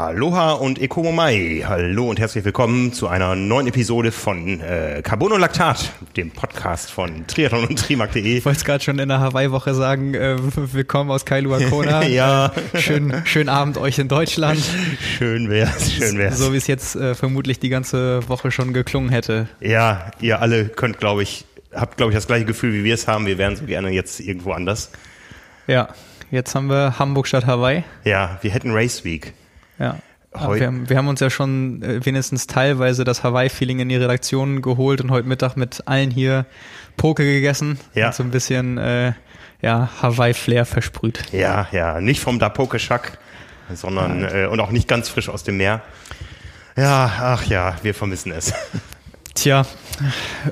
Aloha und Ekomomai. Hallo und herzlich willkommen zu einer neuen Episode von äh, Carbonolactat, dem Podcast von Triathlon und Trimark.de. Ich wollte es gerade schon in der Hawaii-Woche sagen, äh, willkommen aus Kailua Kona. ja. Schön, schönen Abend euch in Deutschland. Schön wär's, schön wär's. So wie es jetzt äh, vermutlich die ganze Woche schon geklungen hätte. Ja, ihr alle könnt, glaube ich, habt, glaube ich, das gleiche Gefühl, wie wir es haben. Wir wären so gerne jetzt irgendwo anders. Ja, jetzt haben wir Hamburg statt Hawaii. Ja, wir hätten Race Week. Ja. Wir haben, wir haben, uns ja schon äh, wenigstens teilweise das Hawaii-Feeling in die Redaktion geholt und heute Mittag mit allen hier Poke gegessen. Ja. Und so ein bisschen äh, ja, Hawaii-Flair versprüht. Ja, ja, nicht vom Dapoke-Schack, sondern äh, und auch nicht ganz frisch aus dem Meer. Ja, ach ja, wir vermissen es. Tja,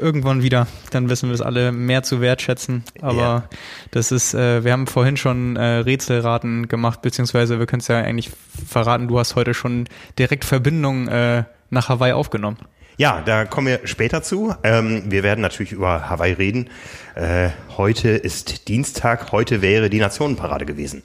irgendwann wieder. Dann wissen wir es alle mehr zu wertschätzen. Aber Ja. das ist, äh, wir haben vorhin schon äh, Rätselraten gemacht, beziehungsweise wir können es ja eigentlich verraten, du hast heute schon direkt Verbindung äh, nach Hawaii aufgenommen. Ja, da kommen wir später zu. Ähm, wir werden natürlich über Hawaii reden. Äh, heute ist Dienstag, heute wäre die Nationenparade gewesen.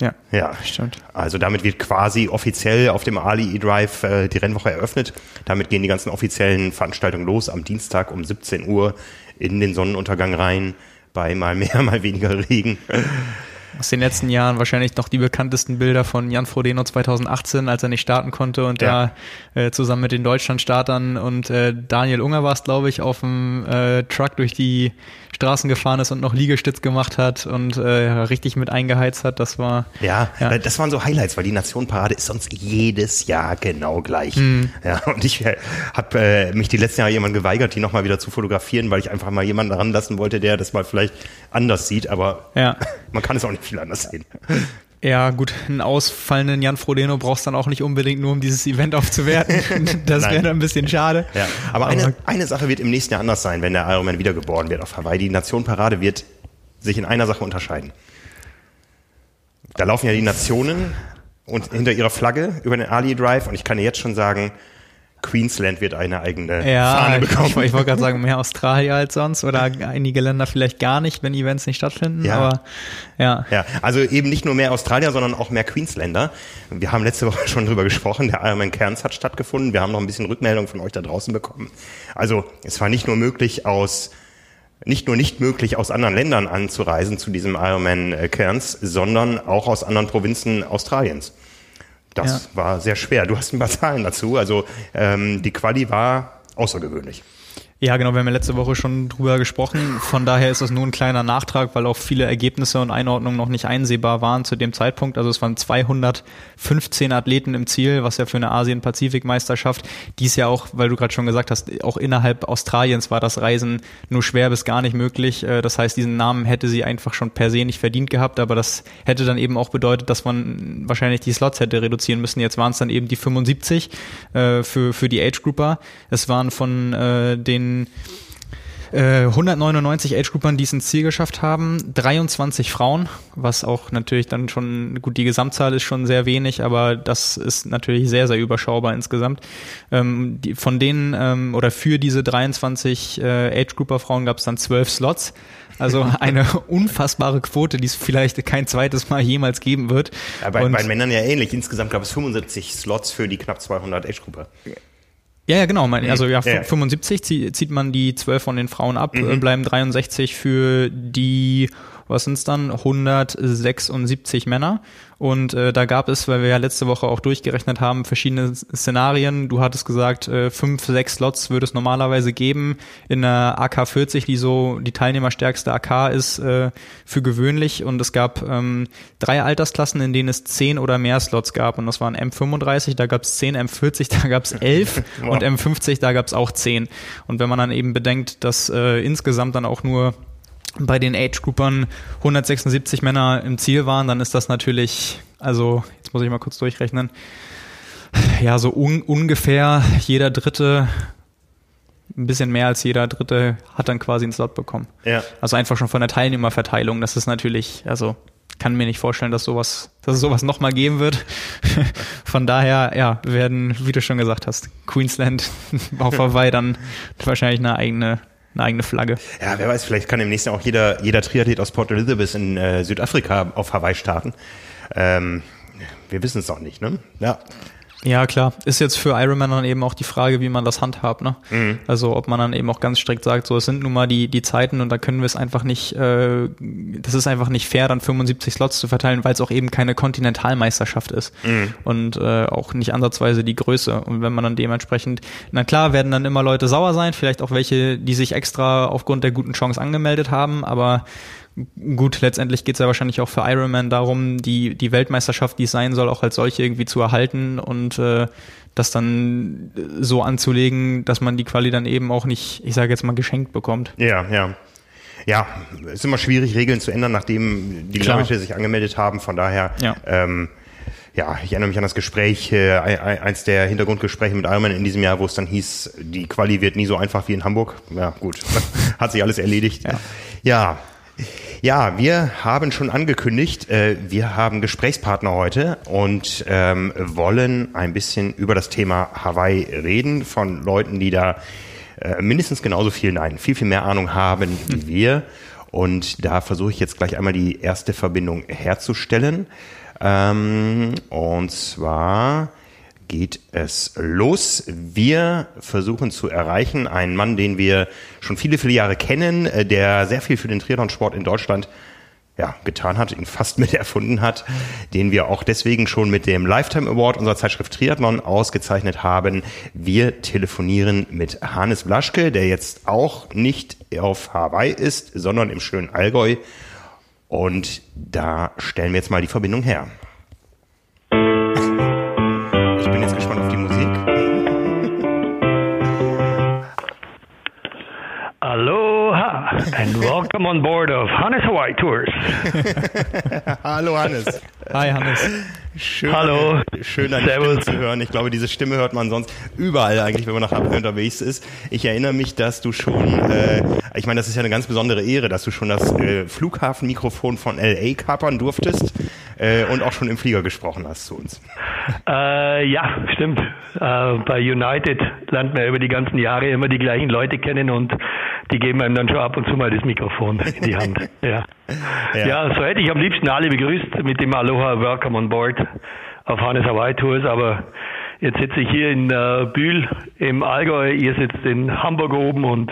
Ja, Ja, stimmt. Also damit wird quasi offiziell auf dem Ali E-Drive äh, die Rennwoche eröffnet. Damit gehen die ganzen offiziellen Veranstaltungen los am Dienstag um 17 Uhr in den Sonnenuntergang rein bei mal mehr, mal weniger Regen. Aus den letzten Jahren wahrscheinlich noch die bekanntesten Bilder von Jan Frodeno 2018, als er nicht starten konnte und Ja. da äh, zusammen mit den Deutschlandstartern und äh, Daniel Unger war es, glaube ich, auf dem äh, Truck durch die Straßen gefahren ist und noch Liegestütz gemacht hat und äh, richtig mit eingeheizt hat. Das war Ja, Ja. das waren so Highlights, weil die Nationenparade ist sonst jedes Jahr genau gleich. Mhm. Ja, und ich äh, habe äh, mich die letzten Jahre jemand geweigert, die nochmal wieder zu fotografieren, weil ich einfach mal jemanden ranlassen wollte, der das mal vielleicht anders sieht, aber ja. man kann es auch nicht viel anders sehen. Ja, gut, einen ausfallenden Jan Frodeno brauchst dann auch nicht unbedingt nur, um dieses Event aufzuwerten. Das wäre dann ein bisschen schade. Ja, aber eine, eine Sache wird im nächsten Jahr anders sein, wenn der Ironman wiedergeboren wird auf Hawaii. Die Nationenparade wird sich in einer Sache unterscheiden. Da laufen ja die Nationen und hinter ihrer Flagge über den Ali Drive und ich kann dir jetzt schon sagen, Queensland wird eine eigene Ja, Fahne ich, bekommen. ich, ich wollte gerade sagen, mehr Australier als sonst oder einige Länder vielleicht gar nicht, wenn Events nicht stattfinden. Ja. Aber ja, Ja, also eben nicht nur mehr Australier, sondern auch mehr Queensländer. Wir haben letzte Woche schon drüber gesprochen, der Ironman Cairns hat stattgefunden. Wir haben noch ein bisschen Rückmeldung von euch da draußen bekommen. Also es war nicht nur möglich aus nicht nur nicht möglich aus anderen Ländern anzureisen zu diesem Ironman äh, Cairns, sondern auch aus anderen Provinzen Australiens. Das war sehr schwer. Du hast ein paar Zahlen dazu. Also ähm, die Quali war außergewöhnlich. Ja, genau, wir haben ja letzte Woche schon drüber gesprochen. Von daher ist das nur ein kleiner Nachtrag, weil auch viele Ergebnisse und Einordnungen noch nicht einsehbar waren zu dem Zeitpunkt. Also es waren 215 Athleten im Ziel, was ja für eine Asien-Pazifik-Meisterschaft, die ist ja auch, weil du gerade schon gesagt hast, auch innerhalb Australiens war das Reisen nur schwer bis gar nicht möglich. Äh, Das heißt, diesen Namen hätte sie einfach schon per se nicht verdient gehabt, aber das hätte dann eben auch bedeutet, dass man wahrscheinlich die Slots hätte reduzieren müssen. Jetzt waren es dann eben die 75 äh, für, für die Age-Grupper. Es waren von äh, den äh, 199 Age-Groupern, die es ins Ziel geschafft haben, 23 Frauen, was auch natürlich dann schon, gut, die Gesamtzahl ist schon sehr wenig, aber das ist natürlich sehr, sehr überschaubar insgesamt. Ähm, die, von denen ähm, oder für diese 23 äh, Age-Grouper-Frauen gab es dann 12 Slots. Also eine unfassbare Quote, die es vielleicht kein zweites Mal jemals geben wird. Ja, bei, bei Männern ja ähnlich. Insgesamt gab es 75 Slots für die knapp 200 Age-Gruppe. Ja, ja, genau. Man, also ja, Ja, ja. 75 zie- zieht man die 12 von den Frauen ab, äh, bleiben 63 für die, was sind's dann, 176 Männer. Und äh, da gab es, weil wir ja letzte Woche auch durchgerechnet haben, verschiedene Szenarien. Du hattest gesagt, äh, fünf, sechs Slots würde es normalerweise geben in der AK 40, die so die teilnehmerstärkste AK ist für gewöhnlich. Und es gab ähm, drei Altersklassen, in denen es zehn oder mehr Slots gab. Und das waren M35, da gab es 10, M40, da gab es 11 Wow. und M50, da gab es auch 10. Und wenn man dann eben bedenkt, dass äh, insgesamt dann auch nur bei den Age-Groupern 176 Männer im Ziel waren, dann ist das natürlich, also jetzt muss ich mal kurz durchrechnen, ja, so un ungefähr jeder Dritte, ein bisschen mehr als jeder Dritte hat dann quasi einen Slot bekommen. Ja. Also einfach schon von der Teilnehmerverteilung, das ist natürlich, also kann mir nicht vorstellen, dass sowas, dass es sowas nochmal geben wird. Von daher, ja, werden, wie du schon gesagt hast, Queensland auf Hawaii dann wahrscheinlich eine eigene, eine eigene Flagge. Ja, wer weiß, vielleicht kann im nächsten Jahr auch jeder, jeder Triathlet aus Port Elizabeth in äh, Südafrika auf Hawaii starten. Ähm, wir wissen es noch nicht, ne? Ja. Ja, klar. Ist jetzt für Ironman dann eben auch die Frage, wie man das handhabt. Ne? Mhm. Also ob man dann eben auch ganz strikt sagt, so es sind nun mal die, die Zeiten und da können wir es einfach nicht, äh, das ist einfach nicht fair, dann 75 Slots zu verteilen, weil es auch eben keine Kontinentalmeisterschaft ist mhm. und äh, auch nicht ansatzweise die Größe. Und wenn man dann dementsprechend, na klar, werden dann immer Leute sauer sein, vielleicht auch welche, die sich extra aufgrund der guten Chance angemeldet haben, aber gut, letztendlich geht es ja wahrscheinlich auch für Ironman darum, die, die Weltmeisterschaft, die es sein soll, auch als solche irgendwie zu erhalten und äh, das dann so anzulegen, dass man die Quali dann eben auch nicht, ich sage jetzt mal, geschenkt bekommt. Ja, ja. Ja, es ist immer schwierig, Regeln zu ändern, nachdem die Klar. Leute sich angemeldet haben. Von daher, ja. Ähm, ja, ich erinnere mich an das Gespräch, äh, eins der Hintergrundgespräche mit Ironman in diesem Jahr, wo es dann hieß, die Quali wird nie so einfach wie in Hamburg. Ja, gut, hat sich alles erledigt. Ja, ja ja, wir haben schon angekündigt, äh, wir haben Gesprächspartner heute und ähm, wollen ein bisschen über das Thema Hawaii reden von Leuten, die da äh, mindestens genauso viel, nein, viel, viel mehr Ahnung haben wie wir. Und da versuche ich jetzt gleich einmal die erste Verbindung herzustellen. Ähm, und zwar geht es los. Wir versuchen zu erreichen einen Mann, den wir schon viele, viele Jahre kennen, äh, der sehr viel für den Triathlonsport in Deutschland ja, getan hat, ihn fast mit erfunden hat, den wir auch deswegen schon mit dem Lifetime Award unserer Zeitschrift Triathlon ausgezeichnet haben. Wir telefonieren mit Hannes Blaschke, der jetzt auch nicht auf Hawaii ist, sondern im schönen Allgäu. Und da stellen wir jetzt mal die Verbindung her. and welcome on board of Hannes Hawaii Tours. Hello, Hannes. Hi Hannes. Schön, Hallo. Schön deine Servus. Stimme zu hören. Ich glaube, diese Stimme hört man sonst überall eigentlich, wenn man nach Hawaii unterwegs ist. Ich erinnere mich, dass du schon, äh, ich meine, das ist ja eine ganz besondere Ehre, dass du schon das äh, Flughafenmikrofon von LA kapern durftest äh, und auch schon im Flieger gesprochen hast zu uns. Äh, ja, stimmt. Äh, bei United lernt man über die ganzen Jahre immer die gleichen Leute kennen und die geben einem dann schon ab und zu mal das Mikrofon in die Hand. Ja. Ja. ja, so hätte ich am liebsten alle begrüßt mit dem Aloha Welcome on Board auf Hannes Hawaii Tours, aber jetzt sitze ich hier in äh, Bühl im Allgäu, ihr sitzt in Hamburg oben und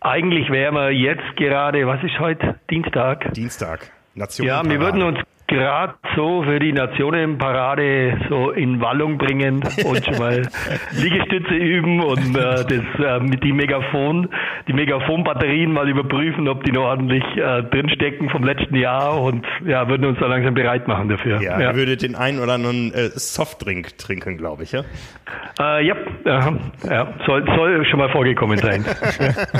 eigentlich wären wir jetzt gerade, was ist heute? Dienstag? Dienstag. Nation ja, wir würden uns gerade so für die Nationenparade so in Wallung bringen und schon mal Liegestütze üben und äh, das äh, mit die Megafon, die Megafonbatterien mal überprüfen, ob die noch ordentlich äh, drinstecken vom letzten Jahr und ja, würden uns da langsam bereit machen dafür. Ja, ja. ihr würdet den einen oder anderen äh, Softdrink trinken, glaube ich, ja? Äh, ja, ja, soll, soll schon mal vorgekommen sein.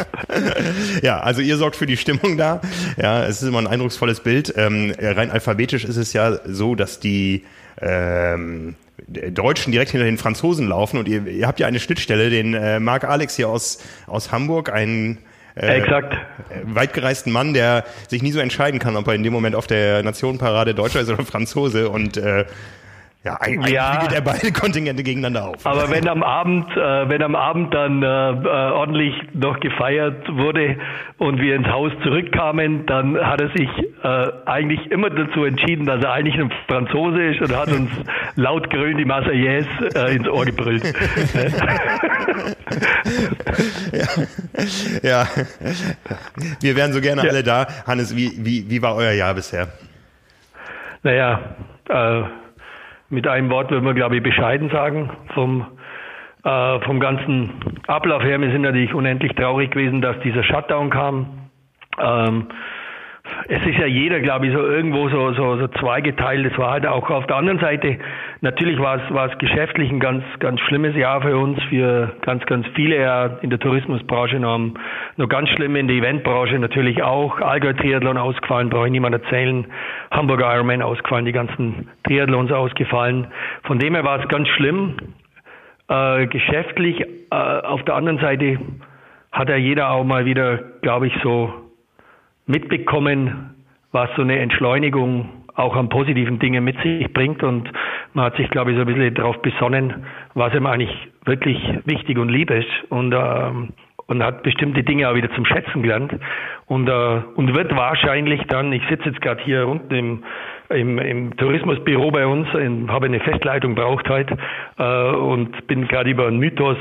ja, also ihr sorgt für die Stimmung da. Ja, es ist immer ein eindrucksvolles Bild. Ähm, rein alphabetisch ist es ja so, dass die ähm, Deutschen direkt hinter den Franzosen laufen und ihr, ihr habt ja eine Schnittstelle, den äh, Marc Alex hier aus, aus Hamburg, einen äh, Exakt. weitgereisten Mann, der sich nie so entscheiden kann, ob er in dem Moment auf der Nationenparade Deutscher ist oder Franzose und äh, ja, eigentlich ja, wiegelt er beide Kontingente gegeneinander auf. Aber wenn am Abend, äh, wenn am Abend dann äh, äh, ordentlich noch gefeiert wurde und wir ins Haus zurückkamen, dann hat er sich äh, eigentlich immer dazu entschieden, dass er eigentlich ein Franzose ist und hat uns laut grün die Marseillaise äh, ins Ohr gebrüllt. ja. ja, wir wären so gerne ja. alle da. Hannes, wie, wie, wie war euer Jahr bisher? Naja, äh, mit einem Wort würde man, glaube ich, bescheiden sagen vom, äh, vom ganzen Ablauf her. Wir sind natürlich unendlich traurig gewesen, dass dieser Shutdown kam. Ähm, es ist ja jeder, glaube ich, so irgendwo so, so, so zweigeteilt. Es war halt auch auf der anderen Seite, natürlich war es, war es geschäftlich ein ganz, ganz schlimmes Jahr für uns, für ganz, ganz viele ja in der Tourismusbranche noch, noch ganz schlimm in der Eventbranche natürlich auch. Allgäu Triathlon ausgefallen, brauche ich niemand erzählen. Hamburger Ironman ausgefallen, die ganzen Triathlons ausgefallen. Von dem her war es ganz schlimm. Äh, geschäftlich, äh, auf der anderen Seite hat ja jeder auch mal wieder, glaube ich, so mitbekommen, was so eine Entschleunigung auch an positiven Dingen mit sich bringt. Und man hat sich, glaube ich, so ein bisschen darauf besonnen, was ihm eigentlich wirklich wichtig und lieb ist. Und ähm, und hat bestimmte Dinge auch wieder zum Schätzen gelernt und, äh, und wird wahrscheinlich dann, ich sitze jetzt gerade hier unten im, im, im Tourismusbüro bei uns, in, habe eine Festleitung braucht heute äh, und bin gerade über einen Mythos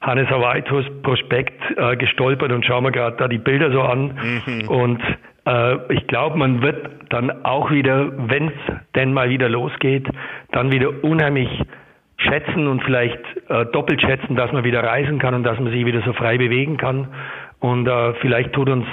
Hannes Hawaitus Prospekt äh, gestolpert und schauen wir gerade da die Bilder so an mhm. und ich glaube, man wird dann auch wieder, wenn es denn mal wieder losgeht, dann wieder unheimlich schätzen und vielleicht äh, doppelt schätzen, dass man wieder reisen kann und dass man sich wieder so frei bewegen kann. Und äh, vielleicht tut uns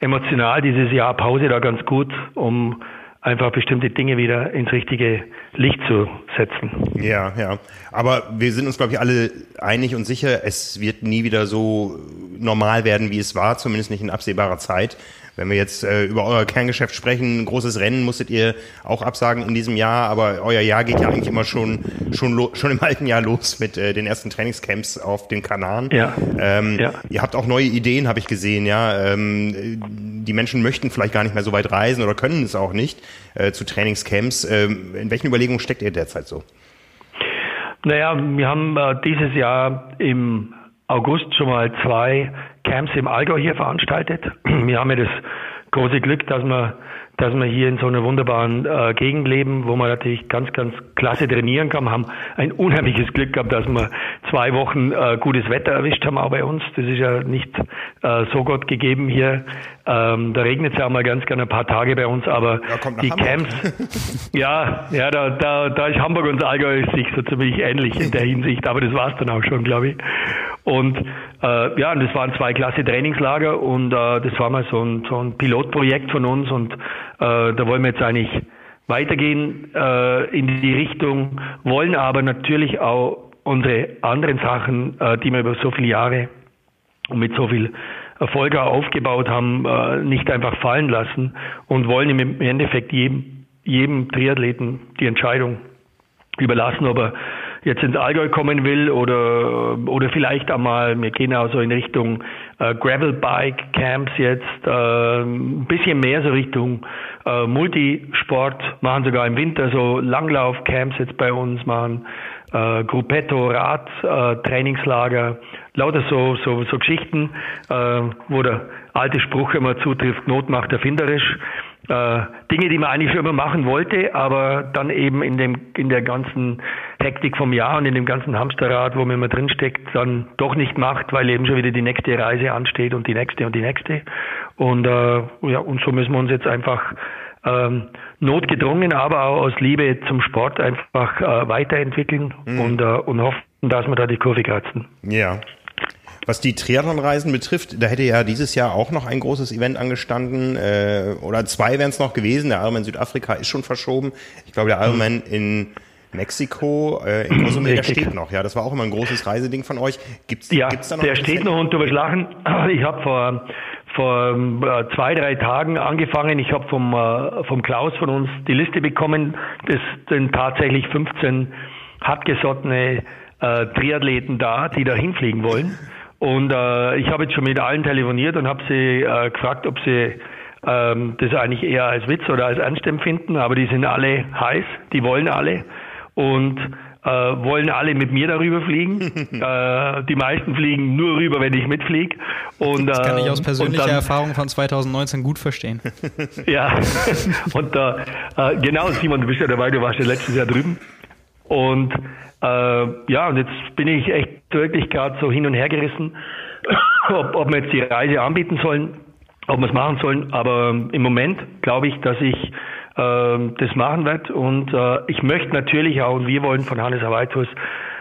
emotional dieses Jahr Pause da ganz gut, um einfach bestimmte Dinge wieder ins richtige Licht zu setzen. Ja, ja. Aber wir sind uns, glaube ich, alle einig und sicher, es wird nie wieder so normal werden, wie es war, zumindest nicht in absehbarer Zeit. Wenn wir jetzt äh, über euer Kerngeschäft sprechen, ein großes Rennen musstet ihr auch absagen in diesem Jahr, aber euer Jahr geht ja eigentlich immer schon schon schon im alten Jahr los mit äh, den ersten Trainingscamps auf den Kanaren. Ja. Ähm, ja. Ihr habt auch neue Ideen, habe ich gesehen. Ja, ähm, die Menschen möchten vielleicht gar nicht mehr so weit reisen oder können es auch nicht äh, zu Trainingscamps. Ähm, in welchen Überlegungen steckt ihr derzeit so? Naja, wir haben äh, dieses Jahr im August schon mal zwei Camps im Allgäu hier veranstaltet. Wir haben ja das große Glück, dass wir dass wir hier in so einer wunderbaren äh, Gegend leben, wo man natürlich ganz, ganz klasse trainieren kann. Wir haben ein unheimliches Glück gehabt, dass wir zwei Wochen äh, gutes Wetter erwischt haben, auch bei uns. Das ist ja nicht äh, so Gott gegeben hier. Ähm, da regnet es ja auch mal ganz gerne ein paar Tage bei uns, aber ja, die Hamburg. Camps, ja, ja, da, da, da ist Hamburg und Allgäu sich so ziemlich ähnlich in der Hinsicht, aber das war es dann auch schon, glaube ich. Und äh, ja, und das waren zwei klasse Trainingslager und äh, das war mal so ein, so ein Pilotprojekt von uns und äh, da wollen wir jetzt eigentlich weitergehen äh, in die Richtung, wollen aber natürlich auch unsere anderen Sachen, äh, die wir über so viele Jahre und mit so viel Erfolg aufgebaut haben, äh, nicht einfach fallen lassen und wollen im Endeffekt jedem, jedem Triathleten die Entscheidung überlassen, ob er jetzt ins Allgäu kommen will oder, oder vielleicht einmal, wir gehen auch so in Richtung äh, Gravelbike Camps jetzt, äh, ein bisschen mehr so Richtung äh, Multisport, machen sogar im Winter so Langlauf Camps jetzt bei uns, machen äh, Gruppetto, Rad, äh, Trainingslager, lauter so, so, so Geschichten, äh, wo der alte Spruch immer zutrifft, Not macht erfinderisch. Äh, Dinge, die man eigentlich schon immer machen wollte, aber dann eben in dem in der ganzen Hektik vom Jahr und in dem ganzen Hamsterrad, wo man immer drinsteckt, dann doch nicht macht, weil eben schon wieder die nächste Reise ansteht und die nächste und die nächste. Und äh, ja, und so müssen wir uns jetzt einfach ähm, notgedrungen, aber auch aus Liebe zum Sport einfach äh, weiterentwickeln mhm. und, äh, und hoffen, dass wir da die Kurve kratzen. Ja. Was die Triathlon-Reisen betrifft, da hätte ja dieses Jahr auch noch ein großes Event angestanden, äh, oder zwei wären es noch gewesen. Der Ironman Südafrika ist schon verschoben. Ich glaube, der Ironman in Mexiko, äh, in Cozumel, der steht noch. Ja, das war auch immer ein großes Reiseding von euch. Gibt's, ja, gibt's da noch der steht noch und du wirst lachen. Ich habe vor vor äh, zwei, drei Tagen angefangen. Ich habe vom, äh, vom Klaus von uns die Liste bekommen. Das sind tatsächlich 15 hartgesottene äh, Triathleten da, die da hinfliegen wollen. Und äh, ich habe jetzt schon mit allen telefoniert und habe sie äh, gefragt, ob sie ähm, das eigentlich eher als Witz oder als Ernst empfinden. Aber die sind alle heiß, die wollen alle. Und äh, wollen alle mit mir darüber fliegen. äh, die meisten fliegen nur rüber, wenn ich mitfliege. Und, das kann ich aus ähm, persönlicher dann, Erfahrung von 2019 gut verstehen. ja, und äh, äh, genau, Simon, du bist ja dabei, du warst ja letztes Jahr drüben. Und äh, ja, und jetzt bin ich echt wirklich gerade so hin und her gerissen, ob, ob wir jetzt die Reise anbieten sollen, ob wir es machen sollen. Aber im Moment glaube ich, dass ich das machen wird. Und äh, ich möchte natürlich auch, und wir wollen von Hannes Awaitus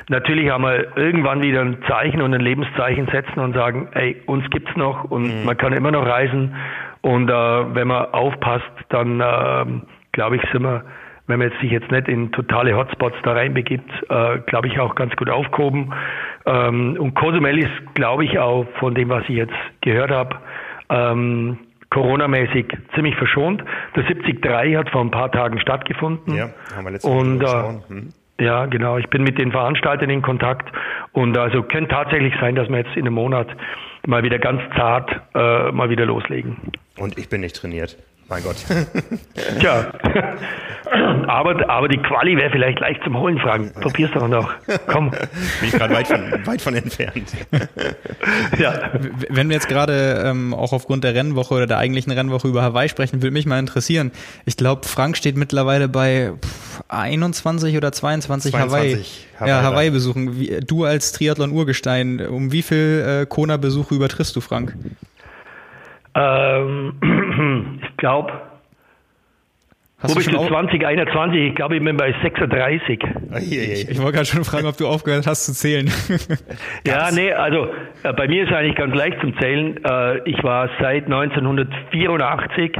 natürlich einmal irgendwann wieder ein Zeichen und ein Lebenszeichen setzen und sagen, ey, uns gibt's noch und mhm. man kann immer noch reisen. Und äh, wenn man aufpasst, dann äh, glaube ich, sind wir, wenn man jetzt sich jetzt nicht in totale Hotspots da reinbegibt, äh, glaube ich auch ganz gut aufgehoben. Ähm, und Cozumel ist, glaube ich, auch von dem, was ich jetzt gehört habe, ähm, Corona-mäßig ziemlich verschont. Der 73 hat vor ein paar Tagen stattgefunden. Ja, haben wir letztes und, Mal äh, hm. Ja, genau. Ich bin mit den Veranstaltern in Kontakt und also könnte tatsächlich sein, dass wir jetzt in einem Monat mal wieder ganz zart äh, mal wieder loslegen. Und ich bin nicht trainiert. Mein Gott. Tja. aber, aber die Quali wäre vielleicht leicht zum Holen, Frank. Probier's doch noch. Komm. Bin ich gerade weit von, weit von entfernt. ja. Wenn wir jetzt gerade ähm, auch aufgrund der Rennwoche oder der eigentlichen Rennwoche über Hawaii sprechen, würde mich mal interessieren. Ich glaube, Frank steht mittlerweile bei 21 oder 22, 22 Hawaii. Hawaii. Ja, Hawaii besuchen. Wie, du als Triathlon-Urgestein, um wie viel äh, Kona-Besuche übertriffst du, Frank? Ähm, ich glaube, wo bist du 2021? Ich glaube, ich bin bei 36. Ich, ich wollte gerade schon fragen, ob du aufgehört hast zu zählen. ja, nee, also äh, bei mir ist es eigentlich ganz leicht zum Zählen. Äh, ich war seit 1984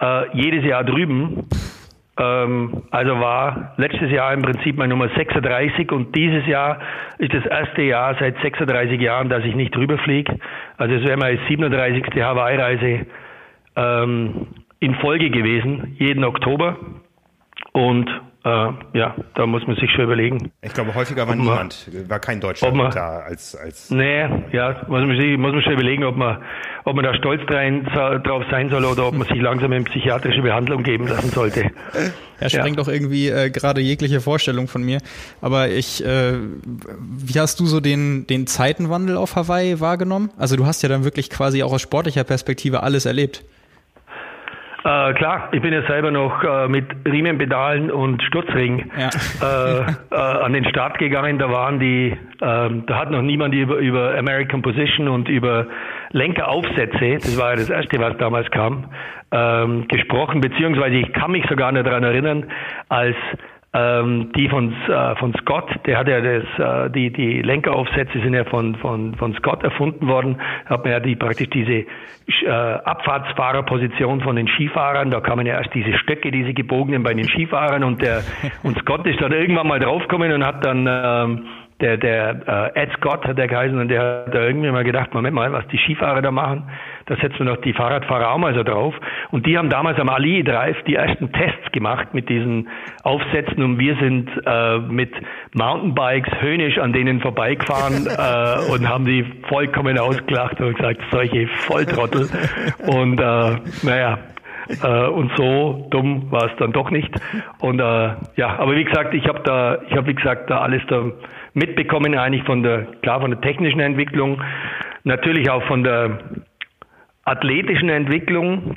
äh, jedes Jahr drüben. Ähm, also war letztes Jahr im Prinzip meine Nummer 36 und dieses Jahr ist das erste Jahr seit 36 Jahren, dass ich nicht drüber fliege. Also es wäre meine 37. Hawaii-Reise. Ähm, in Folge gewesen, jeden Oktober. Und äh, ja, da muss man sich schon überlegen. Ich glaube, häufiger war niemand, war kein Deutscher man, da als, als. Nee, ja, muss man, sich, muss man schon überlegen, ob man, ob man da stolz rein, drauf sein soll oder ob man sich langsam in psychiatrische Behandlung geben lassen sollte. Er sprengt ja. doch irgendwie äh, gerade jegliche Vorstellung von mir. Aber ich, äh, wie hast du so den, den Zeitenwandel auf Hawaii wahrgenommen? Also du hast ja dann wirklich quasi auch aus sportlicher Perspektive alles erlebt. Äh, klar, ich bin ja selber noch äh, mit Riemenpedalen und Sturzring ja. äh, äh, an den Start gegangen. Da waren die, ähm, da hat noch niemand über, über American Position und über Lenkeraufsätze, das war ja das erste, was damals kam, ähm, gesprochen, beziehungsweise ich kann mich sogar nicht daran erinnern, als ähm, die von, äh, von Scott, der hat ja das, äh, die, die Lenkeraufsätze sind ja von, von, von Scott erfunden worden, hat man ja die praktisch diese äh, Abfahrtsfahrerposition von den Skifahrern, da kamen ja erst diese Stöcke, diese gebogenen bei den Skifahrern. Und der und Scott ist dann irgendwann mal draufgekommen und hat dann ähm, der, der äh, Ed Scott hat der geheißen und der hat da irgendwie mal gedacht, Moment mal, was die Skifahrer da machen, da setzen wir noch die Fahrradfahrer auch mal so drauf. Und die haben damals am Ali Drive die ersten Tests gemacht mit diesen Aufsätzen und wir sind äh, mit Mountainbikes höhnisch an denen vorbeigefahren äh, und haben die vollkommen ausgelacht und gesagt, solche Volltrottel. Und äh, naja, äh, und so dumm war es dann doch nicht. Und äh, ja, aber wie gesagt, ich habe da, ich habe wie gesagt da alles da mitbekommen, eigentlich von der, klar von der technischen Entwicklung, natürlich auch von der athletischen Entwicklung.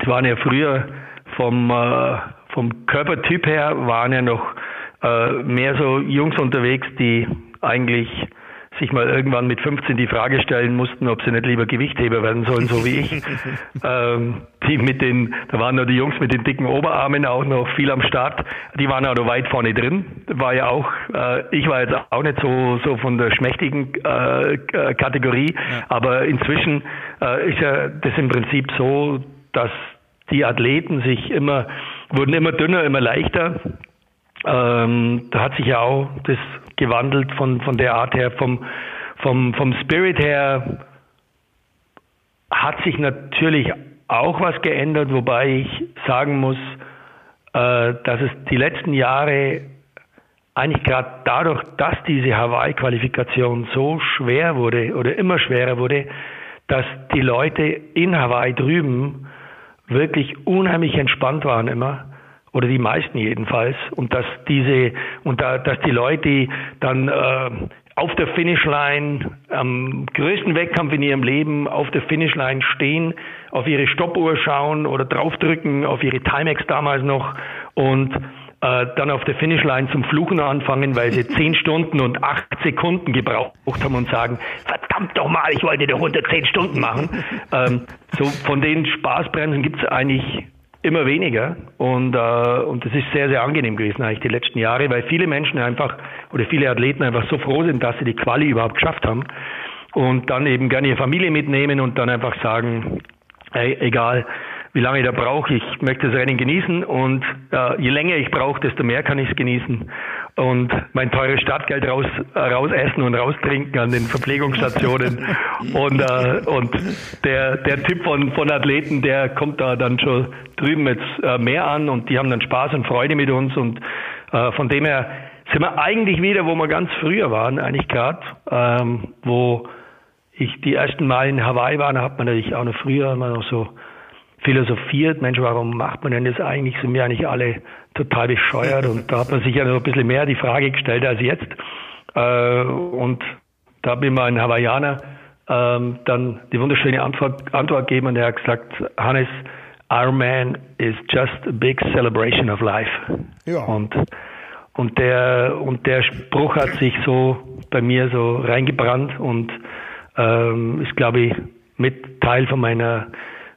Es waren ja früher vom, äh, vom Körpertyp her, waren ja noch äh, mehr so Jungs unterwegs, die eigentlich sich mal irgendwann mit 15 die Frage stellen mussten, ob sie nicht lieber Gewichtheber werden sollen, so wie ich. ähm, die mit den, da waren nur die Jungs mit den dicken Oberarmen auch noch viel am Start. Die waren auch noch weit vorne drin. War ja auch, äh, ich war jetzt auch nicht so so von der schmächtigen äh, Kategorie, ja. aber inzwischen äh, ist ja das im Prinzip so, dass die Athleten sich immer wurden immer dünner, immer leichter ähm, da hat sich ja auch das gewandelt von, von der Art her, vom, vom, vom Spirit her hat sich natürlich auch was geändert, wobei ich sagen muss, äh, dass es die letzten Jahre eigentlich gerade dadurch, dass diese Hawaii-Qualifikation so schwer wurde oder immer schwerer wurde, dass die Leute in Hawaii drüben wirklich unheimlich entspannt waren immer oder die meisten jedenfalls und dass diese und da, dass die Leute dann äh, auf der Finishline am größten Wettkampf in ihrem Leben auf der Finishline stehen, auf ihre Stoppuhr schauen oder draufdrücken auf ihre Timex damals noch und äh, dann auf der Finishline zum Fluchen anfangen, weil sie zehn Stunden und acht Sekunden gebraucht haben und sagen, verdammt doch mal, ich wollte doch unter zehn Stunden machen. Ähm, so von den Spaßbremsen gibt es eigentlich immer weniger. Und, äh, und das ist sehr, sehr angenehm gewesen eigentlich die letzten Jahre, weil viele Menschen einfach oder viele Athleten einfach so froh sind, dass sie die Quali überhaupt geschafft haben und dann eben gerne ihre Familie mitnehmen und dann einfach sagen, ey, egal, wie lange ich da brauche. Ich möchte das Rennen genießen und äh, je länger ich brauche, desto mehr kann ich es genießen und mein teures Stadtgeld raus, äh, rausessen und raustrinken an den Verpflegungsstationen. und äh, und der, der Typ von, von Athleten, der kommt da dann schon drüben jetzt äh, mehr an und die haben dann Spaß und Freude mit uns und äh, von dem her sind wir eigentlich wieder, wo wir ganz früher waren, eigentlich gerade, ähm, wo ich die ersten Mal in Hawaii war, da hat man natürlich auch noch früher immer noch so philosophiert, Mensch, warum macht man denn das eigentlich? Sind wir eigentlich alle total bescheuert? Und da hat man sich ja noch ein bisschen mehr die Frage gestellt als jetzt. Äh, und da habe ich mal einen Hawaiianer ähm, dann die wunderschöne Antwort, Antwort gegeben und er hat gesagt, Hannes, Our Man is just a big celebration of life. Ja. Und, und, der, und der Spruch hat sich so bei mir so reingebrannt und ähm, ist, glaube ich, mit Teil von meiner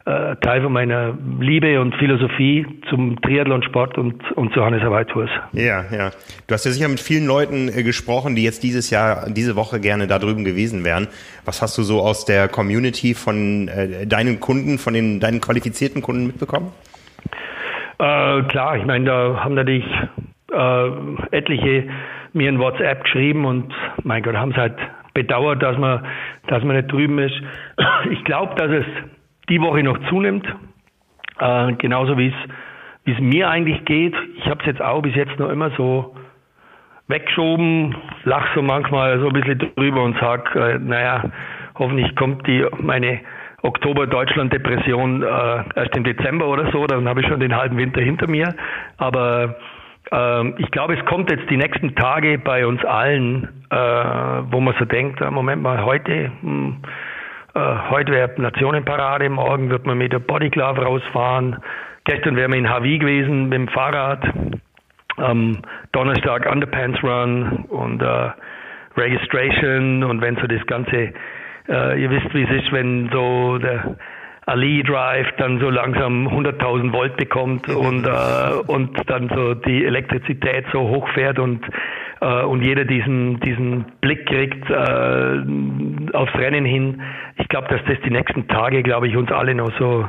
äh, Teil von meiner Liebe und Philosophie zum Triathlonsport und, und zu Hannes Hawaii Tours. Ja, ja. Du hast ja sicher mit vielen Leuten äh, gesprochen, die jetzt dieses Jahr, diese Woche gerne da drüben gewesen wären. Was hast du so aus der Community von äh, deinen Kunden, von den deinen qualifizierten Kunden mitbekommen? Äh, klar, ich meine, da haben natürlich äh, etliche mir in WhatsApp geschrieben und mein Gott, haben es halt bedauert, dass man, dass man nicht drüben ist. Ich glaube, dass es die Woche noch zunimmt. Äh, genauso wie es mir eigentlich geht. Ich habe es jetzt auch bis jetzt noch immer so weggeschoben, lach so manchmal so ein bisschen drüber und sag, äh, naja, hoffentlich kommt die meine Oktober-Deutschland-Depression äh, erst im Dezember oder so, dann habe ich schon den halben Winter hinter mir. Aber äh, ich glaube, es kommt jetzt die nächsten Tage bei uns allen, äh, wo man so denkt, äh, Moment mal, heute, hm, äh, heute wäre Nationenparade, morgen wird man mit der Bodyglove rausfahren. Gestern wären wir in Hawaii gewesen mit dem Fahrrad. Am Donnerstag Underpants Run und äh, Registration und wenn so das Ganze, äh, ihr wisst wie es ist, wenn so der Ali Drive dann so langsam 100.000 Volt bekommt und, äh, und dann so die Elektrizität so hochfährt und äh, und jeder diesen, diesen Blick kriegt äh, aufs Rennen hin. Ich glaube, dass das die nächsten Tage, glaube ich, uns alle noch so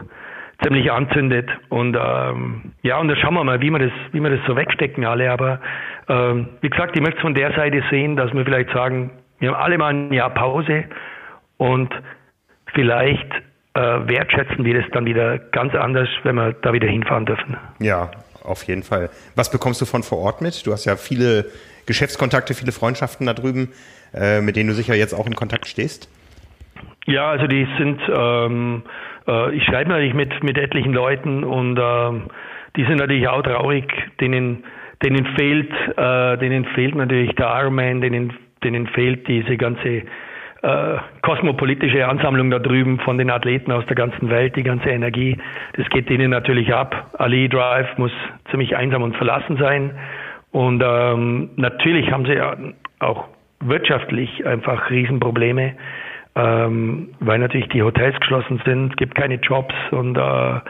ziemlich anzündet. Und ähm, ja, und dann schauen wir mal, wie wir das, wie wir das so wegstecken alle. Aber ähm, wie gesagt, ich möchte es von der Seite sehen, dass wir vielleicht sagen, wir haben alle mal ein Jahr Pause und vielleicht äh, wertschätzen wir das dann wieder ganz anders, wenn wir da wieder hinfahren dürfen. Ja, auf jeden Fall. Was bekommst du von vor Ort mit? Du hast ja viele Geschäftskontakte, viele Freundschaften da drüben, äh, mit denen du sicher jetzt auch in Kontakt stehst? Ja, also die sind, ähm, äh, ich schreibe natürlich mit, mit etlichen Leuten und ähm, die sind natürlich auch traurig, denen, denen fehlt, äh, denen fehlt natürlich der Ironman, denen, denen fehlt diese ganze äh, kosmopolitische Ansammlung da drüben von den Athleten aus der ganzen Welt, die ganze Energie. Das geht denen natürlich ab. Ali Drive muss ziemlich einsam und verlassen sein. Und ähm, natürlich haben sie auch wirtschaftlich einfach Riesenprobleme, ähm, weil natürlich die Hotels geschlossen sind, es gibt keine Jobs und äh,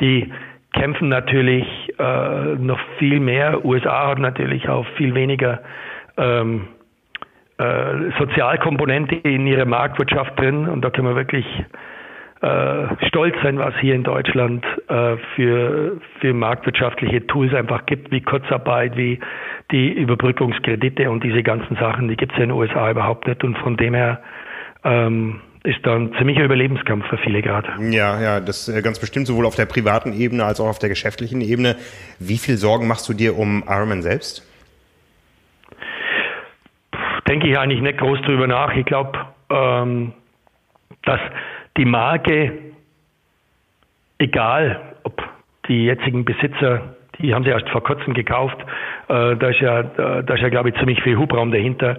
die kämpfen natürlich äh, noch viel mehr. USA hat natürlich auch viel weniger ähm, äh, Sozialkomponente in ihrer Marktwirtschaft drin und da können wir wirklich äh, stolz sein, was hier in Deutschland äh, für, für marktwirtschaftliche Tools einfach gibt, wie Kurzarbeit, wie die Überbrückungskredite und diese ganzen Sachen, die gibt es ja in den USA überhaupt nicht. Und von dem her ähm, ist da ein ziemlicher Überlebenskampf für viele gerade. Ja, ja, das äh, ganz bestimmt sowohl auf der privaten Ebene als auch auf der geschäftlichen Ebene. Wie viel Sorgen machst du dir um Ironman selbst? Denke ich eigentlich nicht groß drüber nach. Ich glaube, ähm, dass die Marke, egal ob die jetzigen Besitzer, die haben sie erst vor kurzem gekauft, äh, da ist ja, da ist ja, glaube ich, ziemlich viel Hubraum dahinter.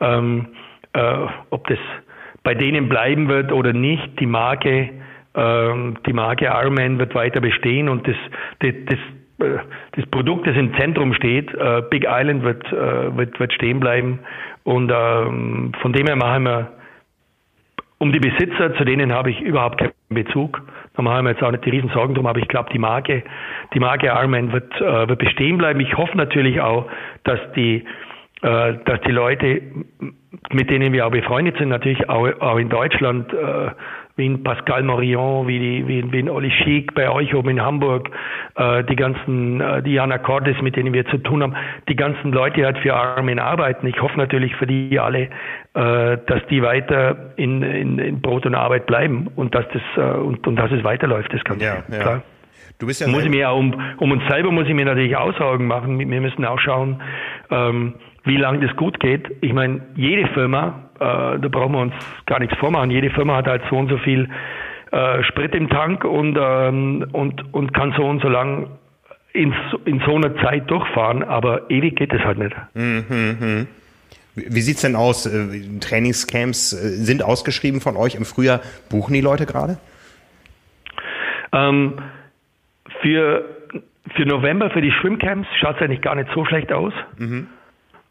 Ähm, äh, ob das bei denen bleiben wird oder nicht, die Marke, ähm, die Marke Ironman wird weiter bestehen und das, das, das, äh, das Produkt, das im Zentrum steht, äh, Big Island wird, äh, wird, wird stehen bleiben. Und ähm, von dem her machen wir um die Besitzer, zu denen habe ich überhaupt keinen Bezug. Da machen wir jetzt auch nicht die Riesensorgen drum, aber ich glaube, die Marke, die Marke Ironman wird, äh, wird bestehen bleiben. Ich hoffe natürlich auch, dass die, äh, dass die Leute, mit denen wir auch befreundet sind, natürlich auch, auch in Deutschland, äh, wie in Pascal Morion, wie, die, wie, wie in Olli Schick bei euch oben in Hamburg, äh, die ganzen, äh, die Jana Cordes, mit denen wir zu tun haben, die ganzen Leute halt für Armin arbeiten. Ich hoffe natürlich für die alle, äh, dass die weiter in, in, in Brot und Arbeit bleiben und dass das äh, und, und dass es weiterläuft, das Ganze. Ja, ja. Klar. Du bist ja muss ich mir auch um, um uns selber muss ich mir natürlich auch Sorgen machen. Wir müssen auch schauen, ähm, wie lange das gut geht. Ich meine, jede Firma, äh, da brauchen wir uns gar nichts vormachen, jede Firma hat halt so und so viel äh, Sprit im Tank und, ähm, und, und kann so und so lang in, in so einer Zeit durchfahren, aber ewig geht es halt nicht. Mhm. Wie sieht's denn aus? Äh, Trainingscamps äh, sind ausgeschrieben von euch im Frühjahr. Buchen die Leute gerade? Ähm, für, für November, für die Schwimmcamps, schaut es eigentlich gar nicht so schlecht aus. Mhm.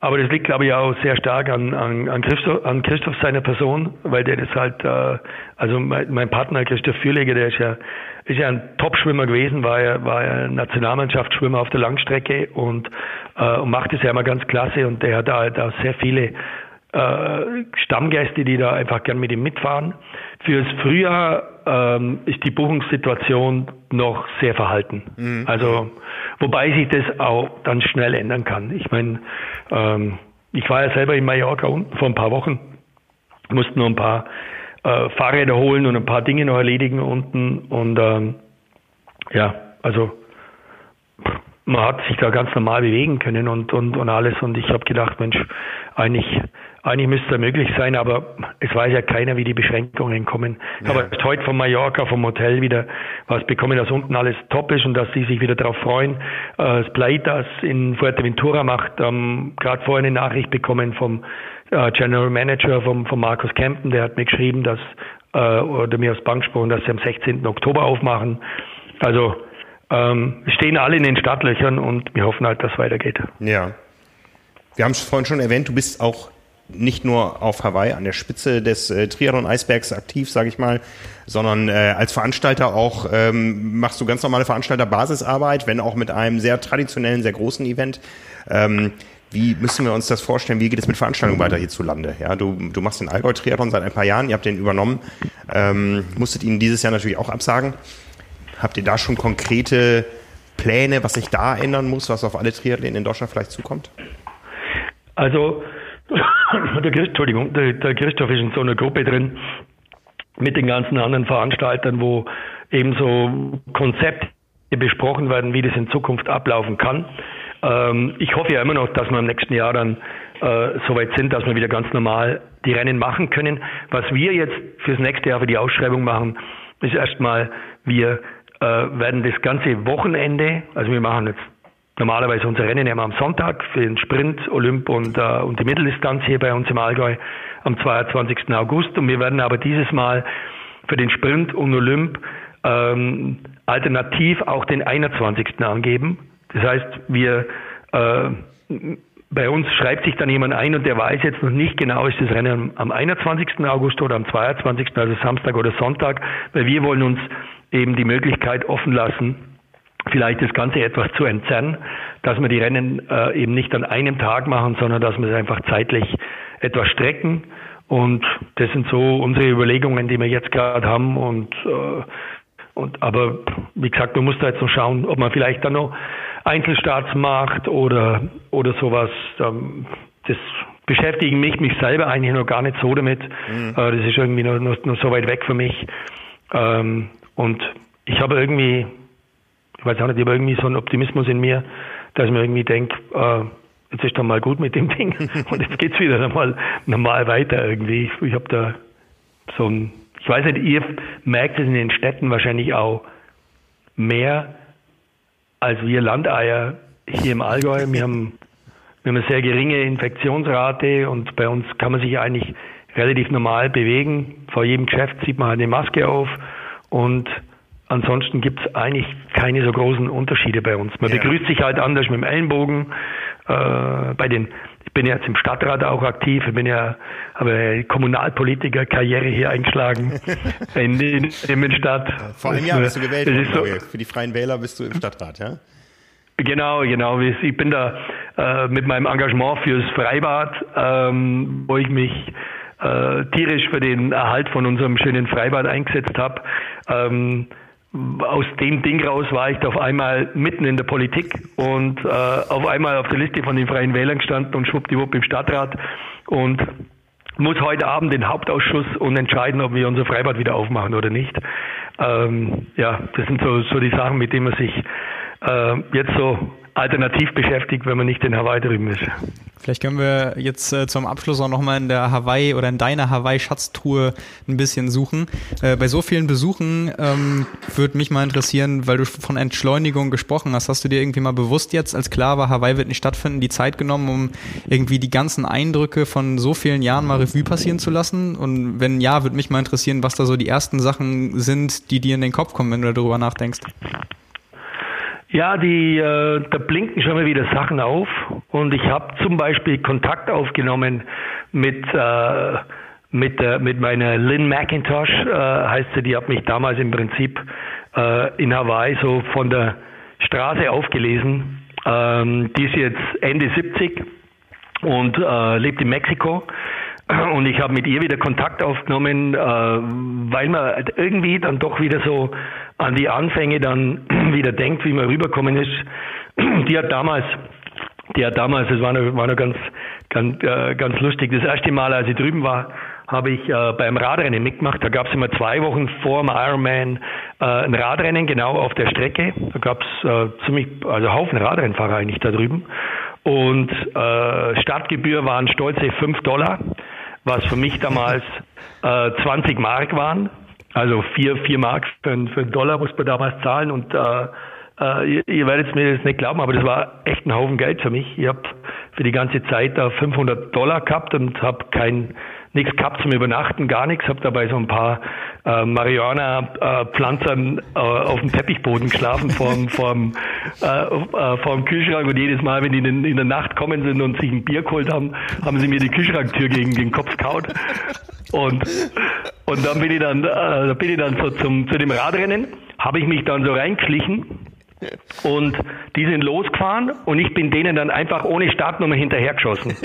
Aber das liegt, glaube ich, auch sehr stark an, an, an, Christoph, an Christoph seiner Person, weil der das halt, äh, also mein, mein, Partner Christoph Fürleger, der ist ja, ist ja ein Top-Schwimmer gewesen, war ja, war ja Nationalmannschaftsschwimmer auf der Langstrecke und, äh, und macht es ja immer ganz klasse und der hat halt auch sehr viele äh, Stammgäste, die da einfach gern mit ihm mitfahren. Fürs Frühjahr ähm, ist die Buchungssituation noch sehr verhalten. Mhm. Also wobei sich das auch dann schnell ändern kann. Ich meine, ähm, ich war ja selber in Mallorca unten vor ein paar Wochen, musste nur ein paar äh, Fahrräder holen und ein paar Dinge noch erledigen unten und ähm, ja, also man hat sich da ganz normal bewegen können und, und, und alles. Und ich habe gedacht, Mensch, eigentlich, eigentlich müsste es möglich sein, aber es weiß ja keiner, wie die Beschränkungen kommen. Ja. Aber heute von Mallorca, vom Hotel wieder was bekommen, dass unten alles top ist und dass sie sich wieder darauf freuen. Äh, das Pleitas in Fuerteventura macht ähm, gerade vorher eine Nachricht bekommen vom äh, General Manager vom, vom Markus Kempen, der hat mir geschrieben, dass äh, oder mir aus Bank gesprochen, dass sie am 16. Oktober aufmachen. Also ähm, stehen alle in den Startlöchern und wir hoffen halt, dass es weitergeht. Ja. Wir haben es vorhin schon erwähnt, du bist auch nicht nur auf Hawaii an der Spitze des äh, Triathlon-Eisbergs aktiv, sage ich mal, sondern äh, als Veranstalter auch ähm, machst du ganz normale Veranstalter-Basisarbeit, wenn auch mit einem sehr traditionellen, sehr großen Event. Ähm, wie müssen wir uns das vorstellen? Wie geht es mit Veranstaltungen weiter hierzulande? Ja, du, du machst den Allgäu-Triathlon seit ein paar Jahren, ihr habt den übernommen, ähm, musstet ihn dieses Jahr natürlich auch absagen. Habt ihr da schon konkrete Pläne, was sich da ändern muss, was auf alle Triathleten in Deutschland vielleicht zukommt? Also, der, Entschuldigung, der, der Christoph ist in so einer Gruppe drin mit den ganzen anderen Veranstaltern, wo eben so Konzepte besprochen werden, wie das in Zukunft ablaufen kann. Ähm, ich hoffe ja immer noch, dass wir im nächsten Jahr dann äh, soweit sind, dass wir wieder ganz normal die Rennen machen können. Was wir jetzt fürs nächste Jahr für die Ausschreibung machen, ist erstmal, wir äh, werden das ganze Wochenende, also wir machen jetzt normalerweise unsere Rennen immer am Sonntag für den Sprint, Olymp und, äh, und die Mitteldistanz hier bei uns im Allgäu am 22. August. Und wir werden aber dieses Mal für den Sprint und Olymp ähm, alternativ auch den 21. angeben. Das heißt, wir äh, bei uns schreibt sich dann jemand ein und der weiß jetzt noch nicht genau, ist das Rennen am 21. August oder am 22., also Samstag oder Sonntag, weil wir wollen uns eben die Möglichkeit offen lassen, vielleicht das Ganze etwas zu entzerren, dass wir die Rennen äh, eben nicht an einem Tag machen, sondern dass wir es einfach zeitlich etwas strecken. Und das sind so unsere Überlegungen, die wir jetzt gerade haben. Und, äh, und aber wie gesagt, man muss da jetzt noch schauen, ob man vielleicht dann noch Einzelstarts macht oder oder sowas. Ähm, das beschäftigt mich mich selber eigentlich noch gar nicht so damit. Mhm. Äh, das ist irgendwie noch, noch, noch so weit weg für mich. Ähm, und ich habe irgendwie, ich weiß auch nicht, ich habe irgendwie so einen Optimismus in mir, dass ich mir irgendwie denke, äh, jetzt ist dann mal gut mit dem Ding und jetzt geht's wieder normal, normal weiter irgendwie. Ich, ich habe da so ein, ich weiß nicht, ihr merkt es in den Städten wahrscheinlich auch mehr als wir Landeier hier im Allgäu. Wir haben, wir haben eine sehr geringe Infektionsrate und bei uns kann man sich eigentlich relativ normal bewegen. Vor jedem Geschäft sieht man eine Maske auf und ansonsten gibt es eigentlich keine so großen Unterschiede bei uns. Man ja. begrüßt sich halt anders mit dem Ellenbogen. Äh, bei den, ich bin jetzt im Stadtrat auch aktiv, ich bin ja, habe eine Kommunalpolitiker-Karriere hier eingeschlagen in, in, in Stadt. Vor einem Jahr bist du gewählt worden, so, Für die Freien Wähler bist du im Stadtrat, ja? Genau, genau. Ich bin da äh, mit meinem Engagement fürs Freibad, ähm, wo ich mich äh, tierisch für den Erhalt von unserem schönen Freibad eingesetzt habe. Ähm, aus dem Ding raus war ich auf einmal mitten in der Politik und äh, auf einmal auf der Liste von den Freien Wählern gestanden und schwuppdiwupp im Stadtrat und muss heute Abend den Hauptausschuss und entscheiden, ob wir unser Freibad wieder aufmachen oder nicht. Ähm, ja, das sind so, so die Sachen, mit denen man sich äh, jetzt so alternativ beschäftigt, wenn man nicht in Hawaii drüben ist. Vielleicht können wir jetzt äh, zum Abschluss auch nochmal in der Hawaii oder in deiner Hawaii-Schatztruhe ein bisschen suchen. Äh, bei so vielen Besuchen ähm, würde mich mal interessieren, weil du von Entschleunigung gesprochen hast, hast du dir irgendwie mal bewusst jetzt, als klar war, Hawaii wird nicht stattfinden, die Zeit genommen, um irgendwie die ganzen Eindrücke von so vielen Jahren mal Revue passieren zu lassen? Und wenn ja, würde mich mal interessieren, was da so die ersten Sachen sind, die dir in den Kopf kommen, wenn du darüber nachdenkst. Ja, die, äh, da blinken schon mal wieder Sachen auf und ich habe zum Beispiel Kontakt aufgenommen mit äh, mit äh, mit meiner Lynn McIntosh äh, heißt sie, die hat mich damals im Prinzip äh, in Hawaii so von der Straße aufgelesen. Ähm, die ist jetzt Ende 70 und äh, lebt in Mexiko. Und ich habe mit ihr wieder Kontakt aufgenommen, äh, weil man irgendwie dann doch wieder so an die Anfänge dann wieder denkt, wie man rüberkommen ist. Die hat damals, die hat damals, das war noch, war noch ganz, ganz, äh, ganz lustig. Das erste Mal, als ich drüben war, habe ich äh, beim Radrennen mitgemacht. Da gab es immer zwei Wochen vor dem Ironman äh, ein Radrennen genau auf der Strecke. Da gab es äh, ziemlich, also Haufen Radrennfahrer eigentlich da drüben. Und äh, Startgebühr waren stolze 5 Dollar, was für mich damals äh, 20 Mark waren. Also vier, vier Mark für, für einen Dollar muss man damals zahlen und äh, äh, ihr, werdet mir das nicht glauben, aber das war echt ein Haufen Geld für mich. Ich habe für die ganze Zeit da 500 Dollar gehabt und habe kein nichts gehabt zum Übernachten, gar nichts. Habe dabei so ein paar äh, Marihuana-Pflanzern äh, auf dem Teppichboden geschlafen vorm, vorm, äh, äh, vorm Kühlschrank und jedes Mal, wenn die in, in der Nacht kommen sind und sich ein Bier geholt haben, haben sie mir die Kühlschranktür gegen den Kopf kaut. Und, und dann bin ich dann, äh, bin ich dann so zum, zu dem Radrennen, habe ich mich dann so reingeschlichen und die sind losgefahren und ich bin denen dann einfach ohne Startnummer hinterhergeschossen.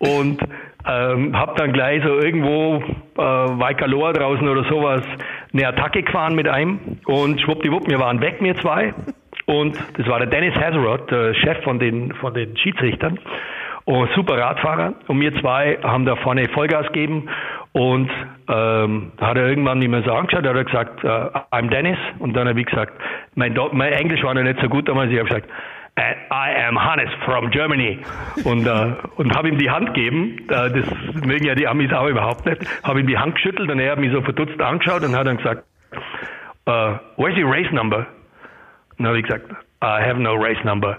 Und ähm, habe dann gleich so irgendwo äh, Waikaloa draußen oder sowas eine Attacke gefahren mit einem und schwuppdiwupp, wir waren weg, wir zwei. Und das war der Dennis Hazerod, der Chef von den, von den Schiedsrichtern. Und super Radfahrer. Und wir zwei haben da vorne Vollgas gegeben. Und ähm, hat er irgendwann nicht mehr so angeschaut, hat er gesagt, uh, I'm Dennis. Und dann habe ich gesagt, mein, mein Englisch war noch nicht so gut damals, ich habe gesagt, I am Hannes from Germany und, äh, und habe ihm die Hand gegeben. Äh, das mögen ja die Amis auch überhaupt nicht. Habe ihm die Hand geschüttelt und er hat mich so verdutzt angeschaut und hat dann gesagt, uh, where's your race number? Und habe ich gesagt, I have no race number.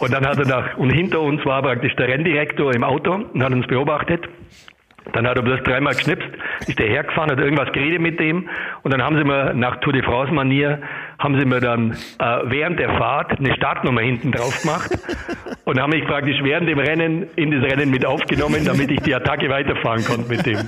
Und dann hat er nach, und hinter uns war praktisch der Renndirektor im Auto und hat uns beobachtet. Dann hat er bloß dreimal geschnipst, ist der hergefahren, hat irgendwas geredet mit dem und dann haben sie mir nach Tour de France Manier haben sie mir dann äh, während der Fahrt eine Startnummer hinten drauf gemacht und haben mich praktisch während dem Rennen in das Rennen mit aufgenommen, damit ich die Attacke weiterfahren konnte mit dem.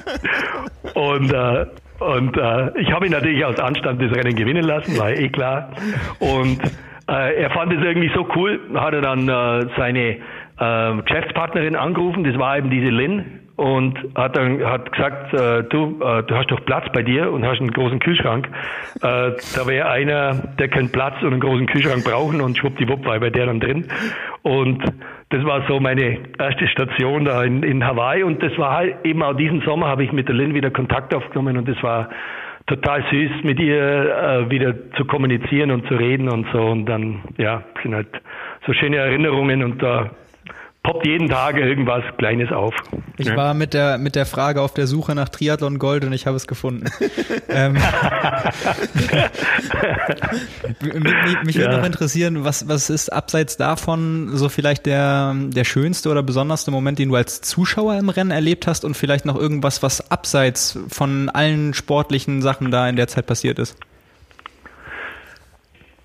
Und äh, und äh, ich habe ihn natürlich aus Anstand das Rennen gewinnen lassen, war eh klar. Und äh, er fand es irgendwie so cool, hat er dann äh, seine äh, Geschäftspartnerin angerufen, das war eben diese Lynn, und hat dann hat gesagt, äh, du, äh, du hast doch Platz bei dir und hast einen großen Kühlschrank. Äh, da wäre einer, der keinen Platz und einen großen Kühlschrank brauchen und schwuppdiwupp war bei der dann drin. Und das war so meine erste Station da in, in Hawaii und das war halt eben auch diesen Sommer habe ich mit der Lynn wieder Kontakt aufgenommen und das war total süß, mit ihr äh, wieder zu kommunizieren und zu reden und so und dann, ja, sind halt so schöne Erinnerungen und da poppt jeden Tag irgendwas Kleines auf. Ich ja. war mit der, mit der Frage auf der Suche nach Triathlon Gold und ich habe es gefunden. ähm, mich, mich ja. würde noch interessieren, was, was ist abseits davon so vielleicht der, der schönste oder besonderste Moment, den du als Zuschauer im Rennen erlebt hast und vielleicht noch irgendwas, was abseits von allen sportlichen Sachen da in der Zeit passiert ist?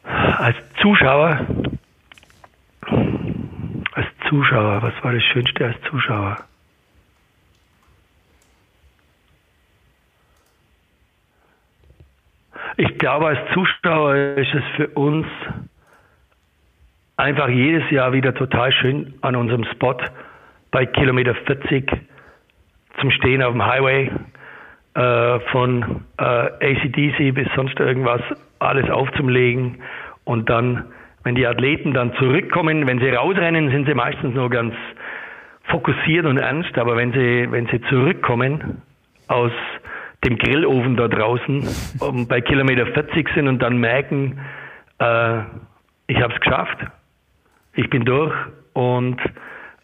Als Zuschauer Zuschauer, was war das Schönste als Zuschauer? Ich glaube, als Zuschauer ist es für uns einfach jedes Jahr wieder total schön an unserem Spot bei Kilometer 40 zum Stehen auf dem Highway äh, von äh, ACDC bis sonst irgendwas alles aufzulegen und dann wenn die Athleten dann zurückkommen, wenn sie rausrennen, sind sie meistens nur ganz fokussiert und ernst, aber wenn sie, wenn sie zurückkommen aus dem Grillofen da draußen um, bei Kilometer 40 sind und dann merken, äh, ich habe es geschafft ich bin durch und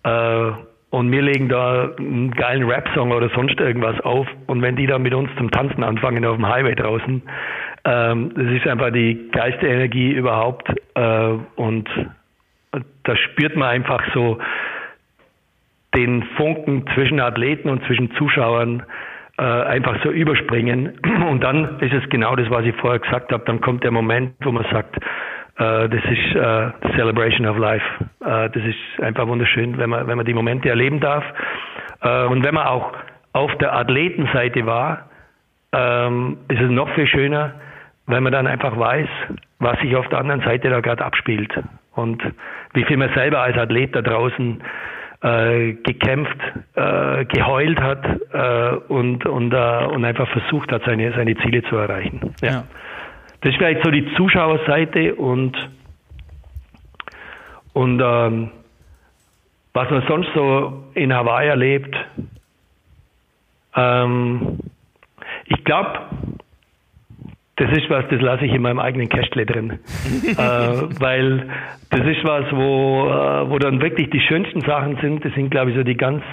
äh, und wir legen da einen geilen Rap-Song oder sonst irgendwas auf. Und wenn die dann mit uns zum Tanzen anfangen auf dem Highway draußen, ähm, ist einfach die geilste Energie überhaupt äh, und da spürt man einfach so den Funken zwischen Athleten und zwischen Zuschauern äh, einfach so überspringen und dann ist es genau das, was ich vorher gesagt habe, dann kommt der Moment, wo man sagt, äh, das ist äh, Celebration of Life. Äh, das ist einfach wunderschön, wenn man, wenn man die Momente erleben darf. Äh, und wenn man auch auf der Athletenseite war, ähm, ist es noch viel schöner, weil man dann einfach weiß, was sich auf der anderen Seite da gerade abspielt und wie viel man selber als Athlet da draußen äh, gekämpft, äh, geheult hat äh, und, und, äh, und einfach versucht hat, seine, seine Ziele zu erreichen. Ja. ja. Das ist vielleicht so die Zuschauerseite und, und ähm, was man sonst so in Hawaii erlebt. Ähm, ich glaube, das ist was, das lasse ich in meinem eigenen Kästle drin. äh, weil das ist was, wo, äh, wo dann wirklich die schönsten Sachen sind. Das sind, glaube ich, so die ganz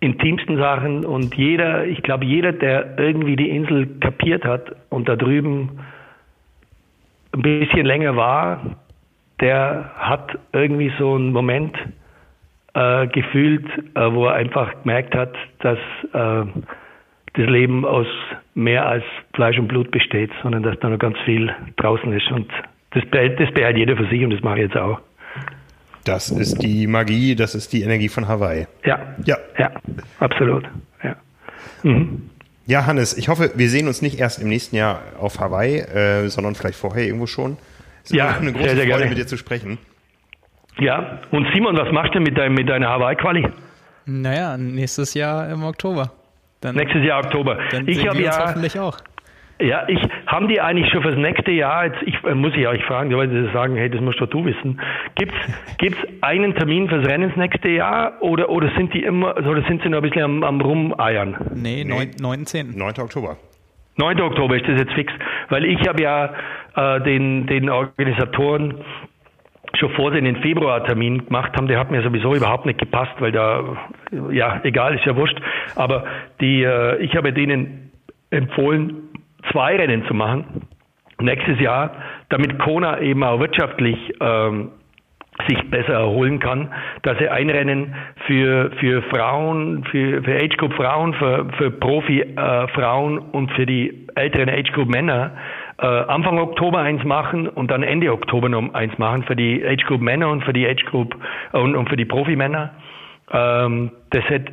intimsten Sachen. Und jeder, ich glaube, jeder, der irgendwie die Insel kapiert hat und da drüben ein bisschen länger war, der hat irgendwie so einen Moment äh, gefühlt, äh, wo er einfach gemerkt hat, dass äh, das Leben aus mehr als Fleisch und Blut besteht, sondern dass da noch ganz viel draußen ist. Und das, das behält jeder für sich und das mache ich jetzt auch. Das ist die Magie, das ist die Energie von Hawaii. Ja. Ja. Ja, absolut. Ja. Mhm. Ja, Hannes, ich hoffe, wir sehen uns nicht erst im nächsten Jahr auf Hawaii, äh, sondern vielleicht vorher irgendwo schon. Es ist ja, eine große sehr, sehr Freude, gerne. mit dir zu sprechen. Ja, und Simon, was machst du mit, dein, mit deiner Hawaii-Quali? Naja, nächstes Jahr im Oktober. Dann, nächstes Jahr Oktober. Dann ich habe ja hoffentlich auch. Ja, ich haben die eigentlich schon fürs nächste Jahr, jetzt ich, äh, muss ich euch fragen, weil sie sagen, hey, das musst doch du wissen. Gibt's gibt's einen Termin fürs Rennen das nächste Jahr oder oder sind die immer oder sind sie noch ein bisschen am, am rumeiern? Nee, nee. 9.10. 9. Oktober. 9. Oktober ist das jetzt fix, weil ich habe ja äh, den den Organisatoren schon vor sie den Februar-Termin gemacht haben, der hat mir sowieso überhaupt nicht gepasst, weil da, ja, egal, ist ja wurscht. Aber die, äh, ich habe denen empfohlen, zwei Rennen zu machen nächstes Jahr, damit Kona eben auch wirtschaftlich ähm, sich besser erholen kann, dass er ein Rennen für, für Frauen, für, für Age Group Frauen, für, für Profi äh, Frauen und für die älteren Age Group Männer äh, Anfang Oktober eins machen und dann Ende Oktober noch eins machen für die Age Group Männer und für die Age Group äh, und, und für die Profi Männer. Ähm, das hätte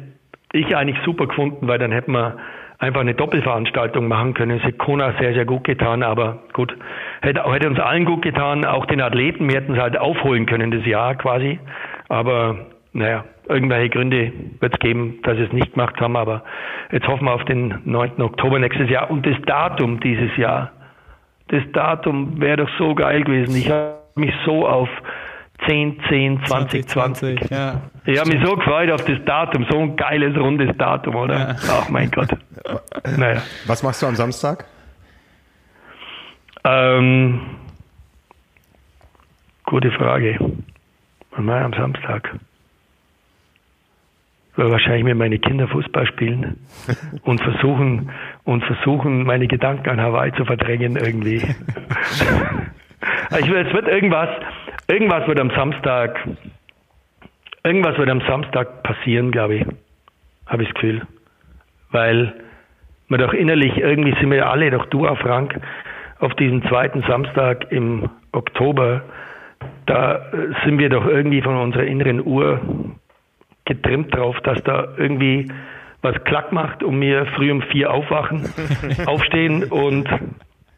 ich eigentlich super gefunden, weil dann hätten wir einfach eine Doppelveranstaltung machen können. Es hätte Kona sehr, sehr gut getan, aber gut, hätte, hätte uns allen gut getan, auch den Athleten. Wir hätten es halt aufholen können, das Jahr quasi. Aber naja, irgendwelche Gründe wird es geben, dass sie es nicht gemacht haben. Aber jetzt hoffen wir auf den 9. Oktober nächstes Jahr. Und das Datum dieses Jahr, das Datum wäre doch so geil gewesen. Ich habe mich so auf 10, 10, 20, 20. 20 ja. Ich habe mich so gefreut auf das Datum, so ein geiles, rundes Datum, oder? Ja. Ach mein Gott. Naja. Was machst du am Samstag? Ähm, gute Frage. Was mache ich am Samstag? Wahrscheinlich mit meinen Kindern Fußball spielen und versuchen, und versuchen, meine Gedanken an Hawaii zu verdrängen irgendwie. ich will, es wird irgendwas, Irgendwas wird am Samstag, irgendwas wird am Samstag passieren, glaube ich. Habe ich das Gefühl. Weil wir doch innerlich, irgendwie sind wir alle, doch du auch Frank, auf diesen zweiten Samstag im Oktober, da sind wir doch irgendwie von unserer inneren Uhr getrimmt drauf, dass da irgendwie was klack macht und wir früh um vier aufwachen, aufstehen und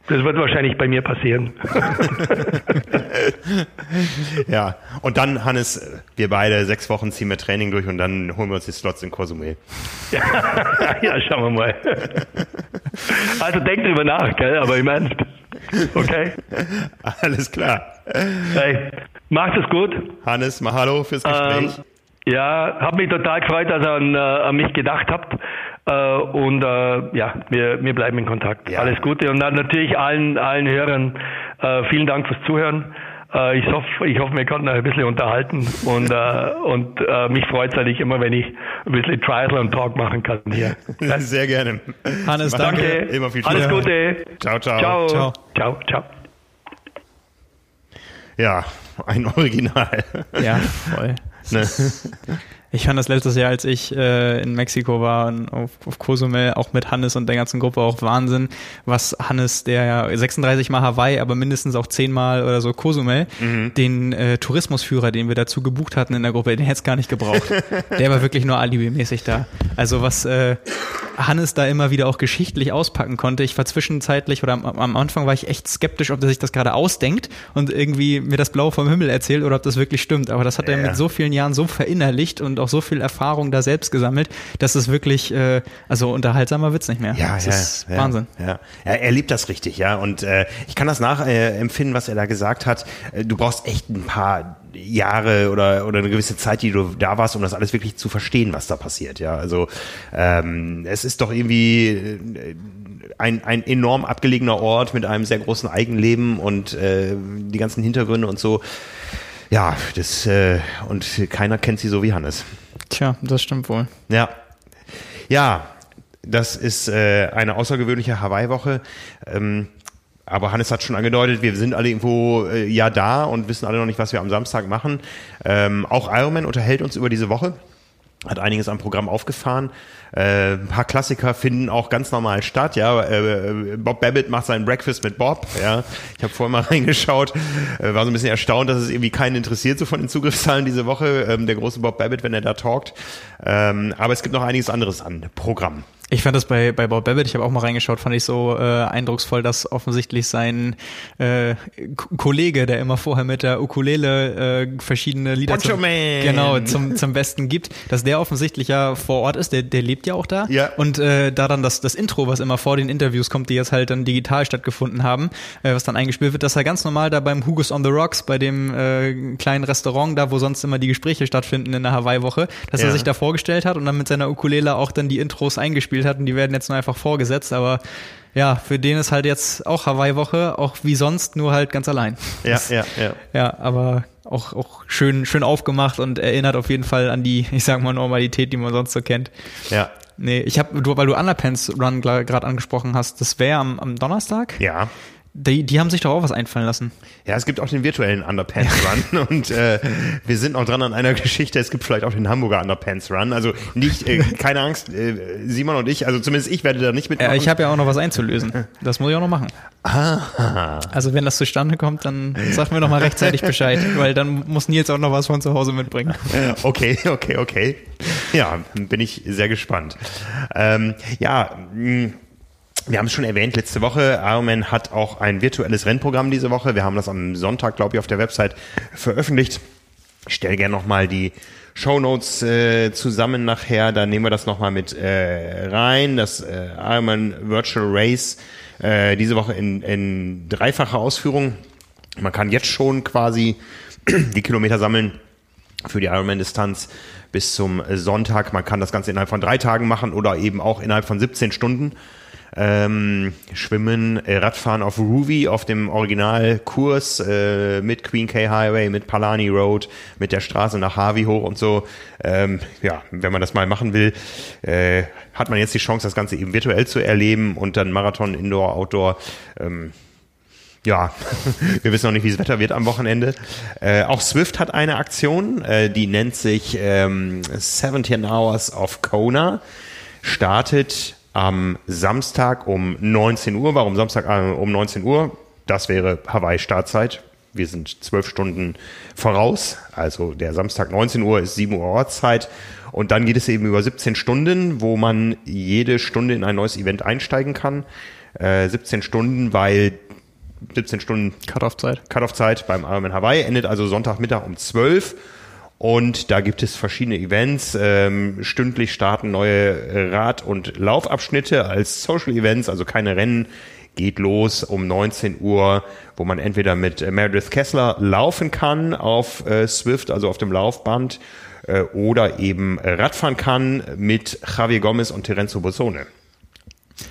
das wird wahrscheinlich bei mir passieren. ja, und dann, Hannes, wir beide sechs Wochen ziehen wir Training durch und dann holen wir uns die Slots in Cozumel. ja, ja, schauen wir mal. Also denk drüber nach, gell? aber im Ernst. Okay? Alles klar. Hey, macht es gut. Hannes, mahalo fürs Gespräch. Ähm, ja, habe mich total gefreut, dass ihr an, äh, an mich gedacht habt. Äh, und äh, ja, wir, wir bleiben in Kontakt. Ja. Alles Gute und dann natürlich allen, allen Hörern äh, vielen Dank fürs Zuhören. Äh, ich, hoffe, ich hoffe, wir konnten ein bisschen unterhalten und, äh, und äh, mich freut es eigentlich immer, wenn ich ein bisschen Triathlon Talk machen kann hier. Sehr gerne. Hannes, danke. Danke. Immer viel Spaß. Alles Gute. Ciao, ciao. Ciao. Ciao. Ciao, ciao. Ja, ein Original. Ja, voll. No. Ich fand das letztes Jahr, als ich äh, in Mexiko war und auf, auf Cozumel, auch mit Hannes und der ganzen Gruppe auch Wahnsinn, was Hannes, der ja 36 Mal Hawaii, aber mindestens auch 10 Mal oder so Cozumel, den äh, Tourismusführer, den wir dazu gebucht hatten in der Gruppe, den hätte es gar nicht gebraucht. der war wirklich nur alibimäßig da. Also was äh, Hannes da immer wieder auch geschichtlich auspacken konnte. Ich war zwischenzeitlich oder am, am Anfang war ich echt skeptisch, ob der sich das gerade ausdenkt und irgendwie mir das Blau vom Himmel erzählt oder ob das wirklich stimmt. Aber das hat er Ja. mit so vielen Jahren so verinnerlicht und auch so viel Erfahrung da selbst gesammelt, dass es wirklich, äh, also unterhaltsamer wird's nicht mehr. Ja, das ja, ist ja, Wahnsinn. Ja. ja, er liebt das richtig, ja. Und äh, ich kann das nachempfinden, was er da gesagt hat. Äh, Du brauchst echt ein paar Jahre oder oder eine gewisse Zeit, die du da warst, um das alles wirklich zu verstehen, was da passiert. Ja, also ähm, es ist doch irgendwie äh, ein, ein enorm abgelegener Ort mit einem sehr großen Eigenleben und äh, die ganzen Hintergründe und so. Ja, das äh, und keiner kennt sie so wie Hannes. Tja, das stimmt wohl. Ja. Ja, das ist äh, eine außergewöhnliche Hawaii-Woche. Ähm, aber Hannes hat schon angedeutet, wir sind alle irgendwo äh, ja da und wissen alle noch nicht, was wir am Samstag machen. Ähm, auch Ironman unterhält uns über diese Woche. Hat einiges am Programm aufgefahren. Äh, ein paar Klassiker finden auch ganz normal statt. Ja, äh, Bob Babbitt macht seinen Breakfast mit Bob. Ja, ich habe vorher mal reingeschaut, äh, war so ein bisschen erstaunt, dass es irgendwie keinen interessiert so von den Zugriffszahlen diese Woche. Ähm, der große Bob Babbitt, wenn er da talkt. Ähm, aber es gibt noch einiges anderes an Programm. Ich fand das bei, bei Bob Babbitt, ich habe auch mal reingeschaut, fand ich so äh, eindrucksvoll, dass offensichtlich sein äh, Kollege, der immer vorher mit der Ukulele äh, verschiedene Lieder Poncho zum, Man. genau, zum, zum Besten gibt, dass der offensichtlich ja vor Ort ist, der, der lebt ja auch da. Ja. Und äh, da dann das, das Intro, was immer vor den Interviews kommt, die jetzt halt dann digital stattgefunden haben, äh, was dann eingespielt wird, dass er ganz normal da beim Hugo's on the Rocks, bei dem äh, kleinen Restaurant da, wo sonst immer die Gespräche stattfinden in der Hawaii-Woche, dass Ja. er sich da vorgestellt hat und dann mit seiner Ukulele auch dann die Intros eingespielt hat und die werden jetzt nur einfach vorgesetzt, aber ja, für den ist halt jetzt auch Hawaii-Woche, auch wie sonst, nur halt ganz allein. Ja, ja, ja. Ja, aber auch, auch schön, schön aufgemacht und erinnert auf jeden Fall an die, ich sag mal, Normalität, die man sonst so kennt. Ja, Nee, ich habe, du, weil du Underpants Run gerade angesprochen hast, das wäre am, am Donnerstag. ja. Die, die haben sich doch auch was einfallen lassen. Ja, es gibt auch den virtuellen Underpants Run und äh, wir sind noch dran an einer Geschichte. Es gibt vielleicht auch den Hamburger Underpants Run. Also nicht, äh, keine Angst, äh, Simon und ich, also zumindest ich werde da nicht mitmachen. Äh, ich habe ja auch noch was einzulösen. Das muss ich auch noch machen. Also wenn das zustande kommt, dann sag mir noch mal rechtzeitig Bescheid, weil dann muss Nils auch noch was von zu Hause mitbringen. Okay, okay, okay. Ja, bin ich sehr gespannt. Ähm, ja, mh, wir haben es schon erwähnt letzte Woche. Ironman hat auch ein virtuelles Rennprogramm diese Woche. Wir haben das am Sonntag, glaube ich, auf der Website veröffentlicht. Ich stelle gerne nochmal die Shownotes äh, zusammen nachher. Da nehmen wir das nochmal mit äh, rein. Das äh, Ironman Virtual Race äh, diese Woche in, in dreifacher Ausführung. Man kann jetzt schon quasi die Kilometer sammeln für die Ironman-Distanz bis zum Sonntag. Man kann das Ganze innerhalb von drei Tagen machen oder eben auch innerhalb von 17 Stunden. Ähm, Schwimmen, äh, Radfahren auf Ruby, auf dem Originalkurs äh, mit Queen K Highway, mit Palani Road, mit der Straße nach Harvey hoch und so. Ähm, ja, wenn man das mal machen will, äh, hat man jetzt die Chance, das Ganze eben virtuell zu erleben und dann Marathon, Indoor, Outdoor. Ähm, ja, wir wissen noch nicht, wie das Wetter wird am Wochenende. Äh, auch Swift hat eine Aktion, äh, die nennt sich ähm, 17 Hours of Kona. Startet am Samstag um 19 Uhr. Warum Samstag äh, um 19 Uhr? Das wäre Hawaii-Startzeit. Wir sind zwölf Stunden voraus. Also der Samstag 19 Uhr ist 7 Uhr Ortszeit. Und dann geht es eben über 17 Stunden, wo man jede Stunde in ein neues Event einsteigen kann. Äh, 17 Stunden, weil 17 Stunden Cut-Off-Zeit. Cut-Off-Zeit beim Ironman Hawaii endet also Sonntagmittag um 12 und da gibt es verschiedene Events. Ähm, stündlich starten neue Rad- und Laufabschnitte als Social Events, also keine Rennen. Geht los um 19 Uhr, wo man entweder mit äh, Meredith Kessler laufen kann auf äh, Swift, also auf dem Laufband, äh, oder eben Radfahren kann mit Javier Gomez und Terenzo Bossone.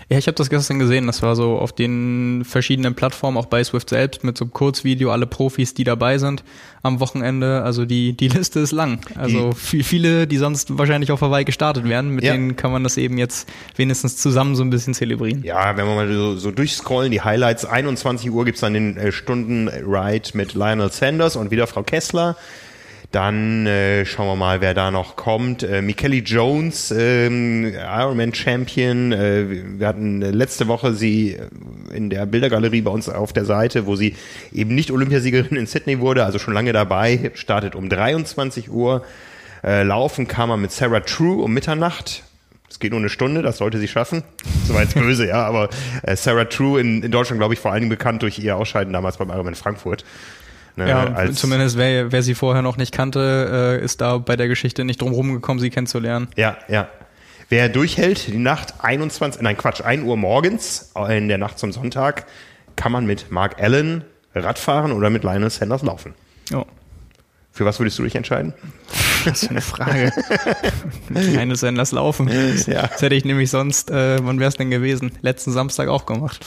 Ja, ich habe das gestern gesehen. Das war so auf den verschiedenen Plattformen, auch bei Swift selbst, mit so einem Kurzvideo, alle Profis, die dabei sind am Wochenende. Also die, die Liste ist lang. Also die, viele, die sonst wahrscheinlich auf Hawaii gestartet wären, mit ja. denen kann man das eben jetzt wenigstens zusammen so ein bisschen zelebrieren. Ja, wenn wir mal so, so durchscrollen, die Highlights, 21 Uhr gibt's dann den äh, Stunden-Ride mit Lionel Sanders und wieder Frau Kessler. Dann äh, schauen wir mal, wer da noch kommt. Äh, Michele Jones, ähm, Ironman Champion. Äh, wir hatten letzte Woche sie in der Bildergalerie bei uns auf der Seite, wo sie eben nicht Olympiasiegerin in Sydney wurde, also schon lange dabei. Startet um 23 Uhr. Äh, laufen kam er mit Sarah True um Mitternacht. Es geht nur eine Stunde, das sollte sie schaffen. Soweit böse, ja. Aber äh, Sarah True in, in Deutschland, glaube ich, vor allen Dingen bekannt durch ihr Ausscheiden damals beim Ironman Frankfurt. Ne, ja, als zumindest wer, wer sie vorher noch nicht kannte, äh, ist da bei der Geschichte nicht drum rumgekommen, sie kennenzulernen. Ja, ja. Wer durchhält, die Nacht 21, nein Quatsch, 1 Uhr morgens in der Nacht zum Sonntag, kann man mit Mark Allen Radfahren oder mit Lionel Sanders laufen. Ja. Für was würdest du dich entscheiden? Das ist eine Frage. Keine Senders laufen. Ja. Das hätte ich nämlich sonst, äh, wann wäre es denn gewesen? Letzten Samstag auch gemacht.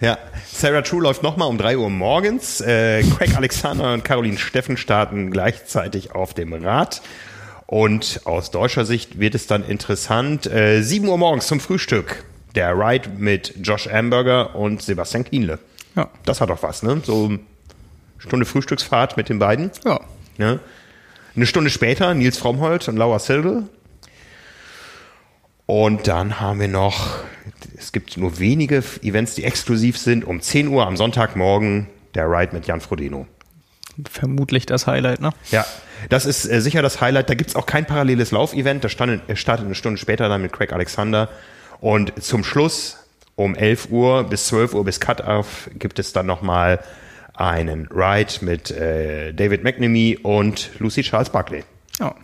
Ja, Sarah True läuft nochmal um drei Uhr morgens. Äh, Craig Alexander und Caroline Steffen starten gleichzeitig auf dem Rad. Und aus deutscher Sicht wird es dann interessant. Äh, 7 Uhr morgens zum Frühstück. Der Ride mit Josh Amberger und Sebastian Kienle. Ja. Das hat doch was, ne? So Stunde Frühstücksfahrt mit den beiden. Ja. Ja. Eine Stunde später Nils Frommholt und Laura Sildel. Und dann haben wir noch, es gibt nur wenige Events, die exklusiv sind. Um 10 Uhr am Sonntagmorgen der Ride mit Jan Frodeno. Vermutlich das Highlight, ne? Ja, das ist äh, sicher das Highlight. Da gibt's auch kein paralleles Laufevent. Das startet, startet eine Stunde später dann mit Craig Alexander. Und zum Schluss um 11 Uhr bis 12 Uhr bis Cut-Off gibt es dann nochmal einen Ride mit äh, David McNamee und Lucy Charles Buckley. Ja,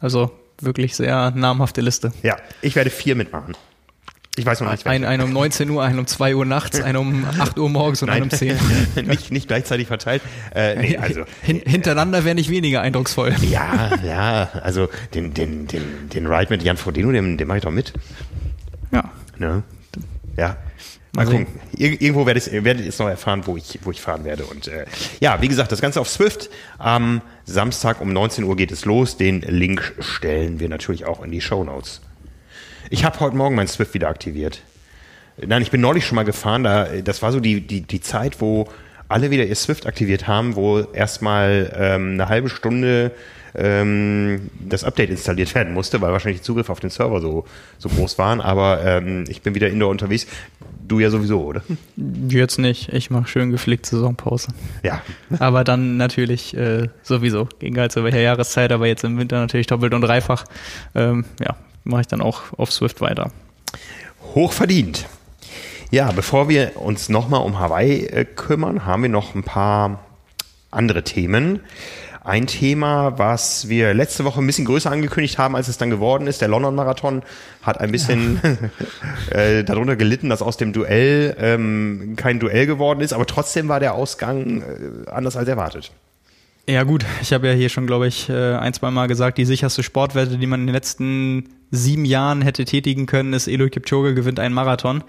also wirklich sehr namhafte Liste. Ja, ich werde vier mitmachen. Ich weiß noch nicht. Ein, ein um 19 Uhr, ein um 2 Uhr nachts, ein um 8 Uhr morgens und Nein. ein um 10. nicht, nicht gleichzeitig verteilt. Äh, nee, also, Hin, hintereinander wäre nicht weniger eindrucksvoll. Ja, ja, also den, den, den, den Ride mit Jan Frodeno, den, den mache ich doch mit. Ja. Ne? Ja, Mal also, gucken. Ir irgendwo werdet ihr, werdet es noch erfahren, wo ich, wo ich fahren werde. Und äh, ja, wie gesagt, das Ganze auf Swift. Am Samstag um 19 Uhr geht es los. Den Link stellen wir natürlich auch in die Show Notes. Ich habe heute Morgen mein Swift wieder aktiviert. Nein, ich bin neulich schon mal gefahren. Da, das war so die, die, die Zeit, wo alle wieder ihr Swift aktiviert haben, wo erstmal ähm, eine halbe Stunde ähm, das Update installiert werden musste, weil wahrscheinlich die Zugriff auf den Server so, so groß waren. Aber ähm, ich bin wieder indoor unterwegs. Du ja sowieso, oder? Jetzt nicht. Ich mache schön gepflegt Saisonpause. Ja. Aber dann natürlich äh, sowieso. Gegen halt zu welcher Jahreszeit, aber jetzt im Winter natürlich doppelt und dreifach. Ähm, ja, mache ich dann auch auf Swift weiter. Hochverdient. Ja, bevor wir uns nochmal um Hawaii äh, kümmern, haben wir noch ein paar andere Themen. Ein Thema, was wir letzte Woche ein bisschen größer angekündigt haben, als es dann geworden ist, der London-Marathon hat ein bisschen äh, darunter gelitten, dass aus dem Duell ähm, kein Duell geworden ist, aber trotzdem war der Ausgang äh, anders als erwartet. Ja gut, ich habe ja hier schon, glaube ich, äh, ein, zwei Mal gesagt, die sicherste Sportwette, die man in den letzten sieben Jahren hätte tätigen können, ist Eloy Kipchoge gewinnt einen Marathon.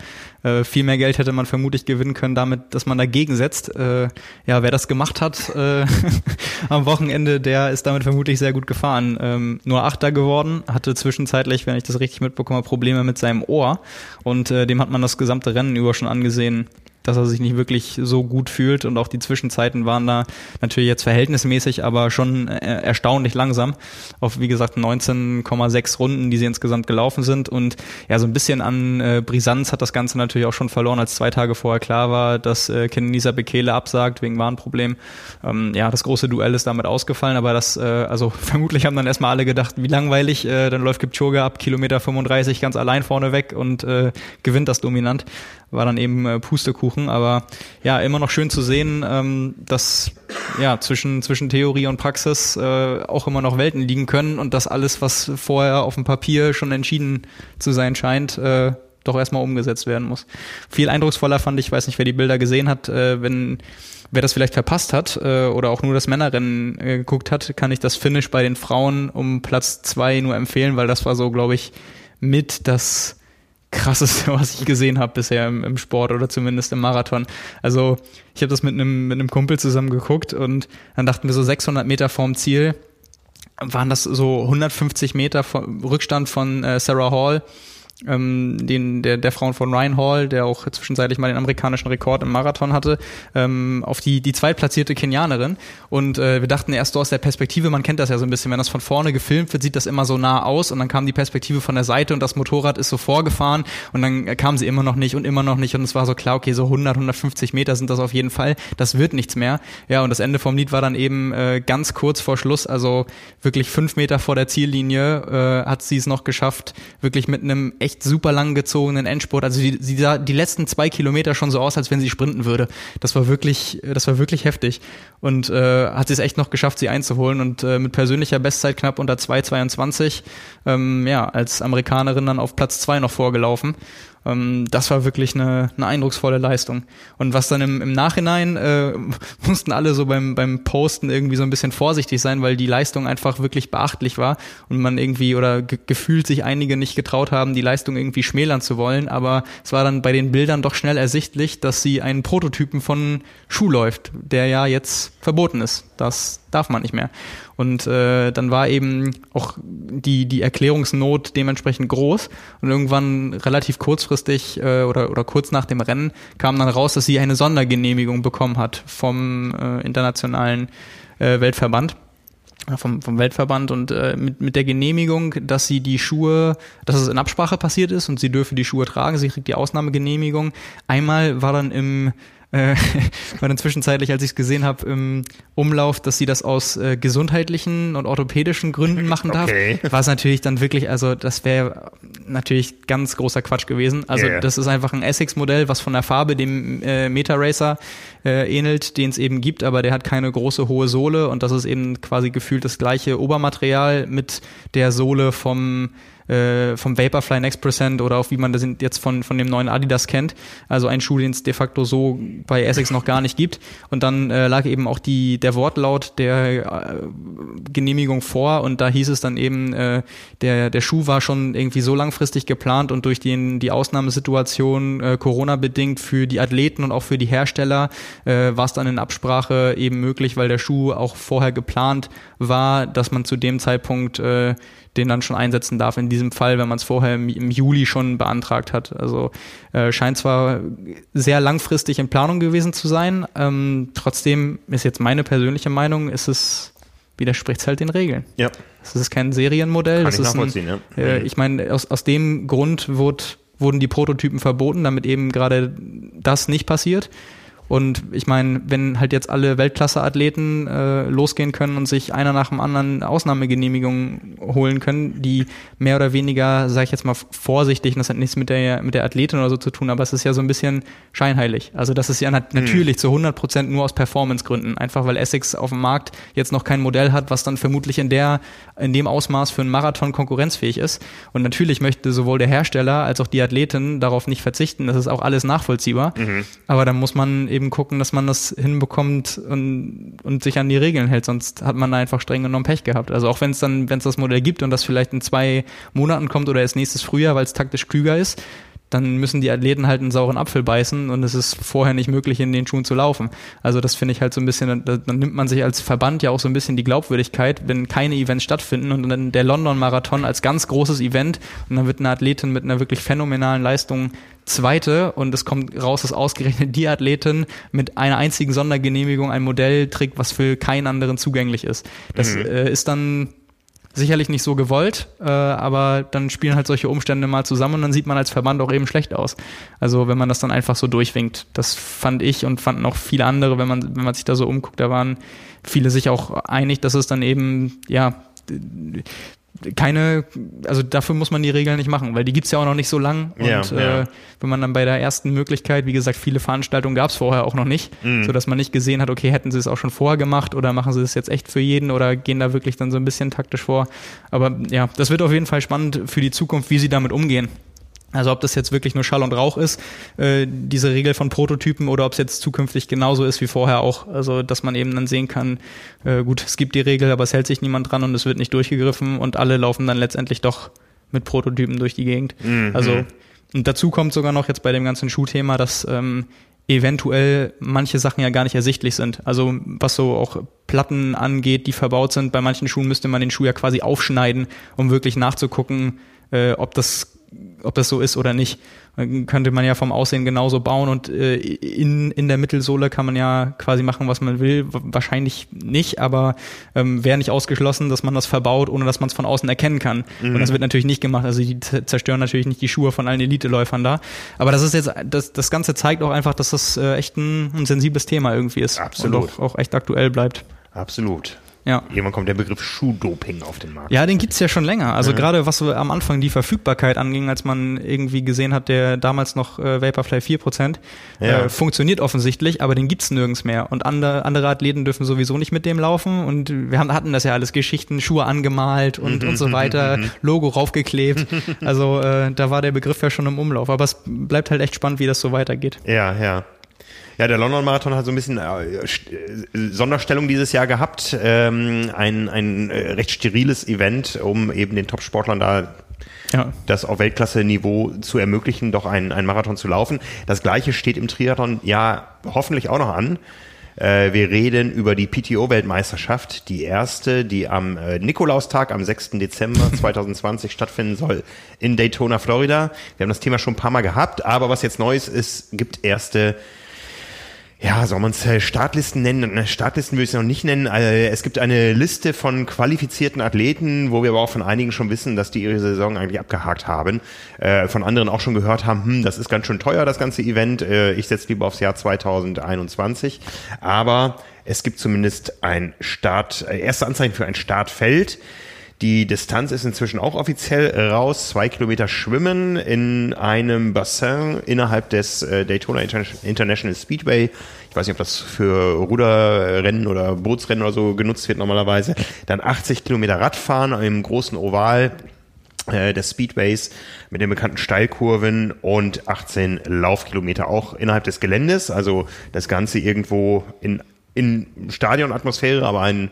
Äh, viel mehr Geld hätte man vermutlich gewinnen können damit, dass man dagegen setzt. Äh, ja, wer das gemacht hat äh, am Wochenende, der ist damit vermutlich sehr gut gefahren. Ähm, nur Achter geworden, hatte zwischenzeitlich, wenn ich das richtig mitbekomme, Probleme mit seinem Ohr und äh, dem hat man das gesamte Rennen über schon angesehen, dass er sich nicht wirklich so gut fühlt und auch die Zwischenzeiten waren da natürlich jetzt verhältnismäßig, aber schon äh, erstaunlich langsam auf wie gesagt 19,6 Runden, die sie insgesamt gelaufen sind und ja so ein bisschen an äh, Brisanz hat das Ganze natürlich auch schon verloren, als zwei Tage vorher klar war, dass äh, Kenenisa Bekele absagt wegen Warnproblem. Ähm, ja, das große Duell ist damit ausgefallen, aber das äh, also vermutlich haben dann erstmal alle gedacht, wie langweilig, äh, dann läuft Kipchoge ab Kilometer 35 ganz allein vorne weg und äh, gewinnt das dominant war dann eben äh, Pustekuchen. Aber ja, immer noch schön zu sehen, ähm, dass ja zwischen, zwischen Theorie und Praxis äh, auch immer noch Welten liegen können und dass alles, was vorher auf dem Papier schon entschieden zu sein scheint, äh, doch erstmal umgesetzt werden muss. Viel eindrucksvoller fand ich, weiß nicht, wer die Bilder gesehen hat, äh, wenn wer das vielleicht verpasst hat äh, oder auch nur das Männerrennen äh, geguckt hat, kann ich das Finish bei den Frauen um Platz zwei nur empfehlen, weil das war so, glaube ich, mit das krasseste, was ich gesehen habe bisher im, im, Sport oder zumindest im Marathon. Also ich habe das mit einem mit einem Kumpel zusammen geguckt und dann dachten wir so 600 Meter vorm Ziel waren das so 150 Meter Rückstand von äh, Sarah Hall ähm, den, der, der Frauen von Ryan Hall, der auch zwischenzeitlich mal den amerikanischen Rekord im Marathon hatte, ähm, auf die, die zweitplatzierte Kenianerin. Und äh, wir dachten erst so aus der Perspektive, man kennt das ja so ein bisschen, wenn das von vorne gefilmt wird, sieht das immer so nah aus und dann kam die Perspektive von der Seite und das Motorrad ist so vorgefahren und dann kam sie immer noch nicht und immer noch nicht und es war so klar, okay, so 100, 150 Meter sind das auf jeden Fall, das wird nichts mehr. Ja, und das Ende vom Lied war dann eben äh, ganz kurz vor Schluss, also wirklich fünf Meter vor der Ziellinie äh, hat sie es noch geschafft, wirklich mit einem echt super lang gezogenen Endspurt. Also sie, sie sah die letzten zwei Kilometer schon so aus, als wenn sie sprinten würde. Das war wirklich, das war wirklich heftig. Und äh, hat sie es echt noch geschafft, sie einzuholen und äh, mit persönlicher Bestzeit knapp unter 2,22 ähm, ja, als Amerikanerin dann auf Platz zwei noch vorgelaufen. Ähm, das war wirklich eine, eine eindrucksvolle Leistung. Und was dann im, im Nachhinein äh, mussten alle so beim, beim Posten irgendwie so ein bisschen vorsichtig sein, weil die Leistung einfach wirklich beachtlich war und man irgendwie oder ge gefühlt sich einige nicht getraut haben, die Leistung irgendwie schmälern zu wollen. Aber es war dann bei den Bildern doch schnell ersichtlich, dass sie einen Prototypen von Schuh läuft, der ja jetzt verboten ist. Das darf man nicht mehr. Und äh, dann war eben auch die, die Erklärungsnot dementsprechend groß. Und irgendwann relativ kurzfristig äh, oder, oder kurz nach dem Rennen kam dann raus, dass sie eine Sondergenehmigung bekommen hat vom äh, internationalen äh, Weltverband vom, vom Weltverband und äh, mit, mit der Genehmigung, dass sie die Schuhe, dass es in Absprache passiert ist und sie dürfe die Schuhe tragen, sie kriegt die Ausnahmegenehmigung. Einmal war dann im äh, war dann zwischenzeitlich, als ich es gesehen habe, im Umlauf, dass sie das aus äh, gesundheitlichen und orthopädischen Gründen machen darf. Okay. War es natürlich dann wirklich, also das wäre natürlich ganz großer Quatsch gewesen. Also yeah. das ist einfach ein Essex-Modell, was von der Farbe dem äh, Meta Racer äh, ähnelt, den es eben gibt, aber der hat keine große hohe Sohle und das ist eben quasi gefühlt das gleiche Obermaterial mit der Sohle vom äh, vom Vaporfly Next Percent oder auch wie man das jetzt von, von dem neuen Adidas kennt. Also ein Schuh, den es de facto so bei Essex noch gar nicht gibt. Und dann äh, lag eben auch die, der Wortlaut der äh, Genehmigung vor und da hieß es dann eben, äh, der, der Schuh war schon irgendwie so langfristig geplant und durch den, die Ausnahmesituation äh, Corona-bedingt für die Athleten und auch für die Hersteller äh, war es dann in Absprache eben möglich, weil der Schuh auch vorher geplant war, dass man zu dem Zeitpunkt äh, den dann schon einsetzen darf. In diesem Fall, wenn man es vorher im, im, Juli schon beantragt hat. Also äh, scheint zwar sehr langfristig in Planung gewesen zu sein. Ähm, trotzdem ist jetzt meine persönliche Meinung, ist es widerspricht halt den Regeln. Ja. Das ist kein Serienmodell. Kann das ich ist nachvollziehen, ein, ja. Äh, mhm. ich meine, aus, aus dem Grund wurde, wurden die Prototypen verboten, damit eben gerade das nicht passiert. Und ich meine, wenn halt jetzt alle Weltklasse-Athleten äh, losgehen können und sich einer nach dem anderen Ausnahmegenehmigungen holen können, die mehr oder weniger, sage ich jetzt mal vorsichtig, das hat nichts mit der mit der Athletin oder so zu tun, aber es ist ja so ein bisschen scheinheilig. Also das ist ja nat mhm. natürlich zu 100 Prozent nur aus Performance-Gründen, einfach weil Essex auf dem Markt jetzt noch kein Modell hat, was dann vermutlich in der in dem Ausmaß für einen Marathon konkurrenzfähig ist. Und natürlich möchte sowohl der Hersteller als auch die Athletin darauf nicht verzichten. Das ist auch alles nachvollziehbar. Mhm. Aber dann muss man eben gucken, dass man das hinbekommt und, und sich an die Regeln hält, sonst hat man einfach streng genommen Pech gehabt. Also auch wenn es dann, wenn es das Modell gibt und das vielleicht in zwei Monaten kommt oder erst nächstes Frühjahr, weil es taktisch klüger ist, dann müssen die Athleten halt einen sauren Apfel beißen und es ist vorher nicht möglich, in den Schuhen zu laufen. Also das finde ich halt so ein bisschen, dann, nimmt man sich als Verband ja auch so ein bisschen die Glaubwürdigkeit, wenn keine Events stattfinden und dann der London-Marathon als ganz großes Event und dann wird eine Athletin mit einer wirklich phänomenalen Leistung Zweite und es kommt raus, dass ausgerechnet die Athletin mit einer einzigen Sondergenehmigung ein Modell trägt, was für keinen anderen zugänglich ist. Das mhm. äh, ist dann sicherlich nicht so gewollt, äh, aber dann spielen halt solche Umstände mal zusammen und dann sieht man als Verband auch eben schlecht aus. Also wenn man das dann einfach so durchwinkt. Das fand ich und fanden auch viele andere, wenn man, wenn man sich da so umguckt, da waren viele sich auch einig, dass es dann eben, ja, keine, also dafür muss man die Regeln nicht machen, weil die gibt's ja auch noch nicht so lang. Und ja, ja. Äh, wenn man dann bei der ersten Möglichkeit, wie gesagt, viele Veranstaltungen gab's vorher auch noch nicht, mhm. so dass man nicht gesehen hat, okay, hätten sie es auch schon vorher gemacht oder machen sie es jetzt echt für jeden oder gehen da wirklich dann so ein bisschen taktisch vor. Aber ja, das wird auf jeden Fall spannend für die Zukunft, wie sie damit umgehen. Also ob das jetzt wirklich nur Schall und Rauch ist, äh, diese Regel von Prototypen, oder ob es jetzt zukünftig genauso ist wie vorher auch. Also dass man eben dann sehen kann, äh, gut, es gibt die Regel, aber es hält sich niemand dran und es wird nicht durchgegriffen und alle laufen dann letztendlich doch mit Prototypen durch die Gegend. Mhm. Also Und dazu kommt sogar noch jetzt bei dem ganzen Schuhthema, dass ähm, eventuell manche Sachen ja gar nicht ersichtlich sind. Also was so auch Platten angeht, die verbaut sind, bei manchen Schuhen müsste man den Schuh ja quasi aufschneiden, um wirklich nachzugucken, äh, ob das ob das so ist oder nicht. Dann könnte man ja vom Aussehen genauso bauen und äh, in, in der Mittelsohle kann man ja quasi machen, was man will. Wahrscheinlich nicht, aber ähm, wäre nicht ausgeschlossen, dass man das verbaut, ohne dass man es von außen erkennen kann. Mhm. Und das wird natürlich nicht gemacht. Also die zerstören natürlich nicht die Schuhe von allen Elite-Läufern da. Aber das ist jetzt, das, das Ganze zeigt auch einfach, dass das äh, echt ein, ein sensibles Thema irgendwie ist. Absolut. Und auch, auch echt aktuell bleibt. Absolut. Ja. Irgendwann kommt der Begriff Schuhdoping auf den Markt. Ja, den gibt's ja schon länger. Also ja. gerade was so am Anfang die Verfügbarkeit anging, als man irgendwie gesehen hat, der damals noch äh, Vaporfly 4%, ja. äh, funktioniert offensichtlich, aber den gibt's nirgends mehr. Und andere, andere Athleten dürfen sowieso nicht mit dem laufen. Und wir haben, hatten das ja alles, Geschichten, Schuhe angemalt und, und so weiter, Logo raufgeklebt. Also äh, da war der Begriff ja schon im Umlauf. Aber es bleibt halt echt spannend, wie das so weitergeht. Ja, ja. Ja, der London Marathon hat so ein bisschen äh, Sonderstellung dieses Jahr gehabt. Ähm, ein ein äh, recht steriles Event, um eben den Top-Sportlern da ja. das auf Weltklasse-Niveau zu ermöglichen, doch einen, einen Marathon zu laufen. Das gleiche steht im Triathlon ja hoffentlich auch noch an. Äh, wir reden über die PTO-Weltmeisterschaft, die erste, die am äh, Nikolaustag am 6. Dezember 2020 stattfinden soll in Daytona, Florida. Wir haben das Thema schon ein paar Mal gehabt, aber was jetzt neu ist, es gibt erste ja, soll man es äh, Startlisten nennen? Startlisten würde ich es noch nicht nennen. Äh, es gibt eine Liste von qualifizierten Athleten, wo wir aber auch von einigen schon wissen, dass die ihre Saison eigentlich abgehakt haben. Äh, von anderen auch schon gehört haben, hm, das ist ganz schön teuer, das ganze Event. Ich setze lieber aufs Jahr 2021. Aber es gibt zumindest ein Start, erste Anzeichen für ein Startfeld. Die Distanz ist inzwischen auch offiziell raus. Zwei Kilometer Schwimmen in einem Bassin innerhalb des äh, Daytona International Speedway. Ich weiß nicht, ob das für Ruderrennen oder Bootsrennen oder so genutzt wird normalerweise. Dann 80 Kilometer Radfahren im großen Oval äh, des Speedways mit den bekannten Steilkurven und 18 Laufkilometer auch innerhalb des Geländes. Also das Ganze irgendwo in, in Stadionatmosphäre, aber ein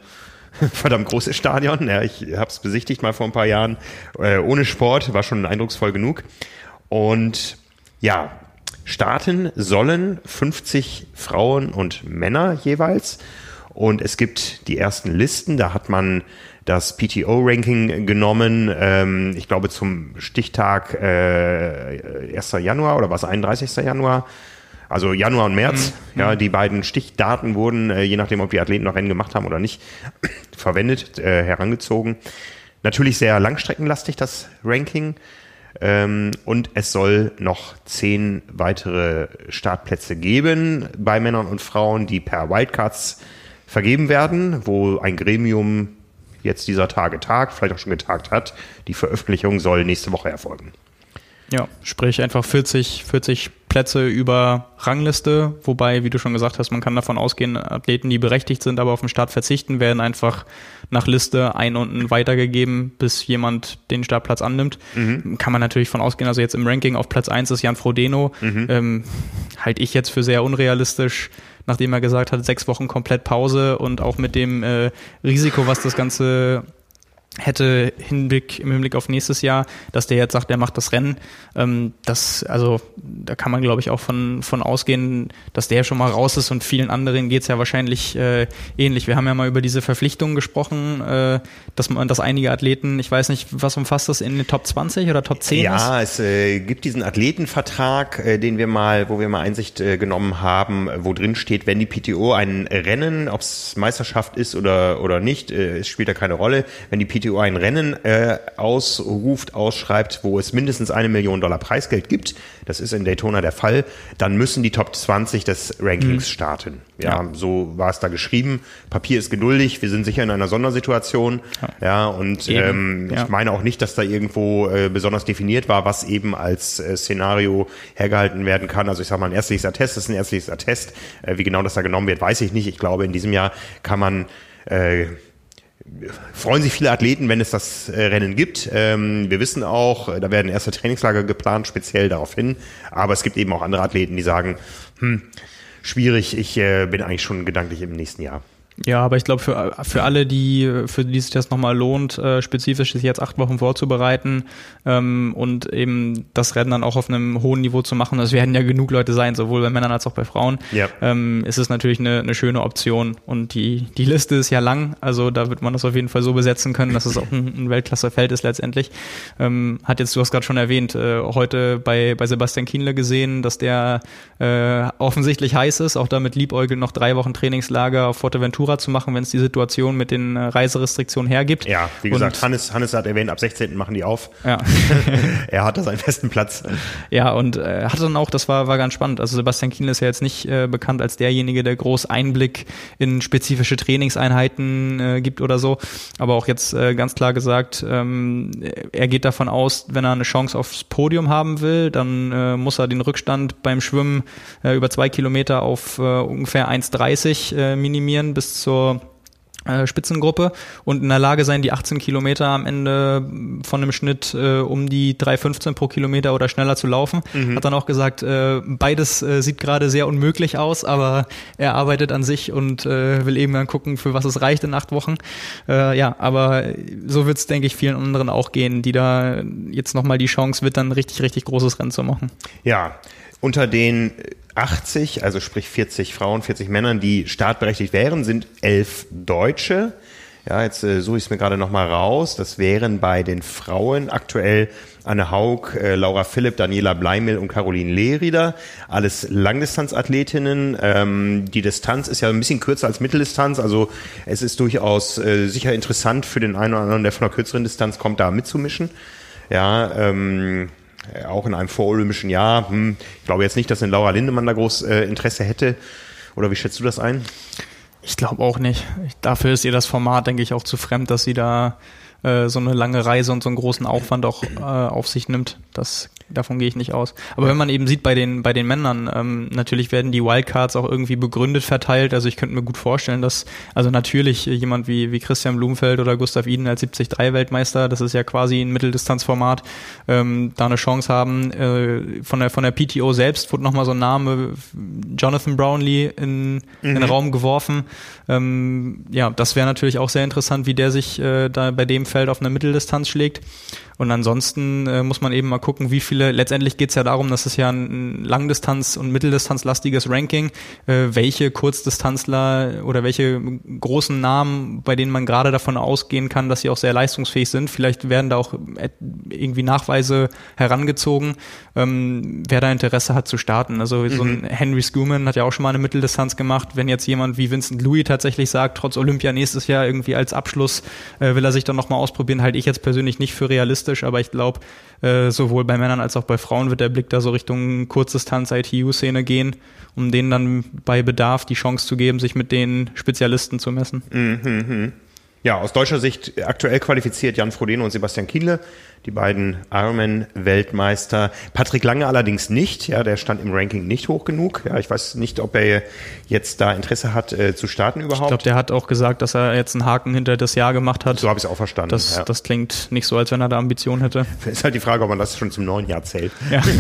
verdammt großes Stadion. Ja, ich habe es besichtigt mal vor ein paar Jahren. Äh, ohne Sport war schon eindrucksvoll genug. Und ja, starten sollen 50 Frauen und Männer jeweils. Und es gibt die ersten Listen. Da hat man das PTO-Ranking genommen, ähm, ich glaube zum Stichtag äh, 1. Januar oder was 31. Januar also Januar und März, mhm. ja, die beiden Stichdaten wurden, äh, je nachdem, ob die Athleten noch Rennen gemacht haben oder nicht, verwendet, äh, herangezogen. Natürlich sehr langstreckenlastig, das Ranking. Ähm, und es soll noch zehn weitere Startplätze geben bei Männern und Frauen, die per Wildcards vergeben werden, wo ein Gremium jetzt dieser Tage tagt, vielleicht auch schon getagt hat. Die Veröffentlichung soll nächste Woche erfolgen. Ja, sprich einfach 40, 40 Plätze über Rangliste, wobei, wie du schon gesagt hast, man kann davon ausgehen, Athleten, die berechtigt sind, aber auf den Start verzichten, werden einfach nach Liste ein und weitergegeben, bis jemand den Startplatz annimmt. Mhm. Kann man natürlich von ausgehen, also jetzt im Ranking auf Platz eins ist Jan Frodeno, mhm. ähm, halte ich jetzt für sehr unrealistisch, nachdem er gesagt hat, sechs Wochen komplett Pause und auch mit dem äh, Risiko, was das Ganze hätte Hinblick, im Hinblick auf nächstes Jahr, dass der jetzt sagt, der macht das Rennen. Ähm, das, also da kann man, glaube ich, auch von, von ausgehen, dass der schon mal raus ist und vielen anderen geht's ja wahrscheinlich äh, ähnlich. Wir haben ja mal über diese Verpflichtungen gesprochen, äh, dass man, dass einige Athleten, ich weiß nicht, was umfasst das in den Top 20 oder Top 10? Ja, ist? es äh, gibt diesen Athletenvertrag, äh, den wir mal, wo wir mal Einsicht äh, genommen haben, wo drin steht, wenn die PTO ein Rennen, ob es Meisterschaft ist oder, oder nicht, äh, es spielt da keine Rolle, wenn die PTO PTO ein Rennen äh, ausruft, ausschreibt, wo es mindestens eine Million Dollar Preisgeld gibt, das ist in Daytona der Fall, dann müssen die Top 20 des Rankings mhm. starten. Ja, ja, so war es da geschrieben. Papier ist geduldig, wir sind sicher in einer Sondersituation. Ja, ja und ähm, ja. ich meine auch nicht, dass da irgendwo äh, besonders definiert war, was eben als äh, Szenario hergehalten werden kann. Also ich sage mal, ein ärztliches Attest ist ein ärztliches Attest. Äh, wie genau das da genommen wird, weiß ich nicht. Ich glaube, in diesem Jahr kann man äh, freuen sich viele Athleten, wenn es das äh, Rennen gibt. Ähm, wir wissen auch, äh, da werden erste Trainingslager geplant, speziell darauf hin. Aber es gibt eben auch andere Athleten, die sagen, hm, schwierig, ich äh, bin eigentlich schon gedanklich im nächsten Jahr. Ja, aber ich glaube, für, für alle, die, für die sich das nochmal lohnt, äh, spezifisch sich jetzt acht Wochen vorzubereiten ähm, und eben das Rennen dann auch auf einem hohen Niveau zu machen, das werden ja genug Leute sein, sowohl bei Männern als auch bei Frauen, Ja. ähm, ist es natürlich eine, eine schöne Option. Und die, die Liste ist ja lang, also da wird man das auf jeden Fall so besetzen können, dass es auch ein, ein Weltklassefeld ist letztendlich. Ähm, hat jetzt, du hast gerade schon erwähnt, äh, heute bei, bei Sebastian Kienle gesehen, dass der äh, offensichtlich heiß ist, auch damit liebäugelt noch drei Wochen Trainingslager auf Forteventura zu machen, wenn es die Situation mit den äh, Reiserestriktionen hergibt. Ja, wie gesagt, Und- Hannes, Hannes hat erwähnt, ab 16. machen die auf. Ja. er hat da seinen festen Platz. Ja, und äh, hatte dann auch, das war, war ganz spannend. Also Sebastian Kienle ist ja jetzt nicht äh, bekannt als derjenige, der groß Einblick in spezifische Trainingseinheiten äh, gibt oder so. Aber auch jetzt äh, ganz klar gesagt, ähm, er geht davon aus, wenn er eine Chance aufs Podium haben will, dann äh, muss er den Rückstand beim Schwimmen äh, über zwei Kilometer auf äh, ungefähr 1,30 äh, minimieren bis zur äh, Spitzengruppe und in der Lage sein, die 18 Kilometer am Ende von einem Schnitt äh, um die 3,15 pro Kilometer oder schneller zu laufen. Hat dann auch gesagt, äh, beides äh, sieht gerade sehr unmöglich aus, aber er arbeitet an sich und äh, will eben dann gucken, für was es reicht in acht Wochen. Äh, ja, aber so wird es, denke ich, vielen anderen auch gehen, die da jetzt nochmal die Chance wird, dann richtig, richtig großes Rennen zu machen. Ja, unter den 80, also sprich 40 Frauen, 40 Männern, die startberechtigt wären, sind elf Deutsche. Ja, jetzt äh, suche ich es mir gerade nochmal raus. Das wären bei den Frauen aktuell Anne Haug, äh, Laura Philipp, Daniela Bleimel und Caroline Lehrieder. Alles Langdistanzathletinnen. Ähm, die Distanz ist ja ein bisschen kürzer als Mitteldistanz. Also es ist durchaus äh, sicher interessant für den einen oder anderen, der von einer kürzeren Distanz kommt, da mitzumischen. Ja, ähm, äh, auch in einem vorolympischen Jahr. Hm, ich glaube jetzt nicht, dass ein Laura Lindemann da groß äh, Interesse hätte. Oder wie schätzt du das ein? Ich glaube auch nicht. Ich, dafür ist ihr das Format, denke ich, auch zu fremd, dass sie da äh, so eine lange Reise und so einen großen Aufwand auch äh, auf sich nimmt. Das davon gehe ich nicht aus. Aber wenn man eben sieht bei den bei den Männern, ähm, natürlich werden die Wildcards auch irgendwie begründet verteilt. Also ich könnte mir gut vorstellen, dass also natürlich jemand wie wie Christian Blumenfeld oder Gustav Iden als 73 Weltmeister, das ist ja quasi ein Mitteldistanzformat, ähm, da eine Chance haben. Äh, von der von der PTO selbst wurde nochmal so ein Name Jonathan Brownlee in, in den Raum geworfen. Ähm, ja, das wäre natürlich auch sehr interessant, wie der sich äh, da bei dem Feld auf einer Mitteldistanz schlägt. Und ansonsten äh, muss man eben mal gucken, wie viele, letztendlich geht es ja darum, dass es ja ein Langdistanz- und Mitteldistanzlastiges Ranking, äh, welche Kurzdistanzler oder welche großen Namen, bei denen man gerade davon ausgehen kann, dass sie auch sehr leistungsfähig sind. Vielleicht werden da auch irgendwie Nachweise herangezogen, ähm, wer da Interesse hat zu starten. Also so ein Henry Schumann hat ja auch schon mal eine Mitteldistanz gemacht. Wenn jetzt jemand wie Vincent Louis tatsächlich sagt, trotz Olympia nächstes Jahr irgendwie als Abschluss äh, will er sich dann nochmal ausprobieren, halte ich jetzt persönlich nicht für realistisch, aber ich glaube, äh, sowohl bei Männern als auch bei Frauen wird der Blick da so Richtung Kurzdistanz ITU-Szene gehen, um denen dann bei Bedarf die Chance zu geben, sich mit den Spezialisten zu messen. Ja, aus deutscher Sicht aktuell qualifiziert Jan Frodeno und Sebastian Kienle, die beiden Ironman-Weltmeister. Patrick Lange allerdings nicht, ja, der stand im Ranking nicht hoch genug. Ja, ich weiß nicht, ob er jetzt da Interesse hat äh, zu starten Ich überhaupt. glaube, der hat auch gesagt, dass er jetzt einen Haken hinter das Jahr gemacht hat. so habe ich es auch verstanden. Das, ja. das klingt nicht so, als wenn er da Ambition hätte. ist halt die Frage, ob man das schon zum neuen Jahr zählt. Ja.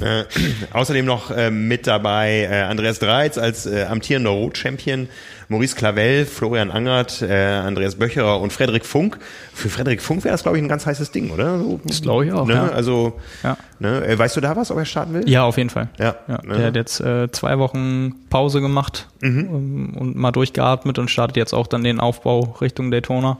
Äh, außerdem noch äh, mit dabei äh, Andreas Dreiz als äh, amtierender Rot-Champion, Maurice Clavel, Florian Angert, äh, Andreas Böcherer und Frederik Funk. Für Frederik Funk wäre das, glaube ich, ein ganz heißes Ding, oder? So, Das glaube ich auch, Ne? ja. Also, Ja. ne? äh, weißt du da was, ob er starten will? Ja, auf jeden Fall. Ja, ja ne? Der hat jetzt äh, zwei Wochen Pause gemacht ähm, und mal durchgeatmet und startet jetzt auch dann den Aufbau Richtung Daytona.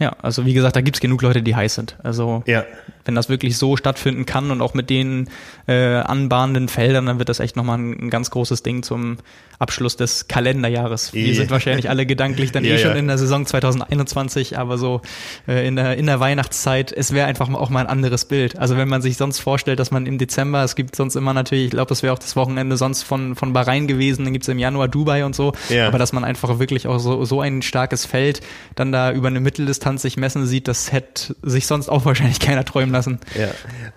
Ja, also wie gesagt, da gibt's genug Leute, die heiß sind. Also Ja. wenn das wirklich so stattfinden kann und auch mit den äh, anbahnenden Feldern, dann wird das echt nochmal ein, ein ganz großes Ding zum Abschluss des Kalenderjahres. Wir Ja. sind wahrscheinlich alle gedanklich dann Ja, eh schon ja. in der Saison 2021, aber so äh, in, der, in der Weihnachtszeit, es wäre einfach auch mal ein anderes Bild. Also wenn man sich sonst vorstellt, dass man im Dezember, es gibt sonst immer natürlich, ich glaube, das wäre auch das Wochenende sonst von, von Bahrain gewesen, dann gibt's im Januar Dubai und so, Ja. aber dass man einfach wirklich auch so, so ein starkes Feld dann da über eine Mitteldistanz sich messen sieht, das hätte sich sonst auch wahrscheinlich keiner träumen lassen. ja.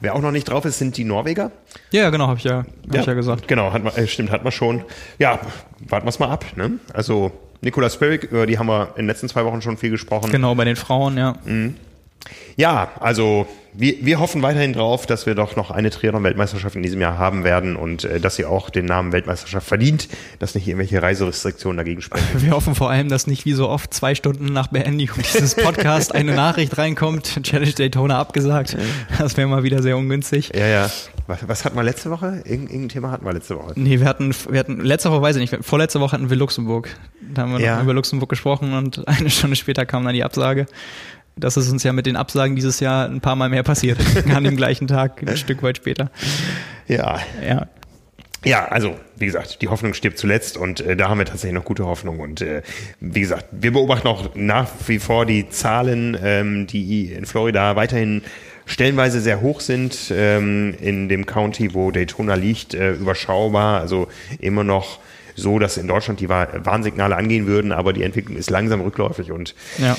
Wer auch noch nicht drauf ist, sind die Norweger. Ja, genau, habe ich ja, hab ich ja gesagt. Genau, hat man, äh, stimmt, hat man schon. Ja, warten wir es mal ab. Ne? Also Nicola Spirik, über die haben wir in den letzten zwei Wochen schon viel gesprochen. Genau, bei den Frauen, ja. Ja, also wir, wir hoffen weiterhin drauf, dass wir doch noch eine Triathlon-Weltmeisterschaft in diesem Jahr haben werden und äh, dass sie auch den Namen Weltmeisterschaft verdient, dass nicht irgendwelche Reiserestriktionen dagegen sprechen. Wir hoffen vor allem, dass nicht wie so oft zwei Stunden nach Beendigung dieses Podcasts eine Nachricht reinkommt, Challenge Daytona abgesagt. Das wäre mal wieder sehr ungünstig. Ja, ja. Was, was hatten wir letzte Woche? Irgend, irgendein Thema hatten wir letzte Woche. Nee, wir hatten, wir hatten, letzte Woche weiß ich nicht, vorletzte Woche hatten wir Luxemburg. Da haben wir Ja. noch über Luxemburg gesprochen und eine Stunde später kam dann die Absage. Das ist uns ja mit den Absagen dieses Jahr ein paar Mal mehr passiert. An dem gleichen Tag, ein Stück weit später. Ja. Ja. Ja, also wie gesagt, die Hoffnung stirbt zuletzt und äh, da haben wir tatsächlich noch gute Hoffnung. Und äh, wie gesagt, wir beobachten auch nach wie vor die Zahlen, ähm, die in Florida weiterhin stellenweise sehr hoch sind. Ähm, in dem County, wo Daytona liegt, äh, überschaubar. Also immer noch so, dass in Deutschland die Wa- Warnsignale angehen würden, aber die Entwicklung ist langsam rückläufig und Ja.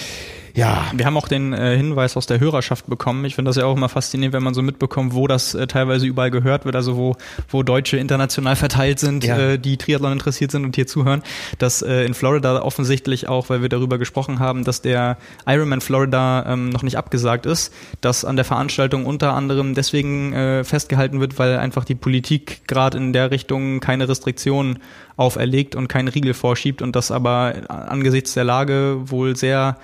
Ja, Wir haben auch den äh, Hinweis aus der Hörerschaft bekommen. Ich finde das ja auch immer faszinierend, wenn man so mitbekommt, wo das äh, teilweise überall gehört wird, also wo, wo Deutsche international verteilt sind, Ja. äh, die Triathlon interessiert sind und hier zuhören, dass äh, in Florida offensichtlich auch, weil wir darüber gesprochen haben, dass der Ironman Florida ähm, noch nicht abgesagt ist, dass an der Veranstaltung unter anderem deswegen äh, festgehalten wird, weil einfach die Politik gerade in der Richtung keine Restriktionen auferlegt und keinen Riegel vorschiebt und das aber angesichts der Lage wohl sehr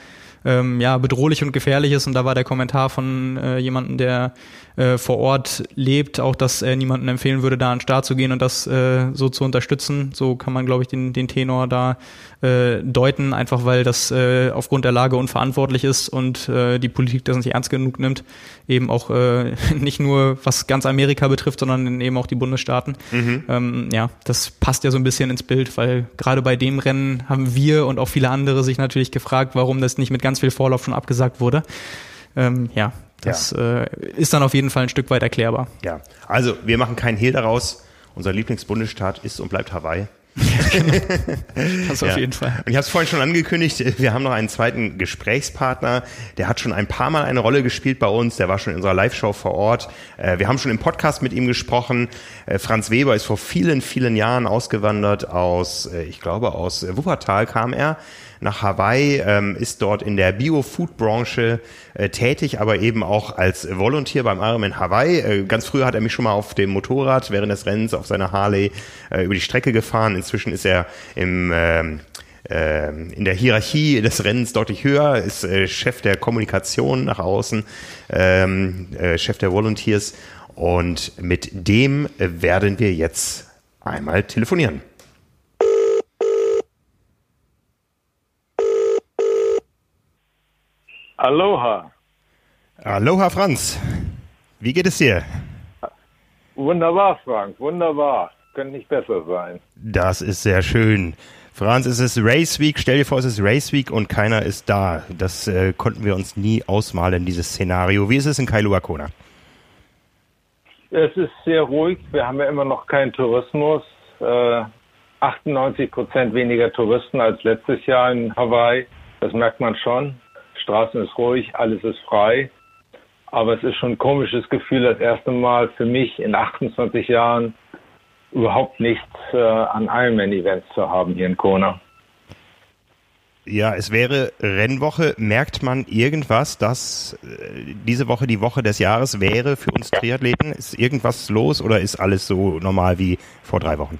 ähm, ja, bedrohlich und gefährlich ist. Und da war der Kommentar von äh, jemandem, der äh, vor Ort lebt, auch, dass er niemandem empfehlen würde, da an den Start zu gehen und das äh, so zu unterstützen. So kann man, glaube ich, den, den Tenor da äh, deuten, einfach weil das äh, aufgrund der Lage unverantwortlich ist und äh, die Politik das nicht ernst genug nimmt. Eben auch äh, nicht nur was ganz Amerika betrifft, sondern eben auch die Bundesstaaten. Ähm, ja, das passt ja so ein bisschen ins Bild, weil gerade bei dem Rennen haben wir und auch viele andere sich natürlich gefragt, warum das nicht mit ganz viel Vorlauf schon abgesagt wurde. Ähm, ja, das Äh, ist dann auf jeden Fall ein Stück weit erklärbar. ja. Also wir machen keinen Hehl daraus. Unser Lieblingsbundesstaat ist und bleibt Hawaii. Das auf jeden Fall. Und ich habe es vorhin schon angekündigt, wir haben noch einen zweiten Gesprächspartner, der hat schon ein paar Mal eine Rolle gespielt bei uns, der war schon in unserer Live-Show vor Ort. Äh, Wir haben schon im Podcast mit ihm gesprochen. Äh, Franz Weber ist vor vielen, vielen Jahren ausgewandert aus, äh, ich glaube aus Wuppertal kam er, nach Hawaii, ähm, ist dort in der Bio-Food-Branche äh, tätig, aber eben auch als Volunteer beim Ironman Hawaii. Äh, ganz früher hat er mich schon mal auf dem Motorrad während des Rennens auf seiner Harley äh, über die Strecke gefahren. Inzwischen ist er im ähm, ähm, in der Hierarchie des Rennens deutlich höher, ist äh, Chef der Kommunikation nach außen, ähm, äh, Chef der Volunteers und mit dem äh, werden wir jetzt einmal telefonieren. Aloha. Aloha Franz, wie geht es dir? Wunderbar, Frank. Wunderbar. Könnte nicht besser sein. Das ist sehr schön. Franz, es ist Race Week. Stell dir vor, es ist Race Week und keiner ist da. Das äh, konnten wir uns nie ausmalen, dieses Szenario. Wie ist es in Kailua Kona? Es ist sehr ruhig. Wir haben ja immer noch keinen Tourismus. Äh, 98 Prozent weniger Touristen als letztes Jahr in Hawaii. Das merkt man schon. Straßen ist ruhig, alles ist frei. Aber es ist schon ein komisches Gefühl, das erste Mal für mich in 28 Jahren überhaupt nichts äh, an Ironman-Events zu haben hier in Kona. Ja, es wäre Rennwoche. Merkt man irgendwas, dass äh, diese Woche die Woche des Jahres wäre für uns Triathleten? Ist irgendwas los oder ist alles so normal wie vor drei Wochen?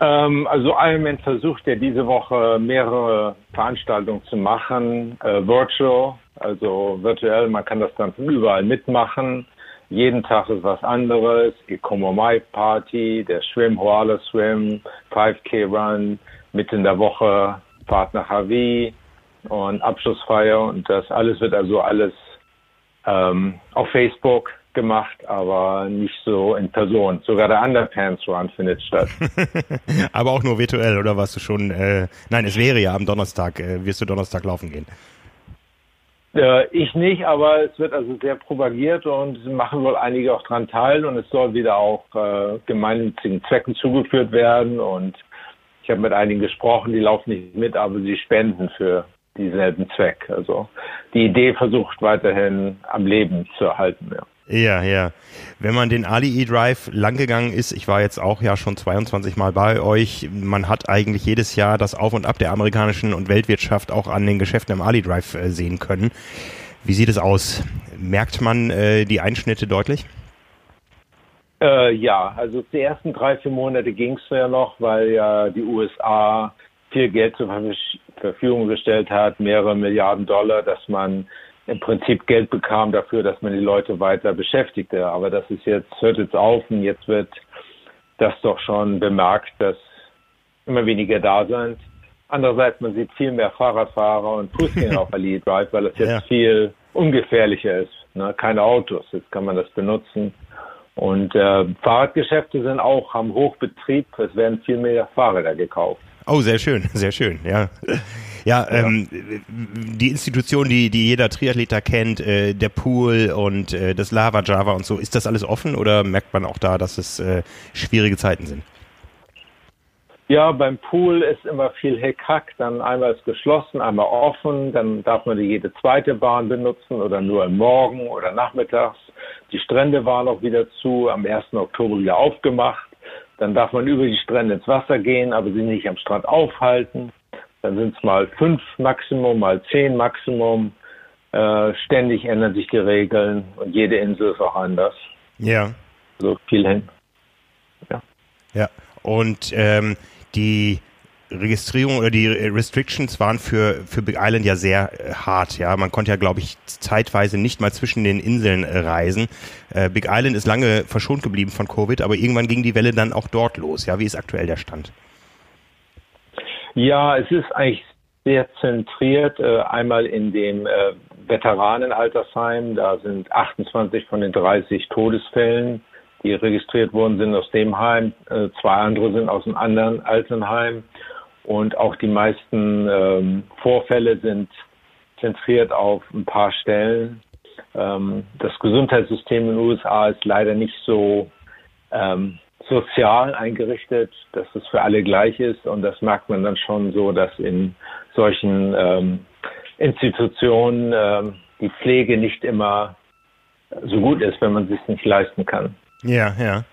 Ähm, also Ironman versucht ja diese Woche mehrere Veranstaltungen zu machen, äh, virtual, also virtuell, man kann das dann überall mitmachen. Jeden Tag ist was anderes, die Komomai Party, der Schwimm, Hoala Swim, 5K Run, mitten in der Woche Fahrt nach Hawaii und Abschlussfeier und das alles wird also alles ähm, auf Facebook gemacht, aber nicht so in Person. Sogar der Underpants Run findet statt. Aber auch nur virtuell oder warst du schon? Äh, nein, es wäre ja am Donnerstag. Äh, wirst du Donnerstag laufen gehen? Äh, ich nicht, aber es wird also sehr propagiert und machen wohl einige auch dran teil und es soll wieder auch äh, gemeinnützigen Zwecken zugeführt werden und ich habe mit einigen gesprochen, die laufen nicht mit, aber sie spenden für dieselben Zweck. Also die Idee versucht weiterhin am Leben zu erhalten. Ja. Ja, ja. Wenn man den Ali E-Drive langgegangen ist, ich war jetzt auch ja schon 22 Mal bei euch, man hat eigentlich jedes Jahr das Auf und Ab der amerikanischen und Weltwirtschaft auch an den Geschäften im Ali Drive äh, sehen können. Wie sieht es aus? Merkt man äh, die Einschnitte deutlich? Äh, ja, also die ersten drei, vier Monate ging es ja noch, weil ja die USA viel Geld zur Verfügung gestellt hat, mehrere Milliarden Dollar, dass man im Prinzip Geld bekam dafür, dass man die Leute weiter beschäftigte. Aber das ist jetzt, hört jetzt auf und jetzt wird das doch schon bemerkt, dass immer weniger da sind. Andererseits, man sieht viel mehr Fahrradfahrer und Fußgänger auf der Lead Drive, weil es jetzt ja. viel ungefährlicher ist. Ne? Keine Autos, jetzt kann man das benutzen. Und äh, Fahrradgeschäfte sind auch am Hochbetrieb. Es werden viel mehr Fahrräder gekauft. Oh, sehr schön, sehr schön, ja. Ja, ähm, die Institution, die, die jeder Triathleter kennt, äh, der Pool und äh, das Lava Java und so, ist das alles offen oder merkt man auch da, dass es äh, schwierige Zeiten sind? Ja, beim Pool ist immer viel Hickhack. Dann einmal ist geschlossen, einmal offen. Dann darf man jede zweite Bahn benutzen oder nur am Morgen oder nachmittags. Die Strände waren auch wieder zu, am 1. Oktober wieder aufgemacht. Dann darf man über die Strände ins Wasser gehen, aber sich nicht am Strand aufhalten. Dann sind es mal fünf Maximum, mal zehn Maximum. Äh, ständig ändern sich die Regeln und jede Insel ist auch anders. Ja. So viel hin. Ja. Ja. Und ähm, die Registrierung oder die Restrictions waren für, für Big Island ja sehr äh, hart. Ja, man konnte ja, glaube ich, zeitweise nicht mal zwischen den Inseln äh, reisen. Äh, Big Island ist lange verschont geblieben von Covid, aber irgendwann ging die Welle dann auch dort los. Ja, wie ist aktuell der Stand? Ja, es ist eigentlich sehr zentriert. Äh, einmal in dem äh, Veteranenaltersheim, da sind 28 von den 30 Todesfällen die registriert worden sind aus dem Heim. Äh, zwei andere sind aus einem anderen Altenheim. Und auch die meisten ähm, Vorfälle sind zentriert auf ein paar Stellen. Ähm, das Gesundheitssystem in den USA ist leider nicht so ähm, sozial eingerichtet, dass es für alle gleich ist. Und das merkt man dann schon so, dass in solchen ähm, Institutionen ähm, die Pflege nicht immer so gut ist, wenn man es sich nicht leisten kann. Ja, ja.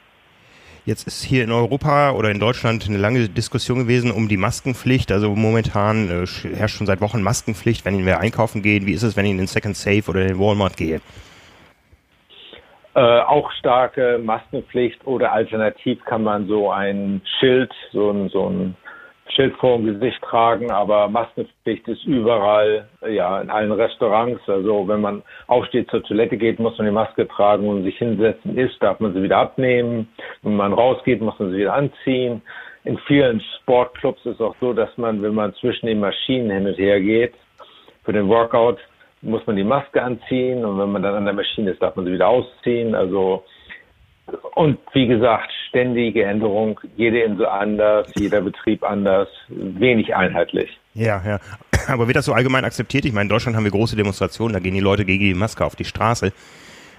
Jetzt ist hier in Europa oder in Deutschland eine lange Diskussion gewesen um die Maskenpflicht. Also momentan äh, herrscht schon seit Wochen Maskenpflicht, wenn wir einkaufen gehen. Wie ist es, wenn ich in den Second Safe oder in den Walmart gehe? Äh, auch starke Maskenpflicht oder alternativ kann man so ein Schild, so ein, so ein Schild vor dem Gesicht tragen, aber Maskenpflicht ist überall, ja, in allen Restaurants. Also wenn man aufsteht zur Toilette geht, muss man die Maske tragen und sich hinsetzen ist, darf man sie wieder abnehmen. Wenn man rausgeht, muss man sie wieder anziehen. In vielen Sportclubs ist auch so, dass man, wenn man zwischen den Maschinen hin und her geht, für den Workout muss man die Maske anziehen und wenn man dann an der Maschine ist, darf man sie wieder ausziehen. Also und wie gesagt, ständige Änderung, jede Insel anders, jeder Betrieb anders, wenig einheitlich. Ja, ja. Aber wird das so allgemein akzeptiert? Ich meine, in Deutschland haben wir große Demonstrationen, da gehen die Leute gegen die Maske auf die Straße.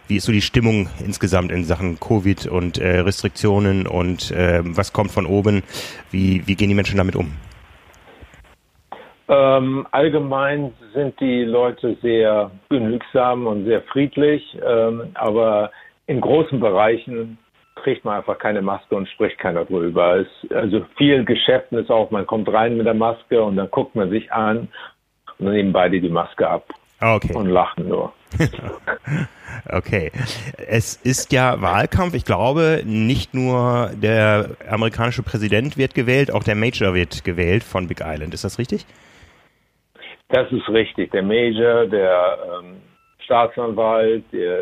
Wie ist so die Stimmung insgesamt in Sachen Covid und äh, Restriktionen und äh, was kommt von oben? Wie, wie gehen die Menschen damit um? Ähm, allgemein sind die Leute sehr genügsam und sehr friedlich, ähm, aber in großen Bereichen trägt man einfach keine Maske und spricht keiner drüber. Es, also viel Geschäften ist auch, man kommt rein mit der Maske und dann guckt man sich an und dann nehmen beide die Maske ab ah, okay. und lachen nur. okay. Es ist ja Wahlkampf. Ich glaube, nicht nur der amerikanische Präsident wird gewählt, auch der Major wird gewählt von Big Island. Ist das richtig? Das ist richtig. Der Major, der ähm, Staatsanwalt, der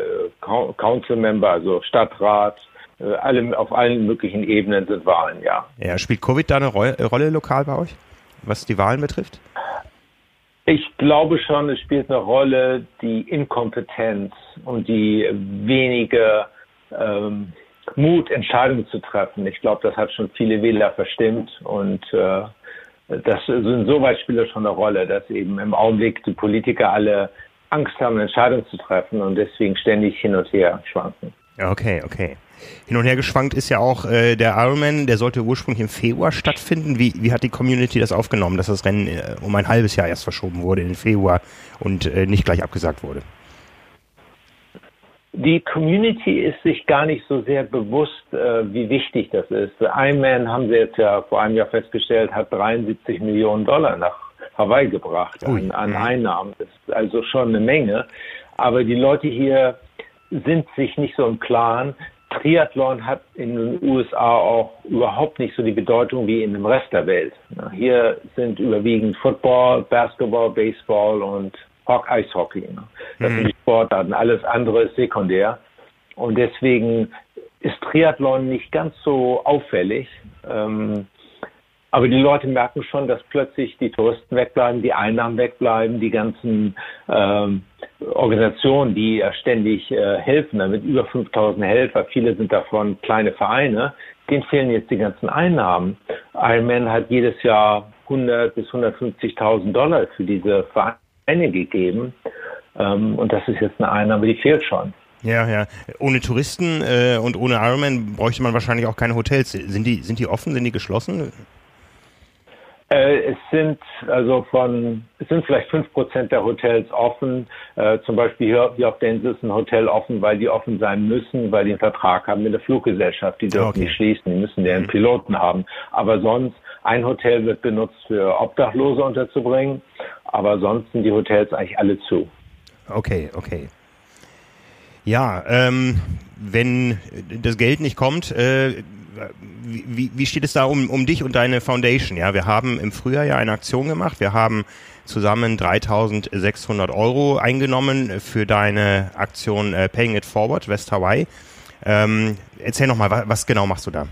Council Member, also Stadtrat, äh, alle, auf allen möglichen Ebenen sind Wahlen, ja. Ja, spielt Covid da eine Rolle lokal bei euch, was die Wahlen betrifft? Ich glaube schon, es spielt eine Rolle die Inkompetenz und die wenige ähm, Mut, Entscheidungen zu treffen. Ich glaube, das hat schon viele Wähler verstimmt und äh, das insoweit spielt das schon eine Rolle, dass eben im Augenblick die Politiker alle Angst haben, Entscheidungen zu treffen und deswegen ständig hin und her schwanken. Okay, okay. Hin und her geschwankt ist ja auch äh, der Ironman, der sollte ursprünglich im Februar stattfinden. Wie, wie hat die Community das aufgenommen, dass das Rennen äh, um ein halbes Jahr erst verschoben wurde in den Februar und äh, nicht gleich abgesagt wurde? Die Community ist sich gar nicht so sehr bewusst, äh, wie wichtig das ist. Ironman haben sie jetzt ja vor einem Jahr festgestellt, hat 73 Millionen Dollar nach Hawaii gebracht an, an, Einnahmen. Das ist also schon eine Menge. Aber die Leute hier sind sich nicht so im Klaren. Triathlon hat in den USA auch überhaupt nicht so die Bedeutung wie in dem Rest der Welt. Hier sind überwiegend Football, Basketball, Baseball und Eishockey. Das mhm. sind die Sportarten. Alles andere ist sekundär. Und deswegen ist Triathlon nicht ganz so auffällig. Ähm, aber die Leute merken schon, dass plötzlich die Touristen wegbleiben, die Einnahmen wegbleiben, die ganzen ähm, Organisationen, die ja ständig äh, helfen, damit über 5000 Helfer, viele sind davon kleine Vereine, denen fehlen jetzt die ganzen Einnahmen. Ironman hat jedes Jahr 100 bis 150.000 Dollar für diese Vereine gegeben. Ähm, und das ist jetzt eine Einnahme, die fehlt schon. Ja, ja. Ohne Touristen äh, und ohne Ironman bräuchte man wahrscheinlich auch keine Hotels. Sind die, sind die offen? Sind die geschlossen? Äh, es sind also von, es sind vielleicht fünf Prozent der Hotels offen. Äh, zum Beispiel hier, hier auf der Insel ist ein Hotel offen, weil die offen sein müssen, weil die einen Vertrag haben mit der Fluggesellschaft. Die dürfen okay. nicht schließen, die müssen mhm. Piloten haben. Aber sonst, ein Hotel wird benutzt für Obdachlose unterzubringen, aber sonst sind die Hotels eigentlich alle zu. Okay, okay. Ja, ähm, wenn das Geld nicht kommt, äh, wie, wie steht es da um, um dich und deine Foundation? Ja, wir haben im Frühjahr ja eine Aktion gemacht. Wir haben zusammen 3.600 Euro eingenommen für deine Aktion äh, Paying It Forward West Hawaii. Ähm, erzähl nochmal, was, was genau machst du da?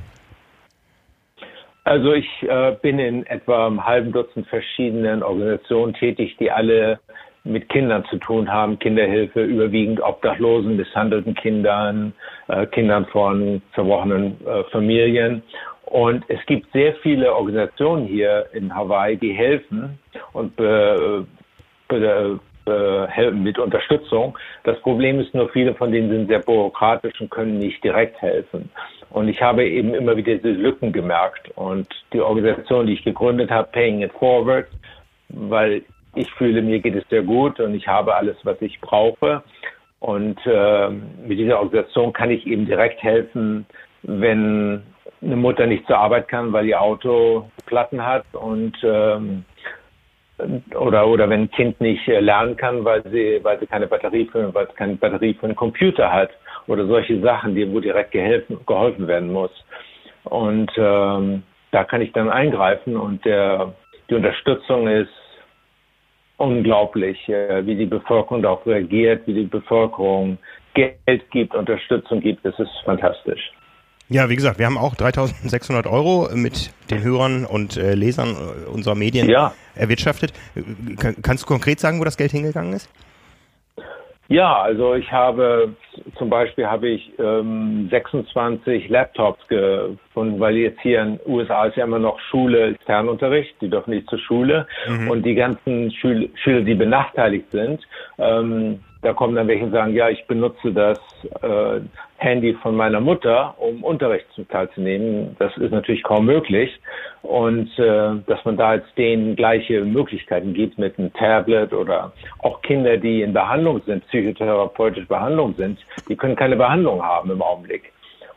Also ich äh, bin in etwa einem halben Dutzend verschiedenen Organisationen tätig, die alle mit Kindern zu tun haben, Kinderhilfe, überwiegend Obdachlosen, misshandelten Kindern, äh, Kindern von zerbrochenen äh, Familien. Und es gibt sehr viele Organisationen hier in Hawaii, die helfen und be, be, helfen mit Unterstützung. Das Problem ist nur, viele von denen sind sehr bürokratisch und können nicht direkt helfen. Und ich habe eben immer wieder diese Lücken gemerkt. Und die Organisation, die ich gegründet habe, Paying It Forward, weil ich fühle, mir geht es sehr gut und ich habe alles, was ich brauche. Und äh, mit dieser Organisation kann ich eben direkt helfen, wenn eine Mutter nicht zur Arbeit kann, weil ihr Auto Platten hat und ähm, oder oder wenn ein Kind nicht äh, lernen kann, weil sie weil sie keine Batterie für weil es keine Batterie für einen Computer hat oder solche Sachen, die wo direkt geholfen geholfen werden muss. Und ähm, da kann ich dann eingreifen und der die Unterstützung ist unglaublich, äh, wie die Bevölkerung darauf reagiert, wie die Bevölkerung Geld gibt, Unterstützung gibt. Das ist fantastisch. Ja, wie gesagt, wir haben auch 3600 Euro mit den Hörern und äh, Lesern äh, unserer Medien ja. erwirtschaftet. Kannst du konkret sagen, wo das Geld hingegangen ist? Ja, also ich habe zum Beispiel habe ich ähm, 26 Laptops gefunden, weil jetzt hier in den USA ist ja immer noch Schule, Fernunterricht, die dürfen nicht zur Schule mhm. und die ganzen Schül Schüler, die benachteiligt sind, ähm, da kommen dann welche und sagen, ja, ich benutze das äh, Handy von meiner Mutter, um Unterricht teilzunehmen. Das ist natürlich kaum möglich. Und äh, dass man da jetzt denen gleiche Möglichkeiten gibt mit einem Tablet oder auch Kinder, die in Behandlung sind, psychotherapeutische Behandlung sind, die können keine Behandlung haben im Augenblick.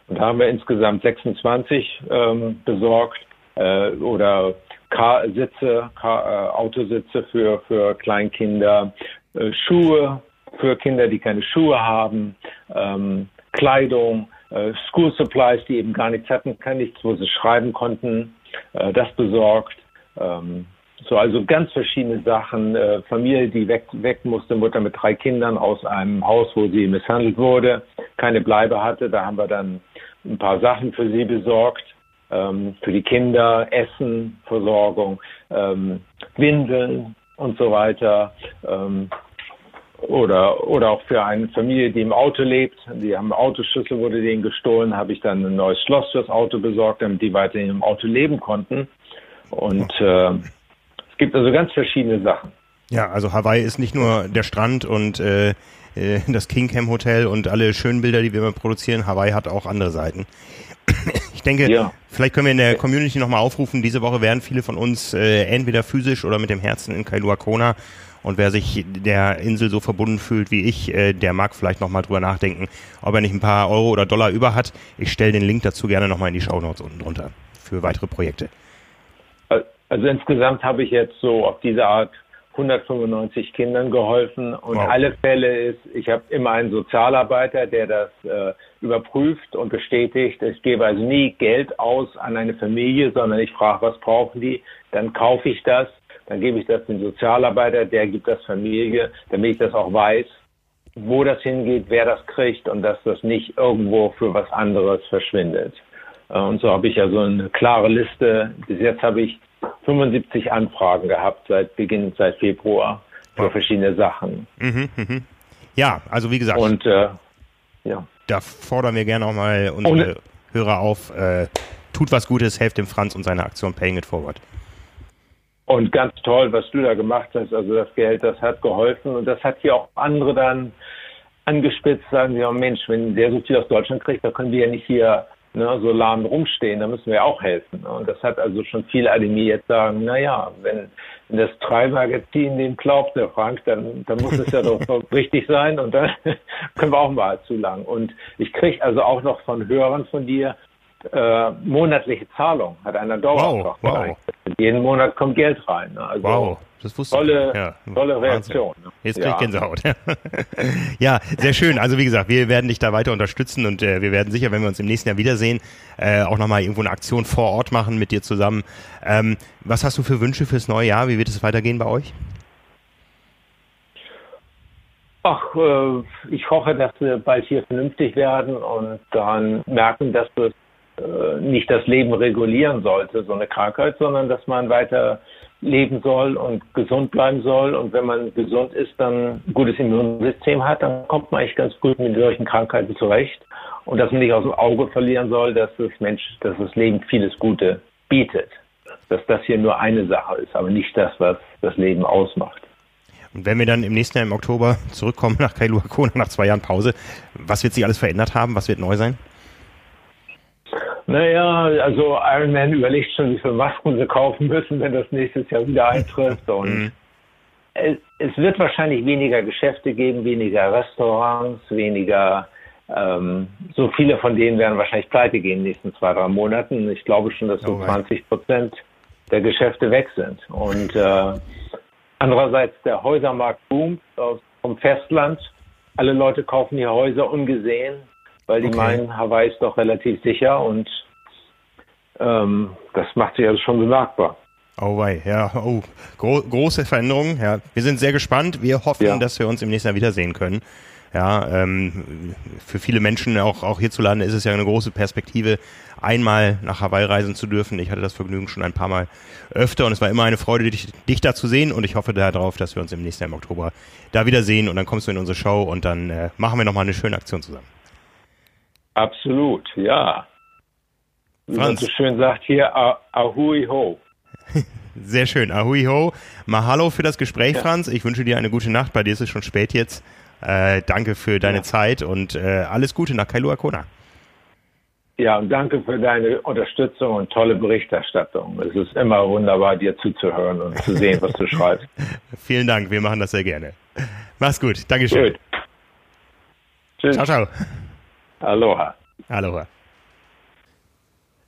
Und da haben wir insgesamt 26 ähm, besorgt äh, oder Car Sitze, Car äh, Autositze für, für Kleinkinder, äh, Schuhe für Kinder, die keine Schuhe haben, ähm, Kleidung, äh, School Supplies, die eben gar nichts hatten, kann nichts, wo sie schreiben konnten, äh, das besorgt. Ähm, so, also ganz verschiedene Sachen. Äh, Familie, die weg, weg musste, Mutter mit drei Kindern aus einem Haus, wo sie misshandelt wurde, keine Bleibe hatte. Da haben wir dann ein paar Sachen für sie besorgt. Ähm, für die Kinder, Essen, Versorgung, ähm, Windeln und so weiter. Ähm, oder, oder auch für eine Familie, die im Auto lebt. Die haben Autoschlüssel, wurde denen gestohlen, habe ich dann ein neues Schloss fürs Auto besorgt, damit die weiterhin im Auto leben konnten. Und äh, es gibt also ganz verschiedene Sachen. Ja, also Hawaii ist nicht nur der Strand und äh, äh das Kingham Hotel und alle schönen Bilder, die wir immer produzieren. Hawaii hat auch andere Seiten. Ich denke, ja. vielleicht können wir in der Community nochmal aufrufen. Diese Woche werden viele von uns äh, entweder physisch oder mit dem Herzen in Kailua Kona und wer sich der Insel so verbunden fühlt wie ich, äh, der mag vielleicht nochmal drüber nachdenken, ob er nicht ein paar Euro oder Dollar über hat. Ich stelle den Link dazu gerne nochmal in die Show Notes unten drunter für weitere Projekte. Also insgesamt habe ich jetzt so auf diese Art 195 Kindern geholfen und Wow. alle Fälle ist, ich habe immer einen Sozialarbeiter, der das äh, überprüft und bestätigt. Ich gebe also nie Geld aus an eine Familie, sondern ich frage, was brauchen die? Dann kaufe ich das, dann gebe ich das dem Sozialarbeiter, der gibt das Familie, damit ich das auch weiß, wo das hingeht, wer das kriegt und dass das nicht irgendwo für was anderes verschwindet. Äh, Und so habe ich also eine klare Liste. Bis jetzt habe ich 75 Anfragen gehabt seit Beginn, seit Februar für verschiedene Sachen. Ja, also wie gesagt, Und äh, ja. da fordern wir gerne auch mal unsere Ohne- Hörer auf, äh, tut was Gutes, helft dem Franz und seiner Aktion Paying It Forward. Und ganz toll, was du da gemacht hast. Also das Geld, das hat geholfen und das hat hier auch andere dann angespitzt, sagen sie, oh Mensch, wenn der so viel aus Deutschland kriegt, da können wir ja nicht hier ne, so lahm rumstehen, da müssen wir auch helfen. Und das hat also schon viele animiert, sagen, na ja, wenn, wenn das Treibmagazin dem glaubt, der Frank, dann, dann muss es ja doch richtig sein und dann können wir auch mal zu lang. Und ich kriege also auch noch von Hörern von dir äh, monatliche Zahlung, hat einer Dauerauftrag. Wow, wow. Jeden Monat kommt Geld rein. Ne? Also Wow, das wusste tolle, ich. Ja, tolle Wahnsinn. Reaktion. ne? Jetzt krieg ich Ja. Gänsehaut. ja, sehr schön. Also wie gesagt, wir werden dich da weiter unterstützen und äh, wir werden sicher, wenn wir uns im nächsten Jahr wiedersehen, äh, auch nochmal irgendwo eine Aktion vor Ort machen mit dir zusammen. Ähm, was hast du für Wünsche fürs neue Jahr? Wie wird es weitergehen bei euch? Ach, äh, ich hoffe, dass wir bald hier vernünftig werden und dann merken, dass es äh, nicht das Leben regulieren sollte, so eine Krankheit, sondern dass man weiter leben soll und gesund bleiben soll. Und wenn man gesund ist, dann ein gutes Immunsystem hat, dann kommt man eigentlich ganz gut mit solchen Krankheiten zurecht. Und dass man nicht aus dem Auge verlieren soll, dass das Mensch, dass das Leben vieles Gute bietet. Dass das hier nur eine Sache ist, aber nicht das, was das Leben ausmacht. Und wenn wir dann im nächsten Jahr im Oktober zurückkommen nach Kailua Kona nach zwei Jahren Pause, was wird sich alles verändert haben? Was wird neu sein? Naja, also Ironman überlegt schon, wie viele Masken sie kaufen müssen, wenn das nächstes Jahr wieder eintrifft. Und es, es wird wahrscheinlich weniger Geschäfte geben, weniger Restaurants, weniger, ähm, so viele von denen werden wahrscheinlich pleite gehen in den nächsten zwei, drei Monaten. Ich glaube schon, dass so Oh, 20 Prozent der Geschäfte weg sind. Und äh, andererseits der Häusermarkt boomt vom Festland. Alle Leute kaufen hier Häuser ungesehen, weil die Okay. meinen, Hawaii ist doch relativ sicher und ähm, das macht sich also schon bemerkbar. Oh wei, ja, oh, gro große Veränderungen. Ja, wir sind sehr gespannt. Wir hoffen, Ja. dass wir uns im nächsten Jahr wiedersehen können. Ja, ähm, für viele Menschen auch auch hierzulande ist es ja eine große Perspektive, einmal nach Hawaii reisen zu dürfen. Ich hatte das Vergnügen schon ein paar Mal öfter und es war immer eine Freude, dich, dich da zu sehen und ich hoffe darauf, dass wir uns im nächsten Jahr im Oktober da wiedersehen und dann kommst du in unsere Show und dann äh, machen wir nochmal eine schöne Aktion zusammen. Absolut, ja. Wie man Franz. so schön sagt hier, ah- Ahui Ho. Sehr schön. Ahui ho. Mahalo für das Gespräch, Franz. Ich wünsche dir eine gute Nacht. Bei dir ist es schon spät jetzt. Äh, danke für deine Ja. Zeit und äh, alles Gute nach Kailua Kona. Ja, und danke für deine Unterstützung und tolle Berichterstattung. Es ist immer wunderbar, dir zuzuhören und zu sehen, was du schreibst. Vielen Dank. Wir machen das sehr gerne. Mach's gut. Dankeschön. Gut. Tschüss. Ciao, ciao. Aloha. Aloha.